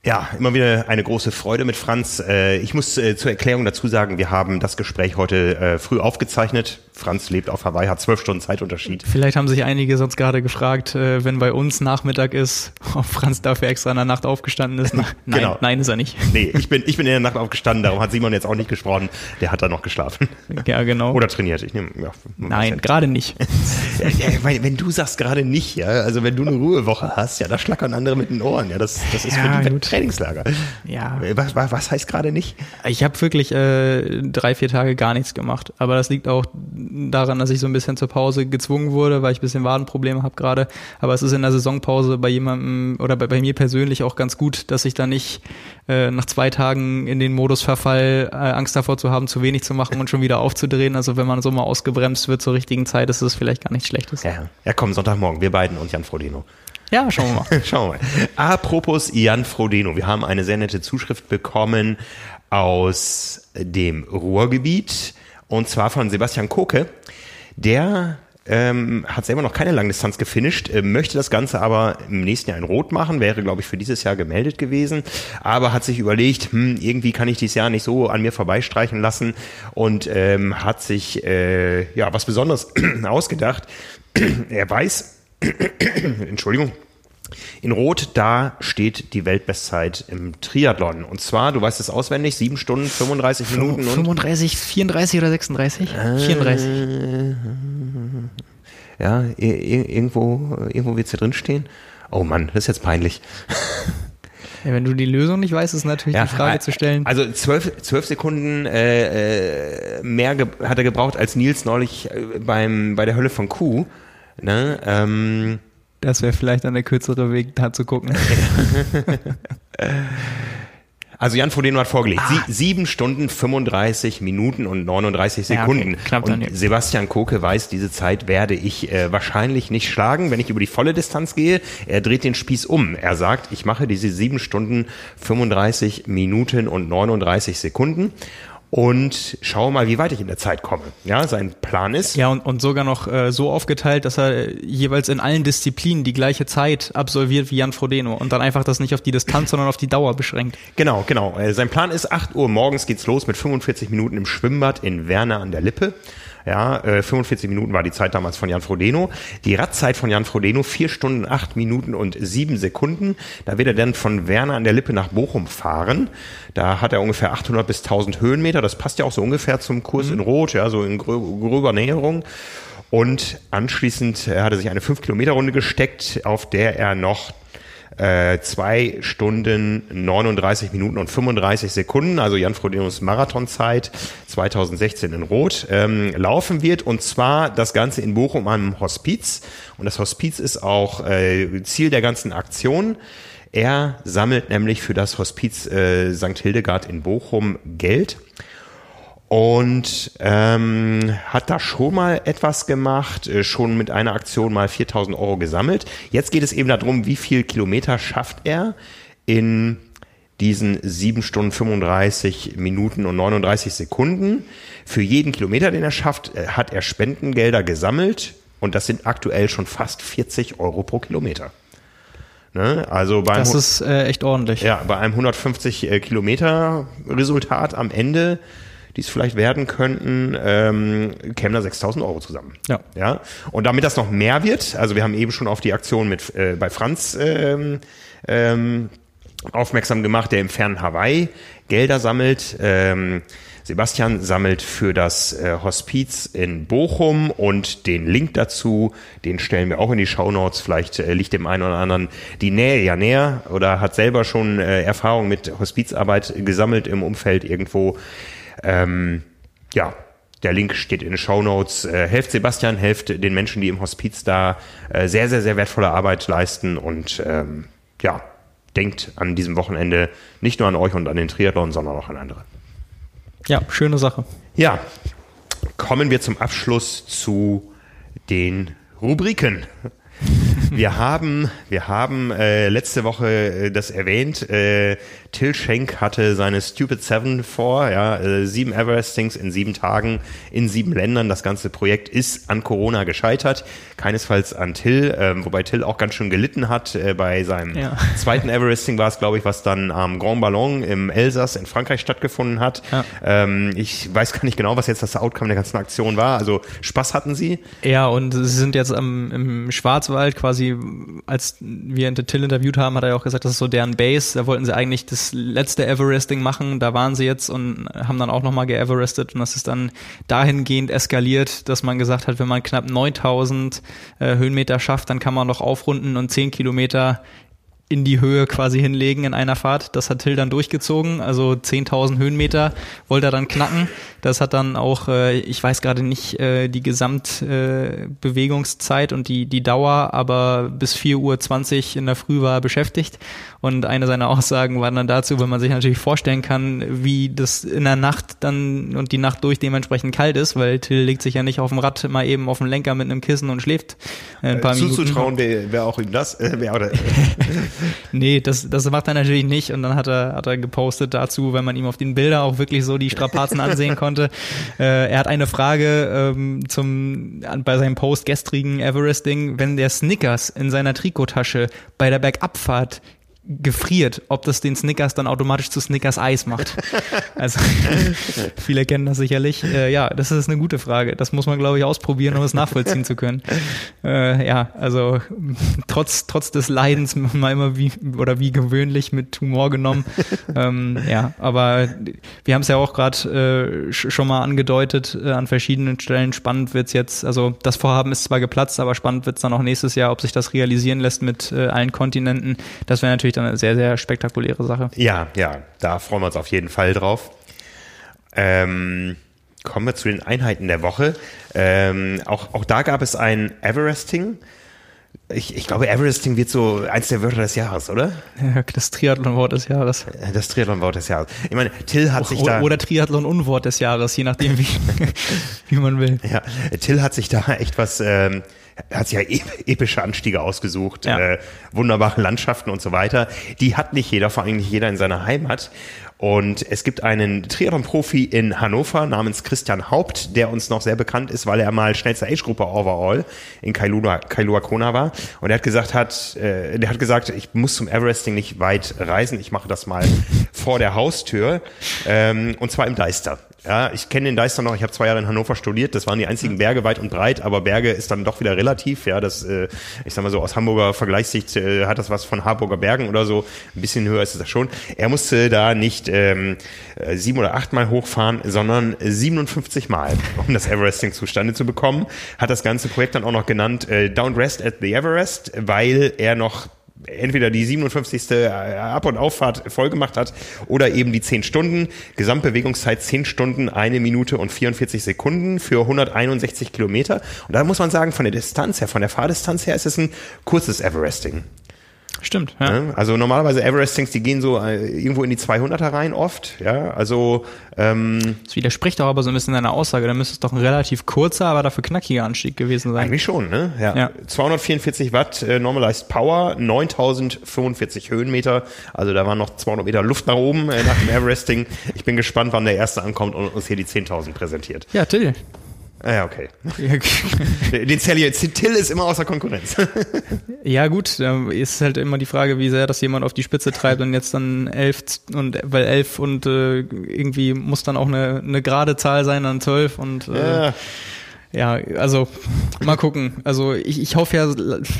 Ja, immer wieder eine große Freude mit Franz. Äh, Ich muss äh, zur Erklärung dazu sagen, wir haben das Gespräch heute äh, früh aufgezeichnet. Franz lebt auf Hawaii, hat zwölf Stunden Zeitunterschied. Vielleicht haben sich einige sonst gerade gefragt, wenn bei uns Nachmittag ist, ob Franz dafür extra in der Nacht aufgestanden ist. Nein, Genau. nein, ist er nicht. Nee, ich bin, ich bin in der Nacht aufgestanden, darum hat Simon jetzt auch nicht gesprochen. Der hat da noch geschlafen. Ja, genau. Oder trainiert. Ich nehme, ja, nein, gerade nicht. wenn du sagst gerade nicht, ja, also wenn du eine Ruhewoche hast, ja, da schlackern andere mit den Ohren, ja, das, das ist Ja, für die gut. Trainingslager. Ja. Was, was, was heißt gerade nicht? Ich habe wirklich äh, drei, vier Tage gar nichts gemacht. Aber das liegt auch daran, dass ich so ein bisschen zur Pause gezwungen wurde, weil ich ein bisschen Wadenprobleme habe gerade. Aber es ist in der Saisonpause bei jemandem oder bei, bei mir persönlich auch ganz gut, dass ich da nicht äh, nach zwei Tagen in den Modus verfall, äh, Angst davor zu haben, zu wenig zu machen und schon wieder aufzudrehen. Also wenn man so mal ausgebremst wird zur richtigen Zeit, ist es vielleicht gar nichts Schlechtes. Ja, ja komm, Sonntagmorgen, wir beiden und Jan Frodeno. Ja, schauen wir mal. Schauen wir mal. Apropos Jan Frodeno, wir haben eine sehr nette Zuschrift bekommen aus dem Ruhrgebiet und zwar von Sebastian Koke. Der ähm, hat selber noch keine Langdistanz gefinisht, äh, möchte das Ganze aber im nächsten Jahr in Rot machen, wäre, glaube ich, für dieses Jahr gemeldet gewesen, aber hat sich überlegt, hm, irgendwie kann ich dieses Jahr nicht so an mir vorbeistreichen lassen und ähm, hat sich äh, ja was Besonderes ausgedacht. er weiß, Entschuldigung, in Rot, da steht die Weltbestzeit im Triathlon. Und zwar, du weißt es auswendig, 7 Stunden, 35 Minuten 35, 34 oder 36? Äh, 34. Ja, irgendwo, irgendwo wird es hier drin stehen. Oh Mann, das ist jetzt peinlich. Ja, wenn du die Lösung nicht weißt, ist natürlich ja, die Frage zu stellen. Also zwölf, zwölf Sekunden äh, äh mehr hat er gebraucht als Nils neulich äh, beim, bei der Hölle von Kuh. Ne? Ähm, das wäre vielleicht dann der kürzere Weg, da zu gucken. Also Jan Frodeno hat vorgelegt, ah. Sie, sieben Stunden 35 Minuten und 39 Sekunden. Ja, okay. Knapp und Sebastian Koke weiß, diese Zeit werde ich äh, wahrscheinlich nicht schlagen, wenn ich über die volle Distanz gehe. Er dreht den Spieß um. Er sagt, ich mache diese sieben Stunden 35 Minuten und 39 Sekunden und schaue mal, wie weit ich in der Zeit komme. Ja, sein Plan ist. Ja, und, und sogar noch äh, so aufgeteilt, dass er jeweils in allen Disziplinen die gleiche Zeit absolviert wie Jan Frodeno und dann einfach das nicht auf die Distanz, sondern auf die Dauer beschränkt. Genau, genau. Äh, sein Plan ist 8 Uhr morgens geht's los mit 45 Minuten im Schwimmbad in Werner an der Lippe. Ja, äh, 45 Minuten war die Zeit damals von Jan Frodeno. Die Radzeit von Jan Frodeno vier Stunden, acht Minuten und sieben Sekunden. Da wird er dann von Werner an der Lippe nach Bochum fahren. Da hat er ungefähr 800 bis 1000 Höhenmeter. Das passt ja auch so ungefähr zum Kurs mhm. in Rot, ja, so in grö gröber Näherung. Und anschließend hat er sich eine 5-Kilometer-Runde gesteckt, auf der er noch äh, zwei Stunden 39 Minuten und 35 Sekunden, also Jan Frodenos Marathonzeit 2016 in Rot, ähm, laufen wird. Und zwar das Ganze in Bochum am Hospiz. Und das Hospiz ist auch äh, Ziel der ganzen Aktion. Er sammelt nämlich für das Hospiz äh, St. Hildegard in Bochum Geld und ähm, hat da schon mal etwas gemacht, äh, schon mit einer Aktion mal 4000 Euro gesammelt. Jetzt geht es eben darum, wie viel Kilometer schafft er in diesen 7 Stunden 35 Minuten und 39 Sekunden. Für jeden Kilometer, den er schafft, äh, hat er Spendengelder gesammelt und das sind aktuell schon fast 40 Euro pro Kilometer. Ne? Also beim, das ist äh, echt ordentlich. Ja, bei einem 150 äh, Kilometer Resultat am Ende die es vielleicht werden könnten, ähm, kämen da 6.000 Euro zusammen. Ja. ja. Und damit das noch mehr wird, also wir haben eben schon auf die Aktion mit äh, bei Franz ähm, ähm, aufmerksam gemacht, der im fernen Hawaii Gelder sammelt. Ähm, Sebastian sammelt für das äh, Hospiz in Bochum und den Link dazu, den stellen wir auch in die Shownotes. Vielleicht äh, liegt dem einen oder anderen die Nähe ja näher oder hat selber schon äh, Erfahrung mit Hospizarbeit gesammelt im Umfeld irgendwo. Ähm, ja, der Link steht in den Show Notes. Äh, helft Sebastian, helft den Menschen, die im Hospiz da äh, sehr, sehr, sehr wertvolle Arbeit leisten und ähm, ja, denkt an diesem Wochenende nicht nur an euch und an den Triathlon, sondern auch an andere. Ja, schöne Sache. Ja, kommen wir zum Abschluss zu den Rubriken. Wir haben, wir haben äh, letzte Woche äh, das erwähnt. Äh, Till Schenk hatte seine Stupid Seven vor, ja, äh, sieben Everestings in sieben Tagen in sieben Ländern. Das ganze Projekt ist an Corona gescheitert, keinesfalls an Till, äh, wobei Till auch ganz schön gelitten hat. Äh, bei seinem ja. zweiten Everesting war es, glaube ich, was dann am Grand Ballon im Elsass in Frankreich stattgefunden hat. Ja. Ähm, ich weiß gar nicht genau, was jetzt das Outcome der ganzen Aktion war. Also Spaß hatten sie. Ja, und sie sind jetzt am, im Schwarzwald quasi, als wir Till interviewt haben, hat er ja auch gesagt, das ist so deren Base. Da wollten sie eigentlich das letzte Everesting machen. Da waren sie jetzt und haben dann auch nochmal geeverestet und das ist dann dahingehend eskaliert, dass man gesagt hat, wenn man knapp 9000 äh, Höhenmeter schafft, dann kann man noch aufrunden und 10 Kilometer in die Höhe quasi hinlegen in einer Fahrt. Das hat Till dann durchgezogen, also 10.000 Höhenmeter wollte er dann knacken. Das hat dann auch, äh, ich weiß gerade nicht äh, die Gesamtbewegungszeit äh, und die, die Dauer, aber bis 4.20 Uhr in der Früh war er beschäftigt. Und eine seiner Aussagen war dann dazu, wenn man sich natürlich vorstellen kann, wie das in der Nacht dann und die Nacht durch dementsprechend kalt ist, weil Till legt sich ja nicht auf dem Rad mal eben auf den Lenker mit einem Kissen und schläft ein paar äh, Zuzutrauen Minuten. Zuzutrauen wäre auch ihm das, äh, wär, oder nee, das, das macht er natürlich nicht. Und dann hat er, hat er gepostet dazu, wenn man ihm auf den Bildern auch wirklich so die Strapazen ansehen konnte. Äh, er hat eine Frage ähm, zum bei seinem Post gestrigen Everesting, wenn der Snickers in seiner Trikottasche bei der Bergabfahrt gefriert, ob das den Snickers dann automatisch zu Snickers Eis macht. Also viele kennen das sicherlich. Äh, ja, das ist eine gute Frage. Das muss man, glaube ich, ausprobieren, um es nachvollziehen zu können. Äh, ja, also trotz trotz des Leidens mal immer wie oder wie gewöhnlich mit Humor genommen. Ähm, ja, aber wir haben es ja auch gerade äh, schon mal angedeutet äh, an verschiedenen Stellen. Spannend wird's jetzt. Also das Vorhaben ist zwar geplatzt, aber spannend wird's dann auch nächstes Jahr, ob sich das realisieren lässt mit äh, allen Kontinenten. Das wäre natürlich dann eine sehr, sehr spektakuläre Sache. Ja, ja, da freuen wir uns auf jeden Fall drauf. Ähm, kommen wir zu den Einheiten der Woche. Ähm, auch, auch da gab es ein Everesting. Ich, ich glaube, Everesting wird so eins der Wörter des Jahres, oder? Ja, das Triathlon-Wort des Jahres. Das Triathlon-Wort des Jahres. Ich meine, Till hat sich da... Oder Triathlon-Unwort des Jahres, je nachdem, wie, wie man will. Ja, Till hat sich da echt was... Ähm, hat sich ja epische Anstiege ausgesucht, ja. äh, wunderbare Landschaften und so weiter. Die hat nicht jeder, vor allem nicht jeder in seiner Heimat. Und es gibt einen Triathlon-Profi in Hannover namens Christian Haupt, der uns noch sehr bekannt ist, weil er mal schnellster Age-Gruppe Overall in Kailua, Kailua Kona war. Und er hat gesagt, hat, äh, der hat gesagt, ich muss zum Everesting nicht weit reisen, ich mache das mal vor der Haustür. Ähm, und zwar im Deister. Ja, ich kenne den Deister noch, ich habe zwei Jahre in Hannover studiert, das waren die einzigen Berge weit und breit, aber Berge ist dann doch wieder relativ, ja, das, äh, ich sag mal so, aus Hamburger Vergleichssicht äh, hat das was von Harburger Bergen oder so, ein bisschen höher ist es schon. Er musste da nicht ähm, äh, sieben oder achtmal hochfahren, sondern 57 Mal, um das Everesting zustande zu bekommen. Hat das ganze Projekt dann auch noch genannt äh, Don't Rest at the Everest, weil er noch entweder die 57. Äh, Ab- und Auffahrt voll gemacht hat oder eben die 10 Stunden. Gesamtbewegungszeit 10 Stunden, eine Minute und 44 Sekunden für 161 Kilometer. Und da muss man sagen, von der Distanz her, von der Fahrdistanz her ist es ein kurzes Everesting. Stimmt, ja. Ne? Also normalerweise Everestings, die gehen so äh, irgendwo in die 200er rein oft, ja, also ähm, Das widerspricht auch aber so ein bisschen deiner Aussage, da müsste es doch ein relativ kurzer, aber dafür knackiger Anstieg gewesen sein. Eigentlich schon, ne? Ja. Ja. 244 Watt äh, Normalized Power, 9045 Höhenmeter, also da waren noch 200 Meter Luft nach oben äh, nach dem Everesting. Ich bin gespannt, wann der Erste ankommt und uns hier die 10.000 präsentiert. Ja, Till. Ah, ja, okay. Den jetzt. Till ist immer außer Konkurrenz. Ja, gut, ist halt immer die Frage, wie sehr das jemand auf die Spitze treibt und jetzt dann elf und weil elf und äh, irgendwie muss dann auch eine, eine gerade Zahl sein, dann zwölf und äh, Ja. Ja, also mal gucken. Also ich, ich hoffe ja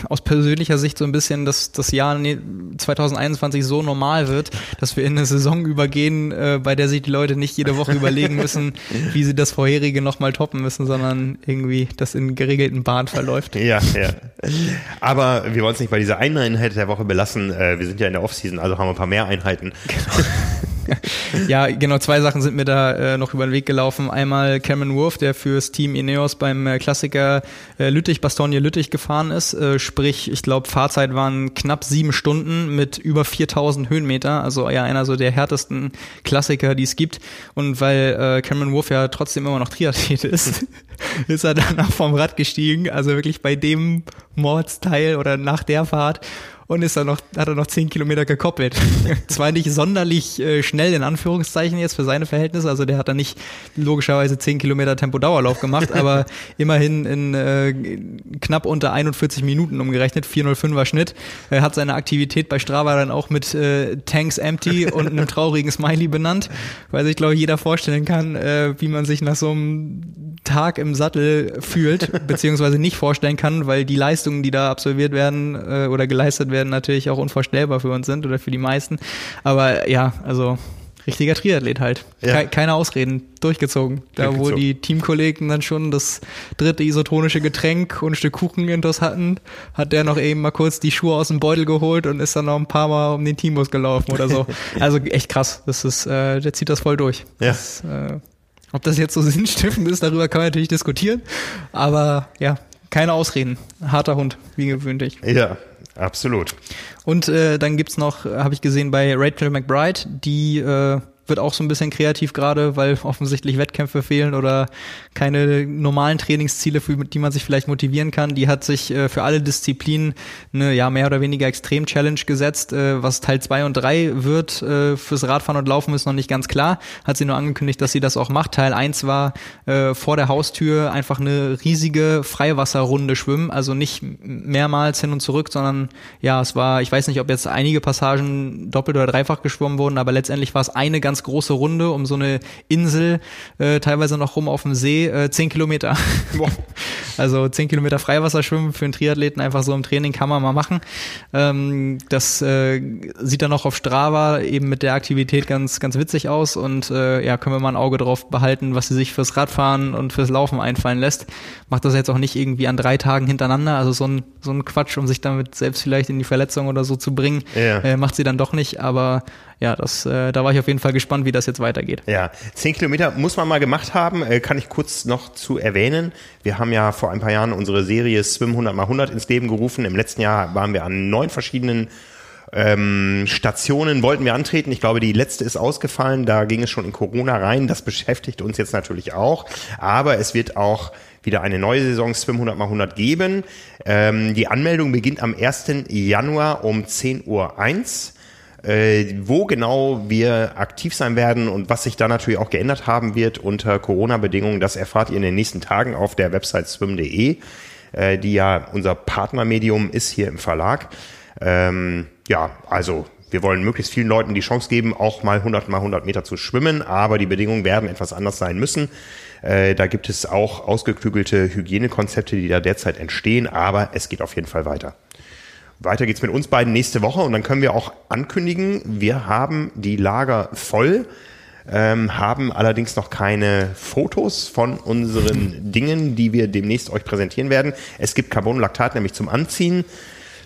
aus persönlicher Sicht so ein bisschen, dass das Jahr ne- 2021 so normal wird, dass wir in eine Saison übergehen, äh, bei der sich die Leute nicht jede Woche überlegen müssen, wie sie das vorherige nochmal toppen müssen, sondern irgendwie das in geregelten Bahnen verläuft. Ja, ja. Aber wir wollen es nicht bei dieser einen Einheit der Woche belassen. Äh, Wir sind ja in der Offseason, also haben wir ein paar mehr Einheiten. Ja, genau, zwei Sachen sind mir da äh, noch über den Weg gelaufen. Einmal Cameron Wolf, der fürs Team Ineos beim äh, Klassiker äh, Lüttich, Bastogne Lüttich gefahren ist. Äh, sprich, ich glaube, Fahrzeit waren knapp sieben Stunden mit über 4000 Höhenmeter. Also ja, einer so der härtesten Klassiker, die es gibt. Und weil äh, Cameron Wolf ja trotzdem immer noch Triathlet ist, ist er danach vom Rad gestiegen. Also wirklich bei dem Mordsteil oder nach der Fahrt und ist dann noch, hat er noch zehn Kilometer gekoppelt. Zwar nicht sonderlich äh, schnell in Anführungszeichen jetzt für seine Verhältnisse, also der hat dann nicht logischerweise zehn Kilometer Tempo-Dauerlauf gemacht, aber immerhin in äh, knapp unter 41 Minuten umgerechnet, 405er Schnitt. Er hat seine Aktivität bei Strava dann auch mit äh, Tanks Empty und einem traurigen Smiley benannt, weil sich, glaube ich, jeder vorstellen kann, äh, wie man sich nach so einem Tag im Sattel fühlt, beziehungsweise nicht vorstellen kann, weil die Leistungen, die da absolviert werden äh, oder geleistet werden, natürlich auch unvorstellbar für uns sind oder für die meisten. Aber ja, also richtiger Triathlet halt. Ja. Ke keine Ausreden, durchgezogen. Da wo die Teamkollegen dann schon das dritte isotonische Getränk und ein Stück Kuchen intus hatten, hat der noch eben mal kurz die Schuhe aus dem Beutel geholt und ist dann noch ein paar Mal um den Teambus gelaufen oder so. Also echt krass. Das ist, äh, der zieht das voll durch. Ja. Das, äh, ob das jetzt so sinnstiftend ist, darüber kann man natürlich diskutieren. Aber ja, keine Ausreden. Harter Hund, wie gewöhnlich. Ja, absolut. Und äh, dann gibt's noch, habe ich gesehen, bei Rachel McBride, die äh, wird auch so ein bisschen kreativ gerade, weil offensichtlich Wettkämpfe fehlen oder keine normalen Trainingsziele, für die man sich vielleicht motivieren kann. Die hat sich äh, für alle Disziplinen eine ja mehr oder weniger Extrem-Challenge gesetzt. Äh, was Teil zwei und drei wird äh, fürs Radfahren und Laufen ist noch nicht ganz klar. Hat sie nur angekündigt, dass sie das auch macht. Teil eins war äh, vor der Haustür einfach eine riesige Freiwasserrunde schwimmen, also nicht mehrmals hin und zurück, sondern ja, es war, ich weiß nicht, ob jetzt einige Passagen doppelt oder dreifach geschwommen wurden, aber letztendlich war es eine ganz große Runde um so eine Insel, äh, teilweise noch rum auf dem See, äh, zehn Kilometer. also zehn Kilometer Freiwasserschwimmen für einen Triathleten einfach so im Training kann man mal machen. Ähm, das äh, sieht dann noch auf Strava eben mit der Aktivität ganz, ganz witzig aus und äh, ja, können wir mal ein Auge drauf behalten, was sie sich fürs Radfahren und fürs Laufen einfallen lässt. Macht das jetzt auch nicht irgendwie an drei Tagen hintereinander, also so ein, so ein Quatsch, um sich damit selbst vielleicht in die Verletzung oder so zu bringen, ja. äh, macht sie dann doch nicht, aber ja, das, äh, da war ich auf jeden Fall gespannt, wie das jetzt weitergeht. Ja, zehn Kilometer muss man mal gemacht haben, äh, kann ich kurz noch zu erwähnen. Wir haben ja vor ein paar Jahren unsere Serie Swim 100 mal 100 ins Leben gerufen. Im letzten Jahr waren wir an neun verschiedenen ähm, Stationen wollten wir antreten. Ich glaube, die letzte ist ausgefallen. Da ging es schon in Corona rein. Das beschäftigt uns jetzt natürlich auch. Aber es wird auch wieder eine neue Saison Swim 100 mal 100 geben. Ähm, die Anmeldung beginnt am 1. Januar um 10.01 Uhr. Äh, wo genau wir aktiv sein werden und was sich da natürlich auch geändert haben wird unter Corona-Bedingungen, das erfahrt ihr in den nächsten Tagen auf der Website swim.de, äh, die ja unser Partnermedium ist hier im Verlag. Ähm, ja, also wir wollen möglichst vielen Leuten die Chance geben, auch mal 100 mal 100 Meter zu schwimmen, aber die Bedingungen werden etwas anders sein müssen. Äh, da gibt es auch ausgeklügelte Hygienekonzepte, die da derzeit entstehen, aber es geht auf jeden Fall weiter. Weiter geht's mit uns beiden nächste Woche und dann können wir auch ankündigen, wir haben die Lager voll, ähm, haben allerdings noch keine Fotos von unseren Dingen, die wir demnächst euch präsentieren werden. Es gibt Carbonlactat nämlich zum Anziehen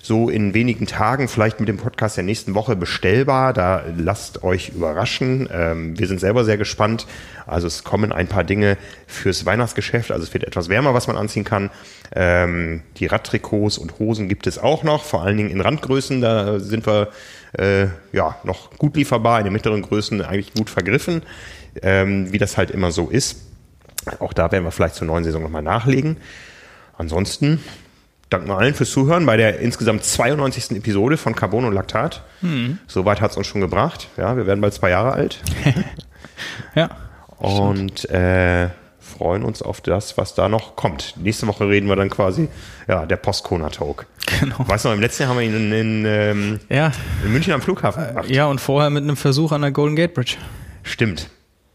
so in wenigen Tagen, vielleicht mit dem Podcast der nächsten Woche bestellbar. Da lasst euch überraschen. Ähm, wir sind selber sehr gespannt. Also es kommen ein paar Dinge fürs Weihnachtsgeschäft. Also es wird etwas wärmer, was man anziehen kann. Ähm, die Radtrikots und Hosen gibt es auch noch, vor allen Dingen in Randgrößen. Da sind wir äh, ja noch gut lieferbar, in den mittleren Größen eigentlich gut vergriffen, ähm, wie das halt immer so ist. Auch da werden wir vielleicht zur neuen Saison nochmal nachlegen. Ansonsten danken wir allen fürs Zuhören bei der insgesamt 92. Episode von Carbon und Laktat. Hm. Soweit hat es uns schon gebracht. Ja, wir werden bald zwei Jahre alt. ja. Und äh, freuen uns auf das, was da noch kommt. Nächste Woche reden wir dann quasi, ja, der Post-Kona-Talk. Genau. Weißt du noch, im letzten Jahr haben wir ihn in, in, ähm, ja. in München am Flughafen gemacht. Ja, und vorher mit einem Versuch an der Golden Gate Bridge. Stimmt.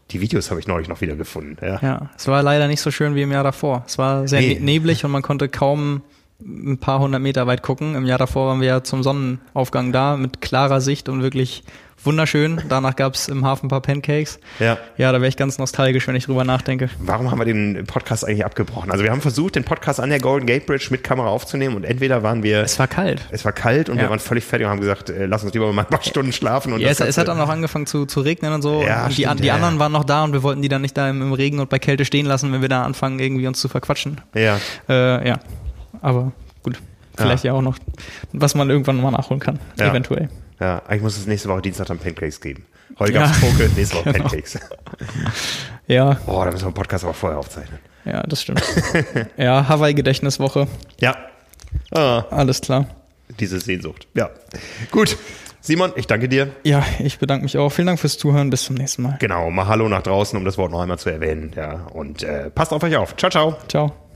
Die Videos habe ich neulich noch wieder gefunden. Ja. ja, es war leider nicht so schön wie im Jahr davor. Es war sehr nee. Ne-, neblig und man konnte kaum ein paar hundert Meter weit gucken. Im Jahr davor waren wir ja zum Sonnenaufgang da mit klarer Sicht und wirklich wunderschön. Danach gab es im Hafen ein paar Pancakes. Ja. Ja, da wäre ich ganz nostalgisch, wenn ich drüber nachdenke. Warum haben wir den Podcast eigentlich abgebrochen? Also wir haben versucht, den Podcast an der Golden Gate Bridge mit Kamera aufzunehmen und entweder waren wir... Es war kalt. Es war kalt und ja. wir waren völlig fertig und haben gesagt, äh, lass uns lieber mal ein paar Stunden schlafen. Und ja, es, es, hat dann auch angefangen zu, zu regnen und so. Ja, und die, stimmt, die ja, anderen waren noch da und wir wollten die dann nicht da im, im, Regen und bei Kälte stehen lassen, wenn wir da anfangen, irgendwie uns zu verquatschen. Ja. Äh, ja, aber gut. Vielleicht ja. ja auch noch, was man irgendwann mal nachholen kann, ja. eventuell. Ja, eigentlich muss es nächste Woche Dienstag dann Pancakes geben. Heute gab es Poke, nächste Woche genau. Pancakes. ja. Oh, da müssen wir einen Podcast aber vorher aufzeichnen. Ja, das stimmt. ja, Hawaii-Gedächtniswoche. Ja. Ah. Alles klar. Diese Sehnsucht. Ja. Gut. Simon, ich danke dir. Ja, ich bedanke mich auch. Vielen Dank fürs Zuhören. Bis zum nächsten Mal. Genau. Mal Hallo nach draußen, um das Wort noch einmal zu erwähnen. Ja. Und äh, passt auf euch auf. Ciao, ciao. Ciao.